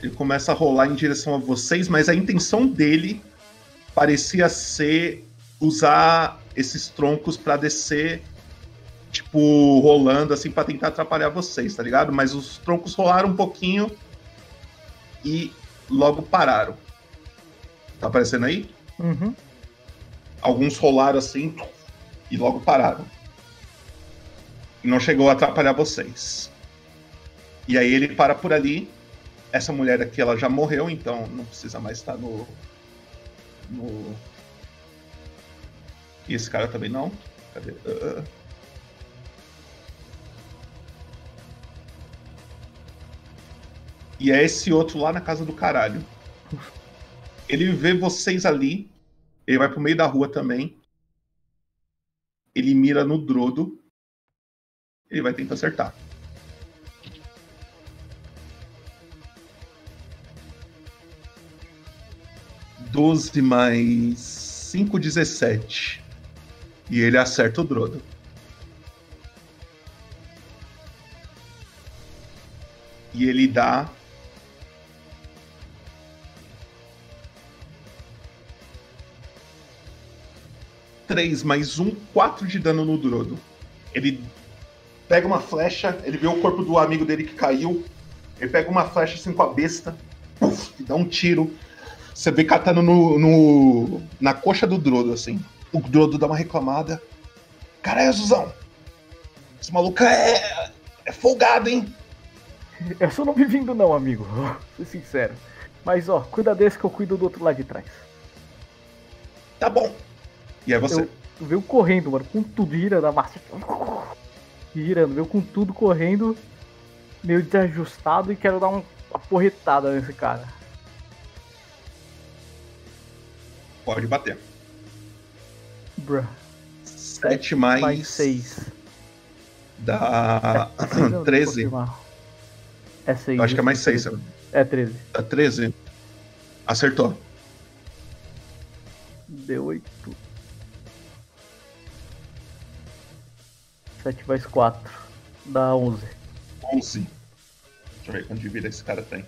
Ele começa a rolar em direção a vocês, mas a intenção dele parecia ser usar esses troncos pra descer, tipo, rolando assim pra tentar atrapalhar vocês, tá ligado? Mas os troncos rolaram um pouquinho e logo pararam. Tá aparecendo aí? Uhum. Alguns rolaram assim e logo pararam. Não chegou a atrapalhar vocês. E aí ele para por ali. Essa mulher aqui ela já morreu, então não precisa mais estar no. no. E esse cara também não. Cadê? Ah. E é esse outro lá na casa do caralho. Ele vê vocês ali. Ele vai pro meio da rua também. Ele mira no Drodo. Ele vai tentar acertar. Doze mais cinco, 17. E ele acerta o Drodo. E ele dá três mais um, quatro de dano no Drodo. Ele pega uma flecha, ele vê o corpo do amigo dele que caiu. Ele pega uma flecha assim com a besta, puf, e dá um tiro. Você vê catando no, no, na coxa do Drodo, assim. O Drodo dá uma reclamada. Caralho, Zuzão! Esse maluco é, é folgado, hein? Eu só não me vindo não, amigo. Vou ser sincero. Mas ó, cuida desse que eu cuido do outro lado de trás. Tá bom. E é você. Eu, veio correndo, mano, com tudo, girando a massa. Girando, veio com tudo correndo, meio desajustado e quero dar uma porretada nesse cara. Pode bater. Bruh. 7 mais. Mais 6. Dá. É, seis, não, 13. confirmar. É 6. Eu acho que é mais 6. É 13. Dá 13. Acertou. Deu 8. 7 mais 4. Dá 11. 11. Deixa eu ver quanto de vida esse cara tem.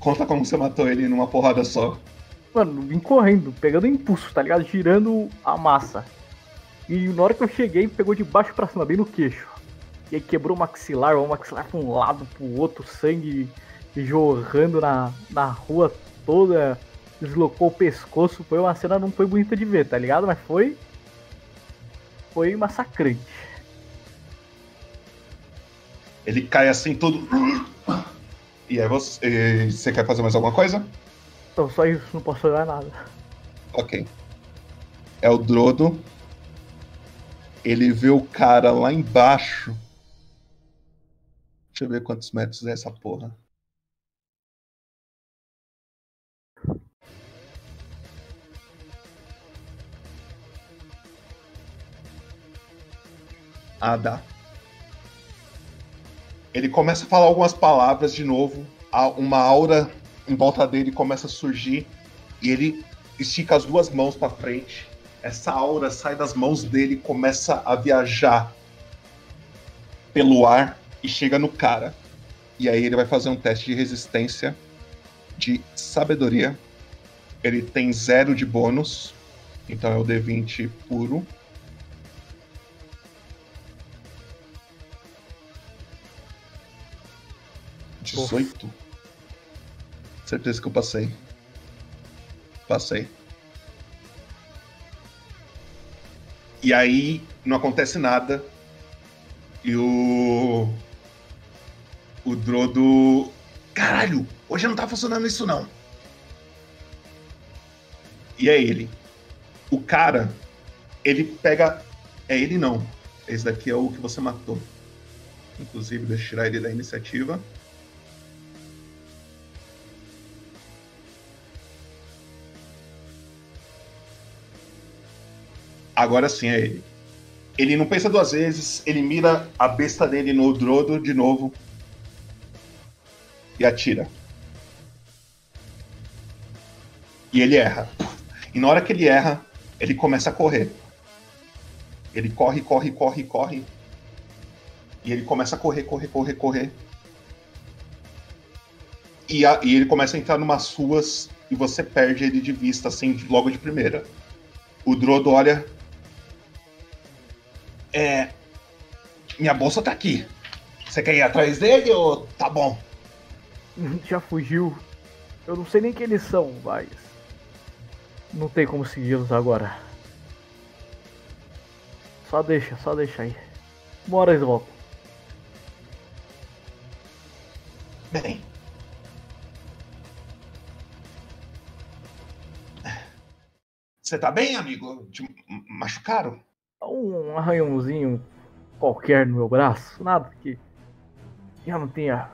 Conta como você matou ele numa porrada só. Mano, vim correndo, pegando impulso, tá ligado? Girando a massa. E na hora que eu cheguei, pegou de baixo pra cima, bem no queixo. E aí quebrou o maxilar, o maxilar pra um lado, pro outro, sangue jorrando na, na rua toda. Deslocou o pescoço. Foi uma cena, não foi bonita de ver, tá ligado? Mas foi. Foi massacrante. Ele cai assim todo. E aí você. Você quer fazer mais alguma coisa? Então, só isso, não posso olhar nada. Ok. É o Drodo. Ele vê o cara lá embaixo. Deixa eu ver quantos metros é essa porra. Dá. Ele começa a falar algumas palavras de novo. Uma aura em volta dele começa a surgir. E ele estica as duas mãos para frente. Essa aura sai das mãos dele e começa a viajar pelo ar e chega no cara. E aí ele vai fazer um teste de resistência de sabedoria. Ele tem zero de bônus. Então é o D20 puro. Dezoito. Certeza que eu passei. Passei. E aí não acontece nada. E o. O Drodo. Caralho! Hoje não tá funcionando isso não. E é ele. O cara, ele pega. É ele não. Esse daqui é o que você matou. Inclusive, deixa eu tirar ele da iniciativa. Agora sim é ele. Ele não pensa duas vezes, ele mira a besta dele no Drodo de novo e atira. E ele erra. E na hora que ele erra, ele começa a correr. Ele corre, corre, corre, corre. E ele começa a correr, correr, correr, correr. E, a- e ele começa a entrar numas ruas e você perde ele de vista, assim, logo de primeira. O Drodo olha. É. Minha bolsa tá aqui. Você quer ir atrás dele ou tá bom? Já fugiu. Eu não sei nem quem eles são, mas. Não tem como segui-los agora. Só deixa, só deixa aí. Uma hora eles voltam. Bem. Você tá bem, amigo? Te machucaram? Um arranhãozinho qualquer no meu braço. Nada que. Já não tenha.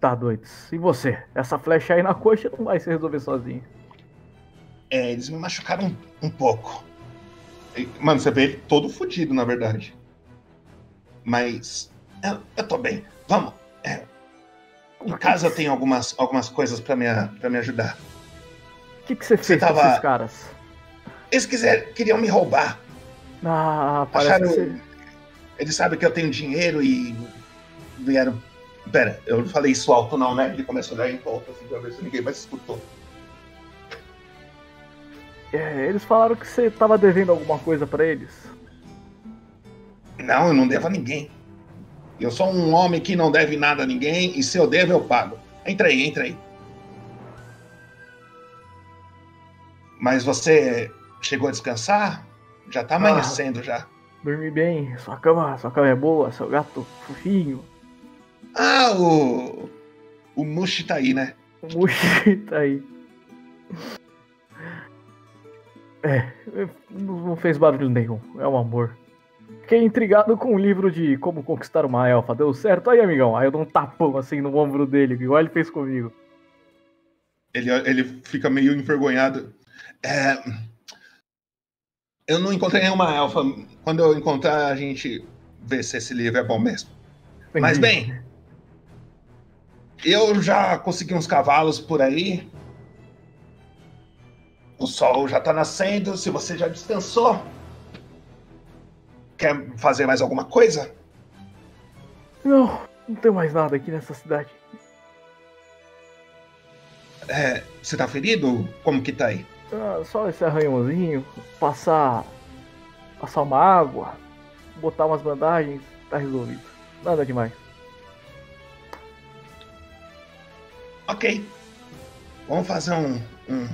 Tá doido. E você? Essa flecha aí na coxa não vai se resolver sozinho. É, eles me machucaram um, um pouco. Mano, você vê ele todo fudido, na verdade. Mas. Eu, eu tô bem. Vamos. É, em casa eu tenho algumas, algumas coisas pra me, pra me ajudar. O que, que você fez tava- com esses caras? Eles quiser, queriam me roubar. Ah, parece Acharam. que. Eles sabem que eu tenho dinheiro e vieram. Pera, eu não falei isso alto, não, né? Ele começa a olhar em volta assim pra ver se ninguém mais escutou. É, eles falaram que você tava devendo alguma coisa pra eles. Não, eu não devo a ninguém. Eu sou um homem que não deve nada a ninguém e se eu devo, eu pago. Entra aí, entra aí. Mas você chegou a descansar? Já tá amanhecendo já. Dormi bem, sua cama, sua cama é boa, seu gato fofinho. Ah, o. O Mushi tá aí, né? O Mushi tá aí. É, não não fez barulho nenhum, é um amor. Fiquei intrigado com o livro de Como Conquistar uma Elfa. Deu certo? Aí, amigão. Aí eu dou um tapão assim no ombro dele, igual ele fez comigo. Ele, ele fica meio envergonhado. É, eu não encontrei nenhuma elfa. Quando eu encontrar, a gente vê se esse livro é bom mesmo. Mas bem, eu já consegui uns cavalos por aí. O sol já tá nascendo. Se você já descansou, quer fazer mais alguma coisa? Não, não tem mais nada aqui nessa cidade. É, você tá ferido? Como que tá aí? Ah, só esse arranhãozinho, passar. passar uma água, botar umas bandagens, tá resolvido. Nada demais. Ok. Vamos fazer um, um-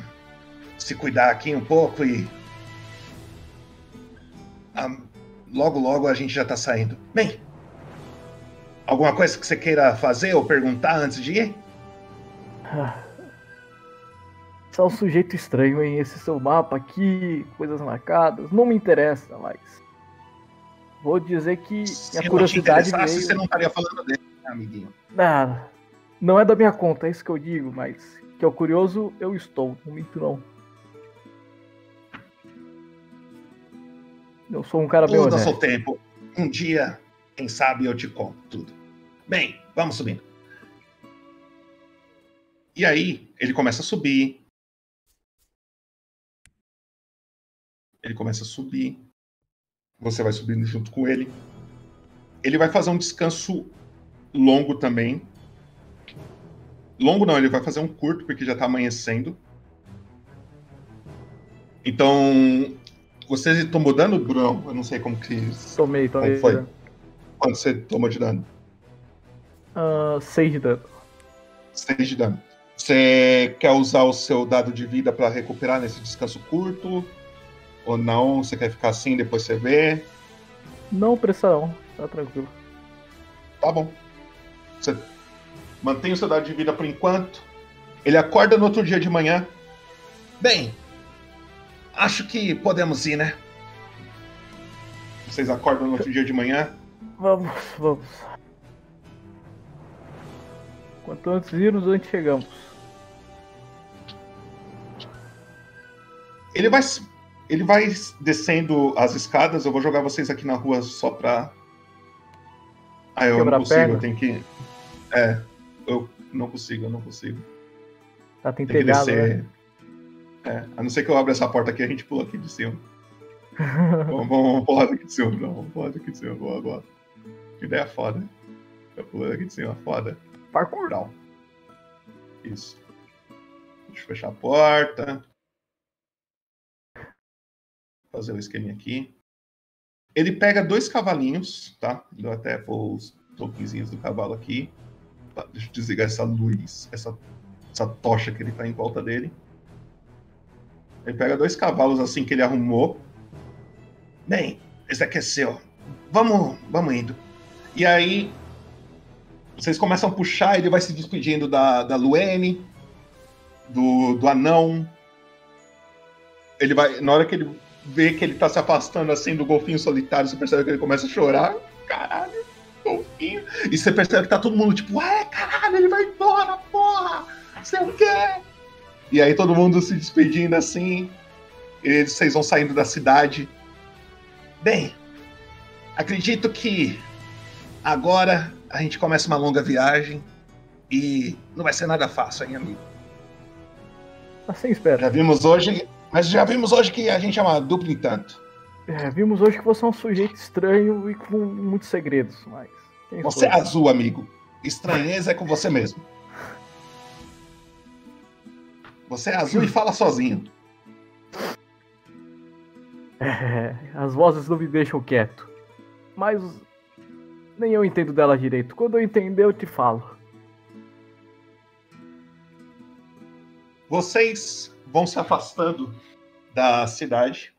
se cuidar aqui um pouco e. Ah, logo, logo a gente já tá saindo. Bem. Alguma coisa que você queira fazer ou perguntar antes de ir? Ah. Você é um sujeito estranho, hein? Esse seu mapa aqui, coisas marcadas, não me interessa mais. Vou dizer que Se não te curiosidade interessasse, veio... você não estaria falando dele, né, amiguinho. Ah, não é da minha conta, é isso que eu digo, mas que é o curioso, eu estou, não minto não. Eu sou um cara bem Tudo a honesto. seu tempo. Um dia, quem sabe, eu te conto tudo. Bem, vamos subindo. E aí, ele começa a subir. Ele começa a subir. Você vai subindo junto com ele. Ele vai fazer um descanso longo também. Longo não, ele vai fazer um curto, porque já tá amanhecendo. Então, você tomou dano, Bruno? Eu não sei como que. Tomei, tomei. Como foi? Quanto você tomou de dano? Seis de dano. 6 de dano. Você quer usar o seu dado de vida pra recuperar nesse descanso curto? Ou não? Você quer ficar assim, depois você vê? Não precisa não, tá tranquilo. Tá bom. Você mantém o seu dado de vida por enquanto. Ele acorda no outro dia de manhã. Bem, acho que podemos ir, né? Vocês acordam no outro dia de manhã. Vamos, vamos. Quanto antes irmos, antes chegamos. Ele vai, ele vai descendo as escadas. Eu vou jogar vocês aqui na rua só pra. Ah, eu Quebrar não consigo, eu tenho que. É, eu não consigo, eu não consigo. Tá Tem que tentegado, descer. né? É, a não ser que eu abra essa porta aqui, a gente pula aqui de cima. vamos, vamos, vamos pular daqui de cima, não. Vamos pular daqui de cima, boa, boa. Que ideia foda. Eu pulo daqui de cima, foda. Parkour. Não. Isso. Deixa eu fechar a porta. Fazer o esquema aqui. Ele pega dois cavalinhos, tá? Eu até pôr os tokenzinhos do cavalo aqui. Tá, deixa eu desligar essa luz, essa, essa tocha que ele tá em volta dele. Ele pega dois cavalos assim que ele arrumou. Bem, esse aqui é seu. Vamos, vamos indo. E aí, vocês começam a puxar, ele vai se despedindo da, da Luene, do, do anão. Ele vai. Na hora que ele vê que ele tá se afastando assim do golfinho solitário, você percebe que ele começa a chorar. Caralho, golfinho. E você percebe que tá todo mundo tipo, ué, caralho, ele vai embora, porra! Você o quê? E aí todo mundo se despedindo assim. E vocês vão saindo da cidade. Bem, acredito que agora a gente começa uma longa viagem e não vai ser nada fácil, hein, amigo? Assim espera. Já vimos hoje, mas já vimos hoje que a gente é uma dupla em tanto. É, vimos hoje que você é um sujeito estranho e com muitos segredos, mas. Você é foi? azul, amigo. Estranheza é com você mesmo. Você é azul e fala sozinho. É, as vozes não me deixam quieto. Mas nem eu entendo dela direito. Quando eu entender, eu te falo. Vocês vão se afastando da cidade.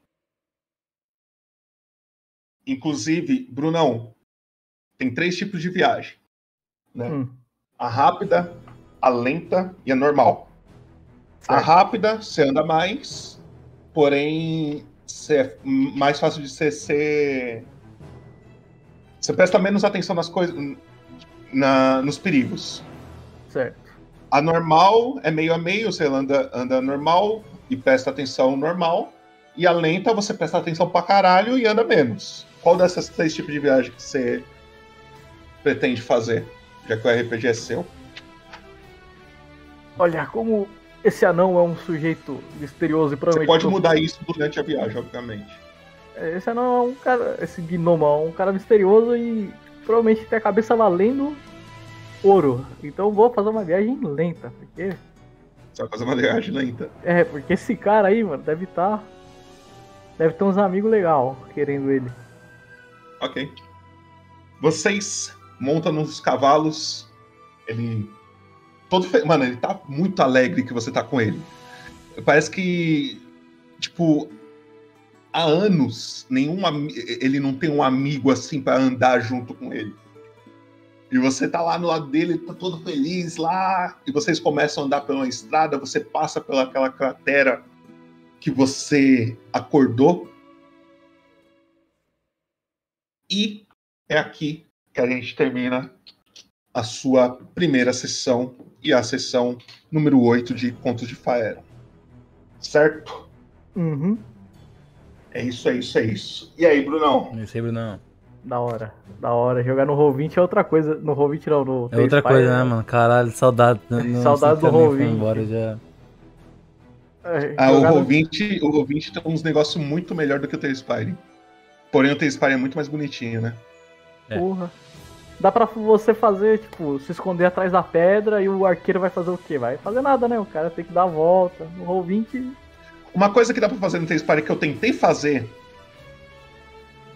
Inclusive, Brunão, tem três tipos de viagem. Né? Hum. A rápida, a lenta e a normal. A rápida, você anda mais, porém é mais fácil de você ser. Você presta menos atenção nas coisas. Na, nos perigos. Certo. A normal é meio a meio, você anda, anda normal e presta atenção normal. E a lenta você presta atenção pra caralho e anda menos. Qual dessas três tipos de viagem que você pretende fazer? Já que o RPG é seu. Olha, como esse anão é um sujeito misterioso e Você provavelmente. pode mudar isso durante a viagem, obviamente. Esse anão é um cara. Esse gnomo é um cara misterioso e provavelmente tem a cabeça valendo ouro. Então vou fazer uma viagem lenta, porque. Você vai fazer uma viagem lenta. É, porque esse cara aí, mano, deve estar. Deve ter uns amigos legal querendo ele. Ok. Vocês montam nos cavalos. Ele. Todo fe... Mano, ele tá muito alegre que você tá com ele. Parece que. Tipo. Há anos, nenhum ele não tem um amigo assim pra andar junto com ele. E você tá lá no lado dele, tá todo feliz lá, e vocês começam a andar pela estrada, você passa pelaquela cratera que você acordou. E é aqui que a gente termina a sua primeira sessão e a sessão número 8 de Contos de Faero. Certo? Uhum. É isso, é isso, é isso. E aí, Brunão? Não sei, Brunão. Da hora. Da hora. Jogar no Roll20 é outra coisa. No Roll20 não, no. É outra coisa, né, mano? Caralho, saudade. Não, não Saudade do se também Roll20. foi embora já. É, Ah, o jogar no- Roll20, o Roll20 tem uns negócios muito melhor do que o T-Spire. Porém, o T-Spire é muito mais bonitinho, né? Porra. Dá pra você fazer, tipo, se esconder atrás da pedra e o arqueiro vai fazer o quê? Vai fazer nada, né? O cara tem que dar a volta. No Roll20. Uma coisa que dá pra fazer no T-Spire que eu tentei fazer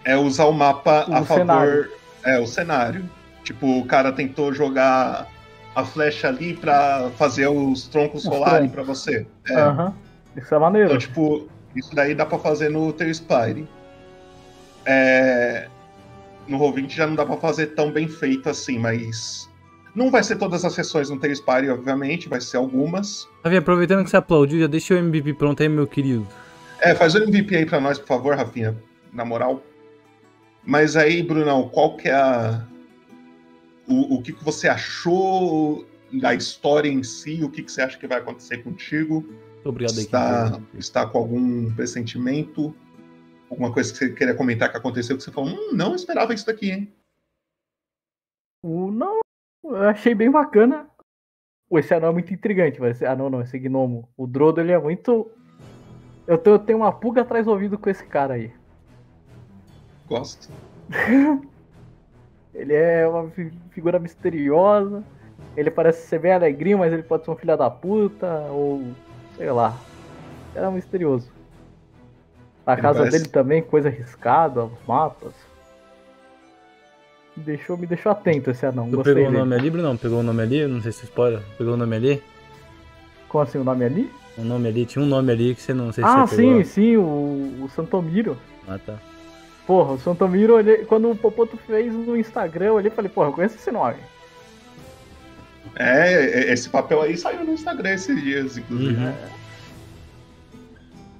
é usar o mapa O a favor. cenário. É, o cenário. Tipo, o cara tentou jogar a flecha ali pra fazer os troncos Os rolarem pra você. É. Aham. Isso é maneiro. Então, tipo, isso daí dá pra fazer no T-Spire. É... No Roll20 já não dá pra fazer tão bem feito assim, mas. Não vai ser todas as sessões no T-Spire, obviamente, vai ser algumas. Rafinha, aproveitando que você aplaudiu, já deixa o MVP pronto aí, meu querido. É, faz o MVP aí pra nós, por favor, Rafinha. Na moral. Mas aí, Brunão, qual que é a. O, o que, que você achou da história em si? O que, que você acha que vai acontecer contigo? Obrigado aí, Está, quem está com algum pressentimento? Alguma coisa que você queria comentar que aconteceu que você falou, hum, não esperava isso daqui, hein? Não, eu achei bem bacana. Esse anão é muito intrigante, mas esse anão não, esse gnomo. O Drodo, ele é muito. Eu tenho, eu tenho uma pulga atrás do ouvido com esse cara aí. Gosto. Ele é uma fi- figura misteriosa. Ele parece ser bem alegrinho, mas ele pode ser um filho da puta, ou sei lá. Era misterioso. A Ele casa parece- dele também, coisa arriscada, os mapas. Me deixou, me deixou atento esse anão. Tu Gostei pegou o dele. nome ali, Bruno? Pegou o nome ali? Não sei se spoiler. Pegou o nome ali? Como assim, o nome ali? O nome ali, tinha um nome ali que você não sei se ah, você pegou. sim, sim, o, o Santomiro. Ah, tá. Porra, o Santomiro, ele- quando o Popoto fez no Instagram, eu olhei e falei, porra, eu conheço esse nome. É, é, esse papel aí saiu no Instagram esses dias, inclusive. Uhum.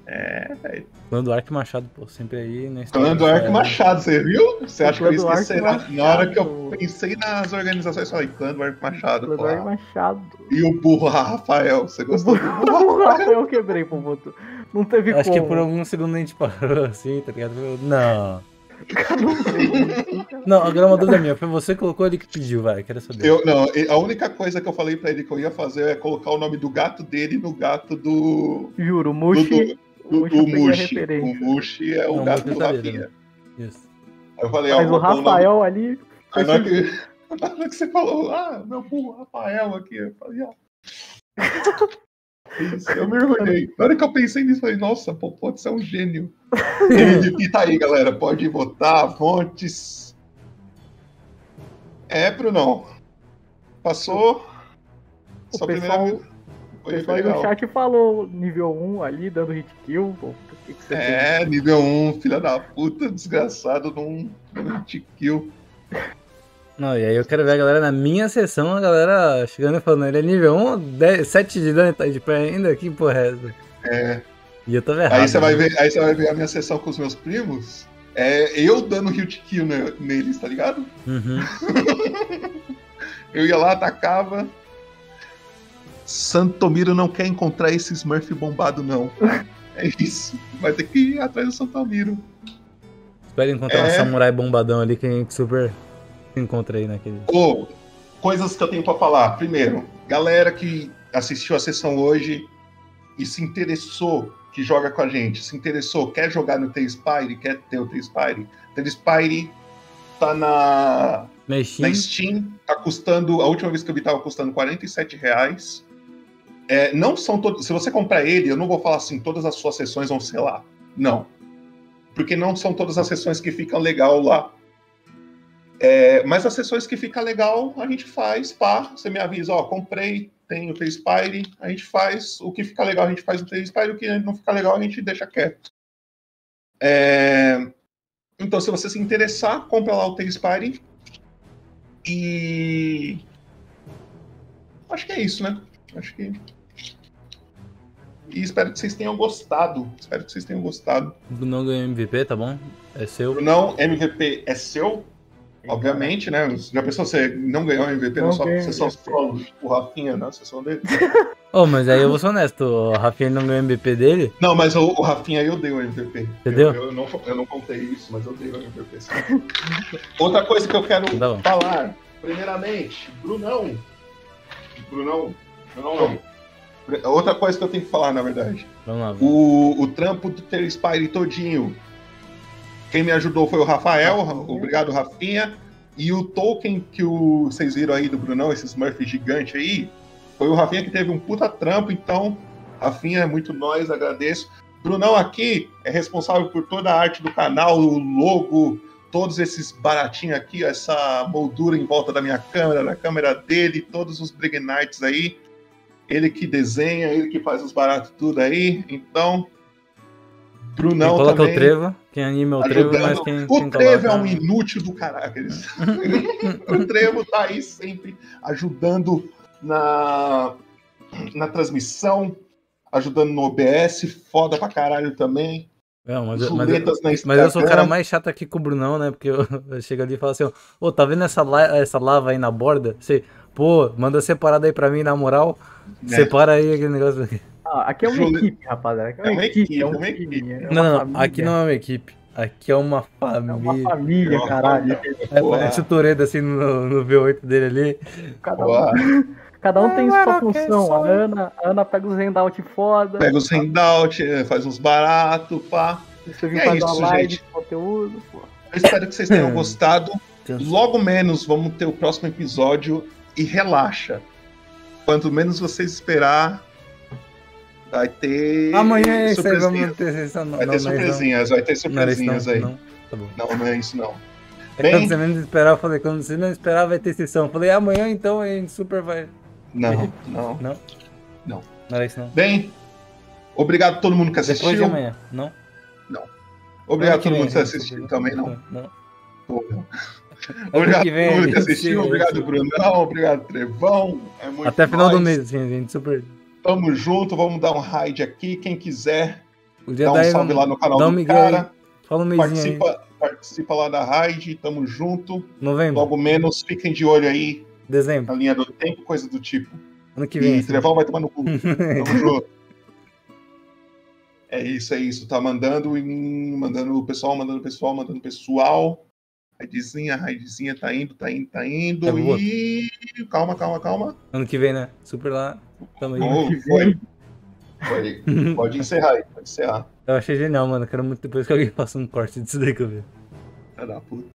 É, velho. Clã do Arco Machado, pô, sempre aí na história. Clã Arco Machado, você viu? Você acha que eu Clã esquecer? Na, na hora que eu pensei nas organizações, eu falei, Clã Arco Machado. Clã. Arco Machado. E o burro Rafael, você gostou do burro O Rafael? Rafael eu quebrei, Popoto. Não teve Acho como. que por algum segundo a gente parou assim, tá ligado? Não. Não, agora uma dúvida minha. Foi você que colocou ele que pediu, vai, quero saber. Eu, não, a única coisa que eu falei pra ele que eu ia fazer é colocar o nome do gato dele no gato do. Juro, o Mushi. Do, o do, Mushi do a Mushi. O Mushi é o Não, gato Mushi do Rafinha. vendo. Isso. Aí eu falei, ó, Mas o vou botar nome- Rafael ali. Aí na hora, que, na hora que você falou, ah, meu burro Rafael aqui, eu falei, ó. Eu me orgulhei. Na hora que eu pensei nisso, falei, nossa, pô, pode ser um gênio. MVP tá aí, galera. Pode votar, fontes. É, Brunão. Passou. O Sua pessoal, primeira. o pessoal aí no legal. chat falou nível 1 ali, dando hit kill. Pô, que, que É, nível 1, filha da puta, desgraçado, num, num hit kill. Não, e aí eu quero ver a galera na minha sessão, a galera chegando e falando, ele é nível 1, 10, 7 de dano tá de pé ainda, que porra é essa? É. E eu tava errado. Aí você vai né? ver, aí você vai ver a minha sessão com os meus primos. É eu dando hit kill ne- neles, tá ligado? Uhum. Eu ia lá, atacava. Santomiro não quer encontrar esse Smurf bombado, não. É isso. Vai ter que ir atrás do Santomiro. Espera encontrar um É. samurai bombadão ali que a gente super aí naquele. Ô, coisas que eu tenho pra falar. Primeiro, galera que assistiu a sessão hoje e se interessou, que joga com a gente, se interessou, quer jogar no T-Spire, quer ter o T-Spire, T-Spire tá na, Na Steam? na Steam, tá custando, a última vez que eu vi tava custando 47 reais. É, não são todos, se você comprar ele, eu não vou falar assim, todas as suas sessões vão ser lá. Não. Porque não são todas as sessões que ficam legal lá. É, mas as sessões que fica legal, a gente faz, pá, você me avisa, ó, comprei, tem o T-Spire, a gente faz, o que fica legal a gente faz no T-Spire, o que não fica legal a gente deixa quieto. É, então, se você se interessar, compra lá o T-Spire e... Acho que é isso, né? Acho que... E espero que vocês tenham gostado. Espero que vocês tenham gostado. O não ganhou MVP, tá bom? É seu. Não, MVP é seu, obviamente, né? Já pensou você não ganhou MVP na Não sua ganhei sessão solo, o Rafinha na sessão dele? Ô, mas aí eu vou ser honesto, o Rafinha não ganhou MVP dele. Não, mas o, o Rafinha eu dei o MVP. Entendeu? Eu, eu não, eu não contei isso, mas eu dei o MVP. sim. Outra coisa que eu quero Tá falar, primeiramente, Brunão. Brunão, Brunão não. Outra coisa que eu tenho que falar, na verdade. Vamos lá. O, o trampo do Telespire todinho. Quem me ajudou foi o Rafael, obrigado, Rafinha. E o token que o, vocês viram aí do Brunão, esse Smurf gigante aí, foi o Rafinha que teve um puta trampo, então, Rafinha é muito nós, agradeço. Brunão aqui é responsável por toda a arte do canal, o logo, todos esses baratinhos aqui, essa moldura em volta da minha câmera, da câmera dele, todos os Brignites aí. Ele que desenha, ele que faz os baratos tudo aí. Então, Brunão Quem coloca também. o Trevo, quem anima é o Trevo, mas quem, o quem Trevo é coloca- um inútil do caralho. O Trevo tá aí sempre ajudando na, na transmissão, ajudando no OBS, foda pra caralho também. Não, mas, eu- mas, eu- mas eu sou o cara mais chato aqui com o Brunão, né? Porque eu, eu chego ali e falo assim, ô, tá vendo essa, la- essa lava aí na borda? Você, pô, manda separado aí pra mim, na moral. É. Separa aí aquele negócio aqui. Ah, aqui é uma Jule- equipe, rapaziada. Aqui é uma, equipe, é um time. é uma Não, não, aqui não é uma equipe. Aqui é uma família. É uma família, caralho. parece o Toreto assim no, no V8 dele ali. Cada um, cada um tem sua função. A Ana, a Ana pega os handout foda. Pega os handout, faz uns baratos, pá. Você viu é fazer isso, uma live gente. de conteúdo, pô. Eu espero que vocês tenham gostado. Logo menos vamos ter o próximo episódio. E relaxa, quanto menos vocês esperar, vai ter. Amanhã é isso aí, surpresinhas. vamos ter sessão. Não, Vai ter não isso, não. surpresinhas, vai ter surpresinhas não, aí. não. Tá bom. Não, não é isso não. É Bem, quando você menos esperar, eu falei, quando você não esperar, vai ter sessão. Eu falei, amanhã então a gente super vai. Não, não. Não? Não. Não era isso, não. Bem, obrigado a todo mundo que assistiu. Depois de amanhã, não? Não. Obrigado a todo mundo que né? assistiu também, não. Não. Pô, não. Obrigado que vem, todo mundo que assistiu. Obrigado. Brunão. Obrigado, Trevão. É Até final do mês, gente, super. Tamo junto, vamos dar um raid aqui. Quem quiser, dá um salve lá no canal dá um do cara. aí. Fala um mêsinho aí. Participa, participa lá da raid, tamo junto. Novembro. Logo menos, fiquem de olho aí Dezembro. na linha do tempo, coisa do tipo. Ano que vem. E assim. Trevão vai tomar no cu. Tamo junto. É isso, é isso. Tá mandando e mandando o pessoal, mandando o pessoal, mandando o pessoal. Raidzinha, raidzinha, tá indo, tá indo, tá indo. Boa. e. Calma, calma, calma. Ano que vem, né? Super lá. Tamo aí. Oh, foi. Foi. Pode encerrar aí, pode encerrar. Eu achei genial, mano. Quero muito depois que alguém faça um corte disso daí que eu vi. Da puta.